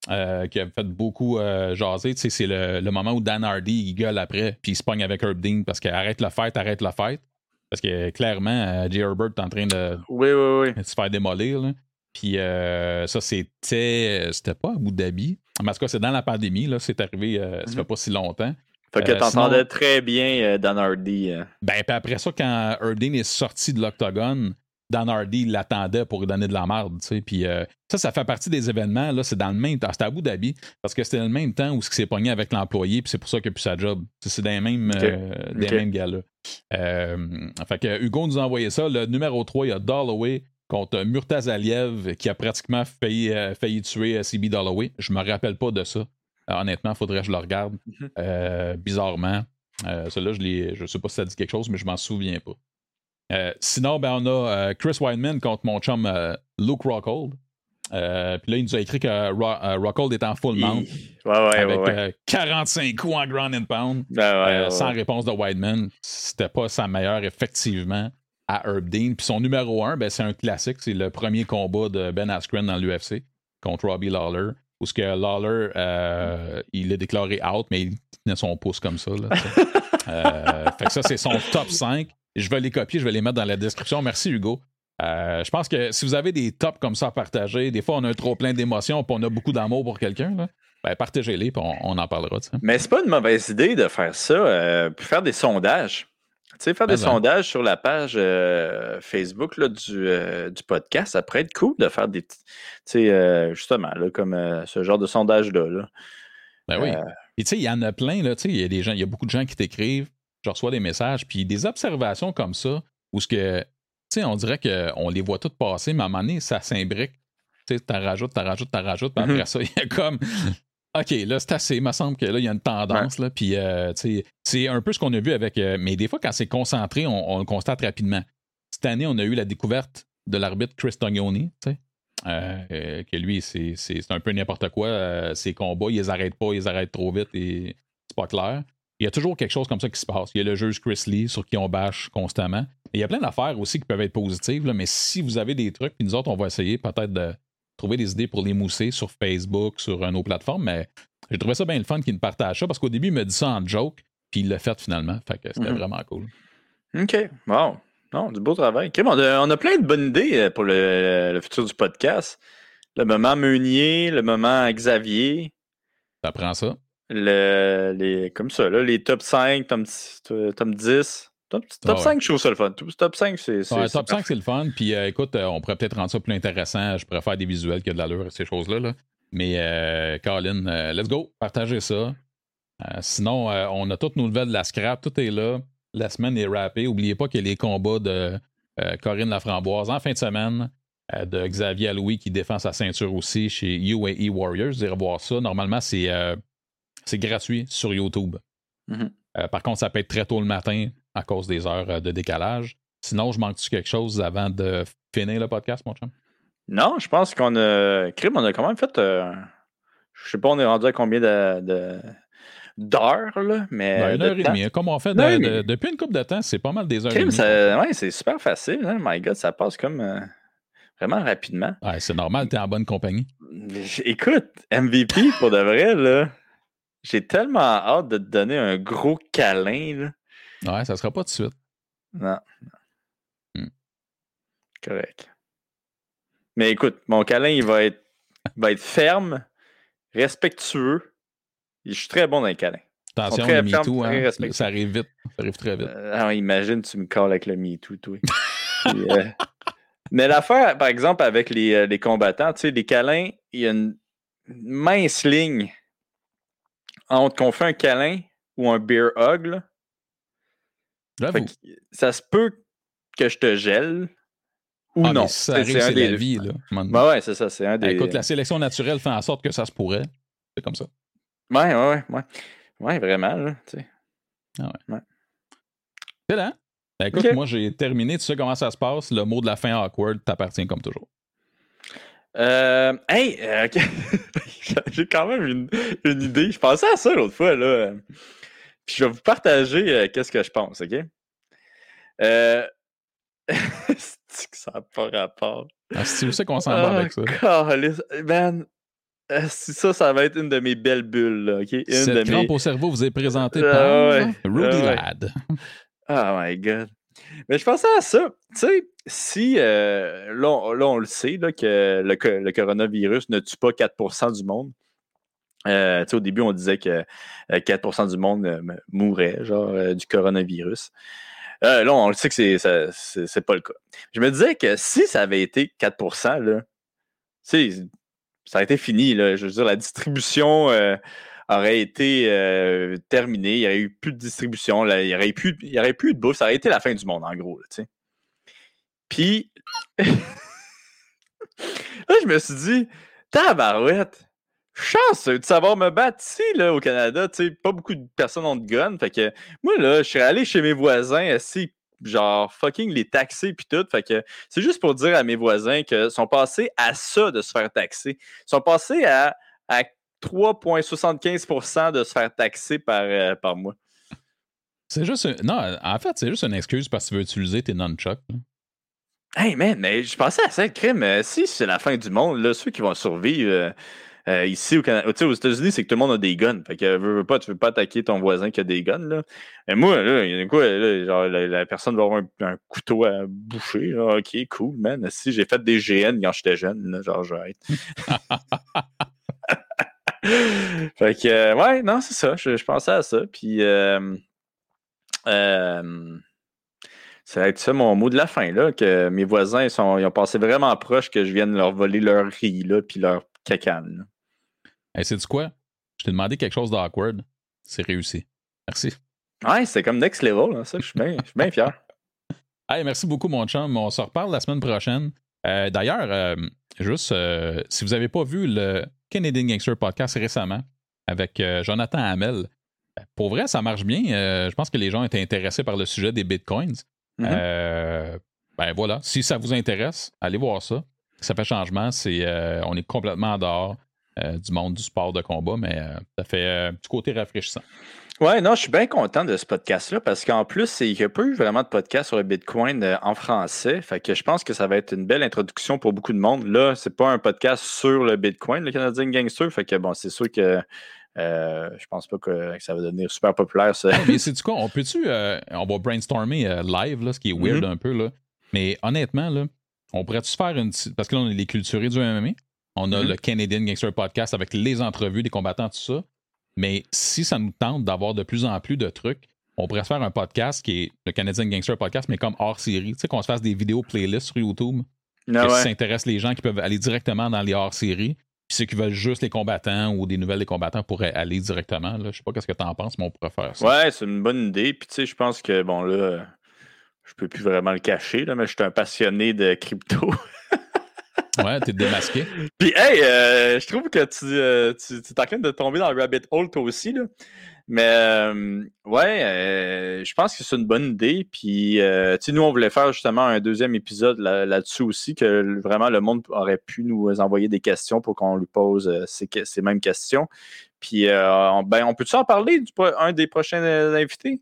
euh, qui a fait beaucoup euh, jaser. Tu sais, c'est le, le moment où Dan Hardy, il gueule après, puis il se pogne avec Herb Dean parce qu'arrête la fête, arrête la fête. Parce que clairement, euh, Jay Herbert est en train de, Oui, oui, oui. de se faire démolir. là. Puis euh, ça, c'était. C'était pas à Abu Dhabi. Mais en tout cas, c'est dans la pandémie. Là, c'est arrivé, euh, ça fait Mhm. pas si longtemps. Fait que Euh, t'entendais sinon- très bien euh, Dan Hardy. euh. Ben, puis après ça, quand Erdin est sorti de l'octogone, Dan Hardy l'attendait pour lui donner de la merde, tu sais. Puis euh, ça, ça fait partie des événements, là, c'est dans le même temps. C'était à Abu Dhabi, parce que c'était le même temps où ce qui s'est pogné avec l'employé, puis c'est pour ça qu'il a plus sa job. C'est des mêmes, Ok. euh, des mêmes gars-là. Euh, fait que Hugo nous a envoyé ça. Le numéro 3, il y a Dalloway contre Murtaz Aliev, qui a pratiquement failli, euh, failli tuer euh, CB Dalloway. Je me rappelle pas de ça. Euh, honnêtement, il faudrait que je le regarde. Mhm. Bizarrement. Celui-là, je je sais pas si ça dit quelque chose, mais je m'en souviens pas. Sinon, ben, on a Chris Weidman contre mon chum Luke Rockhold. Euh, Puis là, il nous a écrit que Ro- Rockhold est en full mount Il- Ouais, ouais, avec ouais. ouais. euh, 45 coups en ground and pound. Ben, Euh, sans réponse de Weidman. C'était pas sa meilleure, effectivement, à Herb Dean. Puis son numéro 1, ben, c'est un classique. C'est le premier combat de Ben Askren dans l'UFC contre Robbie Lawler. Où ce que Lawler, euh, il est déclaré out, mais il tenait son pouce comme ça. là. <laughs> Euh, fait que ça, c'est son top 5. Je vais les copier, je vais les mettre dans la description. Merci, Hugo. Euh, je pense que si vous avez des tops comme ça à partager, des fois on a un trop plein d'émotions puis on a beaucoup d'amour pour quelqu'un, là, ben partagez-les puis on, on en parlera. tu sais. Mais c'est pas une mauvaise idée de faire ça, euh, puis faire des sondages. Tu sais, faire des Mais non. sondages sur la page euh, Facebook là, du, euh, du podcast, ça pourrait être cool de faire des. petits- Tu sais, euh, justement, là, comme ce genre de sondage-là. là. Ben oui. Puis tu sais, il y en a plein, là, tu sais, il y a des gens, il y a beaucoup de gens qui t'écrivent, je reçois des messages, puis des observations comme ça, où ce que, tu sais, on dirait qu'on les voit toutes passer, mais à un moment donné, ça s'imbrique. Tu sais, t'en rajoutes, t'en rajoutes, t'en rajoutes, puis Mhm. après ça, <laughs> il y a comme, OK, là, c'est assez, il me semble que là, il y a une tendance, là, puis, euh, tu sais, c'est un peu ce qu'on a vu avec, euh, mais des fois, quand c'est concentré, on, on le constate rapidement. Cette année, on a eu la découverte de l'arbitre Chris Tognoni, tu sais, euh, euh, que lui, c'est un peu n'importe quoi. ses combats, ils les arrêtent pas, ils les arrêtent trop vite et c'est pas clair. Il y a toujours quelque chose comme ça qui se passe. Il y a le juge Chris Lee sur qui on bâche constamment. Et il y a plein d'affaires aussi qui peuvent être positives, là, mais si vous avez des trucs, puis nous autres, on va essayer peut-être de trouver des idées pour les mousser sur Facebook, sur euh, nos plateformes, mais j'ai trouvé ça bien le fun qu'il nous partage ça parce qu'au début, il me dit ça en joke, puis il l'a fait finalement. Fait que c'était Mhm. vraiment cool. OK. Wow. Non, du beau travail. On, a, on a plein de bonnes idées euh, pour le, le futur du podcast. Le moment Meunier, le moment Xavier, T'apprends ça? le, les, comme ça, là, les top 5, top, top 10. Top, top Ah ouais. 5, je trouve ça le fun. Top, top 5, c'est. Ouais, top 5, parfait. c'est le fun. Puis euh, écoute, euh, on pourrait peut-être rendre ça plus intéressant. Je faire des visuels ont de l'allure, ces choses-là. là. Mais euh, Colin, let's go, partagez ça. Sinon, on a toutes nos nouvelles de la scrap, tout est là. La semaine est rappée. N'oubliez pas qu'il y a les combats de Corinne Laframboise en fin de semaine, de Xavier Aloui qui défend sa ceinture aussi chez UAE Warriors. Vous irez voir ça. Normalement, c'est gratuit sur YouTube. Mhm. Euh, par contre, ça peut être très tôt le matin à cause des heures euh, de décalage. Sinon, je manque-tu quelque chose avant de finir le podcast, mon chum? Non, je pense qu'on a. Crime, on a quand même fait. euh, je sais pas, on est rendu à combien de. de- d'heures, là, mais. Ben, une de heure et demie. Comme on fait et de- de- depuis une couple de temps, c'est pas mal des heures et Crime, demie. ça- ouais, c'est super facile. Hein? My God, ça passe comme. euh, vraiment rapidement. Ouais, c'est normal, t'es en bonne compagnie. Écoute, MVP pour de vrai, là. J'ai tellement hâte de te donner un gros câlin, là. Ouais, ça sera pas tout de suite. Non. Hmm. Correct. Mais écoute, mon câlin, il va être, <laughs> va être ferme, respectueux. Je suis très bon dans les câlins. Attention, le MeToo, hein, ça arrive vite. Ça arrive très vite. Euh, ah, imagine, tu me colles avec le MeToo, toi. <laughs> euh... Mais l'affaire, par exemple, avec les, euh, les combattants, tu sais, les câlins, il y a une mince ligne entre qu'on fait un câlin ou un beer hug. ça se peut que je te gèle ou ah, non. C'est la vie. Là, bah ouais, c'est ça. C'est un des... Écoute, la sélection naturelle fait en sorte que ça se pourrait. C'est comme ça. Ouais, ouais, ouais. Ouais, vraiment. Là, tu sais. Ah ouais. ouais. C'est là. Ben, écoute, moi, j'ai terminé. Tu sais comment ça se passe? Le mot de la fin awkward t'appartient comme toujours. Euh, hey, euh, <laughs> j'ai quand même une, une, idée. Je pensais à ça l'autre fois. Là. Puis je vais vous partager euh, qu'est-ce que je pense, OK? Euh... <laughs> ça n'a pas rapport? Ah, si tu sais qu'on s'en va avec ça? Man, ça, ça va être une de mes belles bulles. Là, OK? Une Cette de crampe mes... au cerveau vous est présentée par ouais, Rudy ouais. Ladd. Oh my God. Mais je pensais à ça. Tu sais, si, euh, là, on, le sait, là, que le, le, coronavirus ne tue pas 4% du monde. Euh, au début, on disait que 4% du monde euh, mourrait, genre, euh, du coronavirus. là, on le sait que c'est, ça, c'est, c'est pas le cas. Je me disais que si ça avait été 4% là, ça a été fini, là. Je veux dire, la distribution aurait été euh, terminé, il n'y aurait eu plus de distribution, il n'y aurait, plus, il y aurait plus de bouffe, ça aurait été la fin du monde, en gros. Puis, <laughs> là, je me suis dit, tabarouette, chance de savoir me battre ici, là, au Canada, pas beaucoup de personnes ont de gun, fait que moi, là, je suis allé chez mes voisins, assis genre fucking les taxer puis tout. Fait que c'est juste pour dire à mes voisins qu'ils sont passés à ça de se faire taxer. Ils sont passés à 3,75% de se faire taxer par, euh, par mois. C'est juste. Un... Non, en fait, c'est juste une excuse parce que tu veux utiliser tes nunchucks. Hey, man, mais je pensais à ça, crime. Si c'est la fin du monde, là, ceux qui vont survivre euh, euh, ici au Canada, aux États-Unis, c'est que tout le monde a des guns. Fait que veux, veux pas, tu veux pas attaquer ton voisin qui a des guns, là. Et moi, là, il y a quoi, là, genre, la, la, personne va avoir un, un, couteau à boucher, là. Ok, cool, man. Si j'ai fait des GN quand j'étais jeune, là, genre, je vais être. <laughs> <laughs> fait que, euh, ouais, non, c'est ça. Je, je, pensais à ça. Puis, euh, euh, ça va être ça mon mot de la fin, là, que mes voisins sont, ils ont passé vraiment proche que je vienne leur voler leur riz, là, puis leur cacane. Hey, sais-tu quoi? Je t'ai demandé quelque chose d'awkward. C'est réussi. Merci. Ouais, c'est comme next level, là, ça. Je suis bien, bien fier. <laughs> hey, merci beaucoup, mon chum. On se reparle la semaine prochaine. Euh, D'ailleurs, juste, si vous n'avez pas vu le Canadian Gangster Podcast récemment avec euh, Jonathan Hamel. Pour vrai, ça marche bien. Euh, je pense que les gens étaient intéressés par le sujet des bitcoins. Mm -hmm. euh, ben voilà, si ça vous intéresse, allez voir ça. Ça fait changement. C'est, euh, on est complètement en dehors euh, du monde du sport de combat, mais ça fait un petit côté rafraîchissant. Ouais, non, je suis bien content de ce podcast-là parce qu'en plus, il n'y a pas eu vraiment de podcast sur le Bitcoin euh, en français. Fait que je pense que ça va être une belle introduction pour beaucoup de monde. Là, c'est pas un podcast sur le Bitcoin, le Canadien Gangster. Fait que bon, c'est sûr que euh, je pense pas que, que, ça va devenir super populaire. Ça. mais c'est du coup, on peut-tu, euh, on va brainstormer euh, live, là, ce qui est weird mm -hmm. un peu, là. Mais honnêtement, là, on pourrait-tu faire une. Parce que là, on est les culturés du MMA. On a mm -hmm. le Canadian Gangster Podcast avec les entrevues des combattants, tout ça. Mais si ça nous tente d'avoir de plus en plus de trucs, on pourrait se faire un podcast qui est le Canadian Gangster Podcast, mais comme hors série. Tu sais, qu'on se fasse des vidéos playlists sur YouTube. Ah que ouais. si ça intéresse les gens qui peuvent aller directement dans les hors séries. Puis ceux qui veulent juste les combattants ou des nouvelles des combattants pourraient aller directement. Là. Je sais pas qu'est-ce que tu en penses, mais on pourrait faire ça. Ouais, c'est une bonne idée. Puis tu sais, je pense que bon là, je peux plus vraiment le cacher, là, mais je suis un passionné de crypto. <laughs> Ouais, t'es démasqué. Puis, hey, euh, je trouve que tu, euh, tu, tu es en train de tomber dans le rabbit hole toi aussi, là. Mais, euh, ouais, je pense que c'est une bonne idée. Puis, tu sais, nous, on voulait faire justement un deuxième épisode là, là-dessus aussi, que vraiment le monde aurait pu nous envoyer des questions pour qu'on lui pose ces, ces, mêmes questions. Puis, on, ben, on peut-tu en parler du un des prochains invités?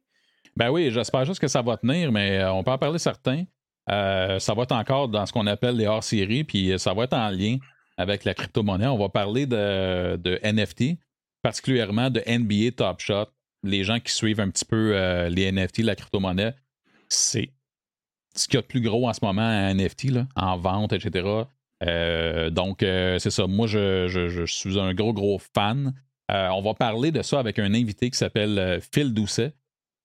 Ben oui, j'espère juste que ça va tenir, mais on peut en parler certains. Euh, ça va être encore dans ce qu'on appelle les hors-séries, puis ça va être en lien avec la crypto-monnaie. On va parler de, NFT, particulièrement de NBA Top Shot. Les gens qui suivent un petit peu euh, les NFT, la crypto-monnaie, c'est ce qu'il y a de plus gros en ce moment à NFT, en vente, etc. donc, c'est ça. Moi, je, suis un gros, gros fan. on va parler de ça avec un invité qui s'appelle Phil Doucet.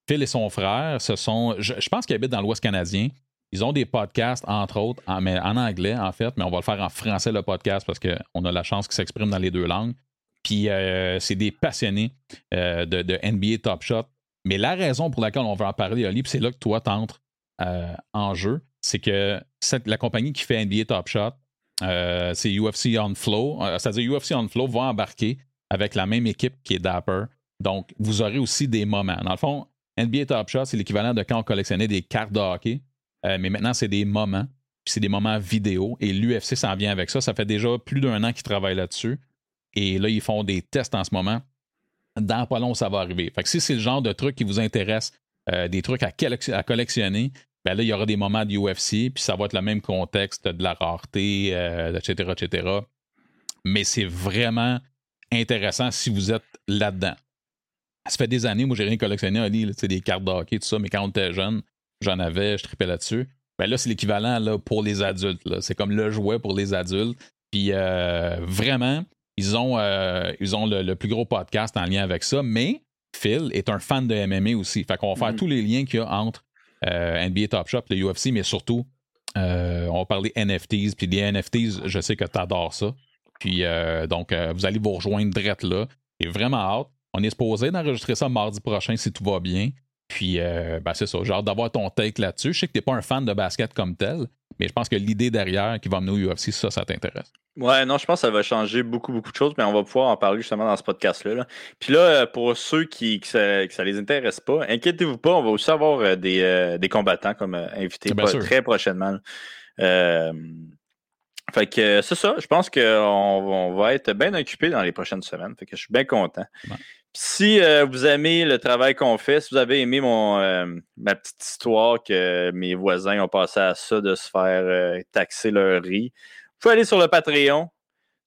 Phil et son frère, ce sont, je, pense qu'ils habitent dans l'Ouest canadien. Ils ont des podcasts, entre autres, en, mais en anglais, en fait, mais on va le faire en français, le podcast, parce qu'on a la chance qu'ils s'expriment dans les deux langues. Puis euh, c'est des passionnés euh, de, NBA Top Shot. Mais la raison pour laquelle on va en parler, Oli, c'est là que toi t'entres euh, en jeu, c'est que la compagnie qui fait NBA Top Shot, c'est UFC On Flow. C'est-à-dire UFC On Flow va embarquer avec la même équipe qui est Dapper. Donc, vous aurez aussi des moments. Dans le fond, NBA Top Shot, c'est l'équivalent de quand on collectionnait des cartes de hockey. Mais maintenant, c'est des moments. Puis c'est des moments vidéo. Et l'UFC s'en vient avec ça. Ça fait déjà plus d'un an qu'ils travaillent là-dessus. Et là, ils font des tests en ce moment. Dans pas long, ça va arriver. Fait que si c'est le genre de truc qui vous intéresse, euh, des trucs à, collectionner, ben là, il y aura des moments de UFC, puis ça va être le même contexte de la rareté, etc., euh, etc. Mais c'est vraiment intéressant si vous êtes là-dedans. Ça fait des années, moi, j'ai rien collectionné, Ali, des cartes de hockey, tout ça, mais quand on était jeune, j'en avais, je tripais là-dessus. Ben là, c'est l'équivalent là, pour les adultes. C'est comme le jouet pour les adultes. Puis euh, vraiment, ils ont, euh, ils ont le, plus gros podcast en lien avec ça, mais Phil est un fan de MMA aussi. Fait qu'on va faire mm-hmm. tous les liens qu'il y a entre euh, NBA Top Shop, le UFC, mais surtout, on va parler NFTs. Puis les NFTs, je sais que tu adores ça. Puis donc, vous allez vous rejoindre direct là. Et vraiment hâte. On est supposé d'enregistrer ça mardi prochain si tout va bien. Puis, ben, c'est ça. Hâte d'avoir ton take là-dessus. Je sais que tu n'es pas un fan de basket comme tel, mais je pense que l'idée derrière qui va mener au UFC, ça, ça t'intéresse. Ouais, non, je pense que ça va changer beaucoup, beaucoup de choses, mais on va pouvoir en parler justement dans ce podcast-là. Puis là, euh, pour ceux qui que ça, les intéresse pas, inquiétez-vous pas, on va aussi avoir euh, des, euh, des combattants comme invités très prochainement. fait que c'est ça, je pense qu'on on va être bien occupé dans les prochaines semaines. Fait que je suis bien content. Si vous aimez le travail qu'on fait, si vous avez aimé mon ma petite histoire que mes voisins ont passé à ça de se faire taxer leur riz, faut aller sur le Patreon,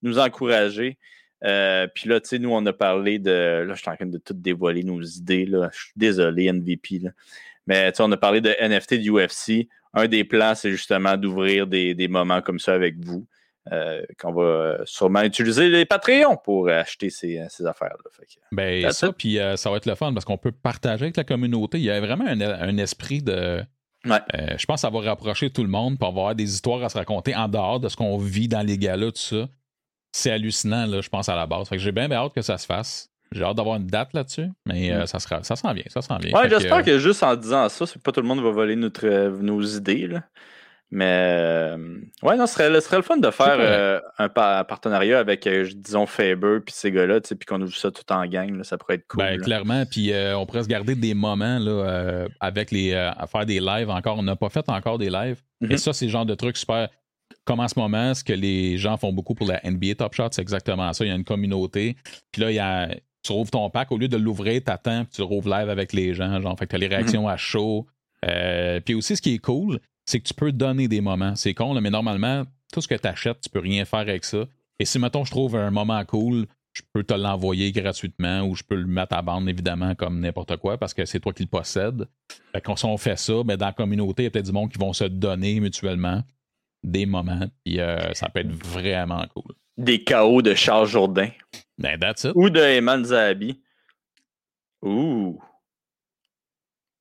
nous encourager. Euh, puis là, tu sais, nous, on a parlé de. Là, je suis en train de tout dévoiler nos idées. Là. Je suis désolé, MVP. Là. Mais tu sais, on a parlé de NFT de UFC. Un des plans, c'est justement d'ouvrir des, moments comme ça avec vous. Euh, qu'on va sûrement utiliser les Patreons pour acheter ces, affaires-là. Ben, ça, puis euh, ça va être le fun parce qu'on peut partager avec la communauté. Il y a vraiment un esprit de euh, je pense que ça va rapprocher tout le monde pour avoir des histoires à se raconter en dehors de ce qu'on vit dans les galas, tout ça. C'est hallucinant, là, je pense, à la base. j'ai bien, hâte que ça se fasse. J'ai hâte d'avoir une date là-dessus, mais euh, ça, sera, ça s'en vient, ça s'en vient. Ouais, j'espère que, juste en disant ça, c'est que pas tout le monde va voler notre, euh, nos idées. Là. Mais euh, ouais, non, ce serait, serait, le fun de faire euh, un partenariat avec, euh, disons, Faber puis ces gars-là, puis qu'on ouvre ça tout en gang. ça pourrait être cool. Ben, clairement, puis on pourrait se garder des moments là, avec les. à faire des lives encore. On n'a pas fait encore des lives. Et mm-hmm. ça, c'est le genre de truc super. Comme en ce moment, ce que les gens font beaucoup pour la NBA Top Shot, c'est exactement ça. Il y a une communauté. Puis là, il y a, tu rouvres ton pack. Au lieu de l'ouvrir, tu attends, puis tu rouvres live avec les gens. Genre, fait que tu as les réactions mm-hmm. à chaud. puis aussi, ce qui est cool, c'est que tu peux donner des moments. C'est con, mais normalement, tout ce que tu achètes, tu peux rien faire avec ça. Et si, mettons, je trouve un moment cool, je peux te l'envoyer gratuitement ou je peux le mettre à bande, évidemment, comme n'importe quoi, parce que c'est toi qui le possèdes. Fait si on fait ça, ben, dans la communauté, il y a peut-être du monde qui vont se donner mutuellement des moments. Puis euh, ça peut être vraiment cool. Des chaos de Charles Jourdain. Ben, that's it. Ou de Eman Zahabi. Ouh.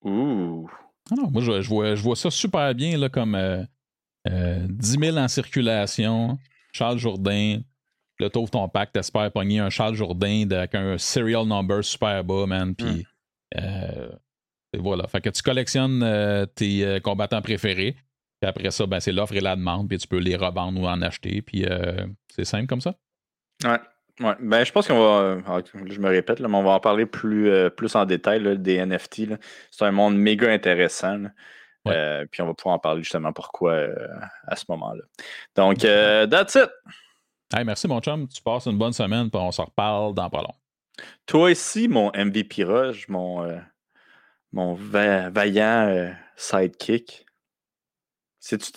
Ouh. Ah non, moi, je, vois, je vois ça super bien là, comme euh, 10 euh, 000 en circulation, Charles Jourdain. Là, t'ouvres ton pack, t'espères pogner un Charles Jourdain avec un serial number super bas, man. Puis, hmm. euh, voilà. Fait que tu collectionnes euh, tes combattants préférés. Puis après ça, ben, c'est l'offre et la demande. Puis tu peux les revendre ou en acheter. Puis c'est simple comme ça. Ouais. Ouais, ben, je pense qu'on va, ah, je me répète, là, mais on va en parler plus, euh, plus en détail des NFT. C'est un monde méga intéressant. Euh, puis on va pouvoir en parler justement pourquoi euh, à ce moment-là. Donc, that's it. Hey, merci mon chum, tu passes une bonne semaine, puis on se reparle dans pas long. Toi aussi, mon MVP Rush, mon, mon vaillant sidekick. C'est-tu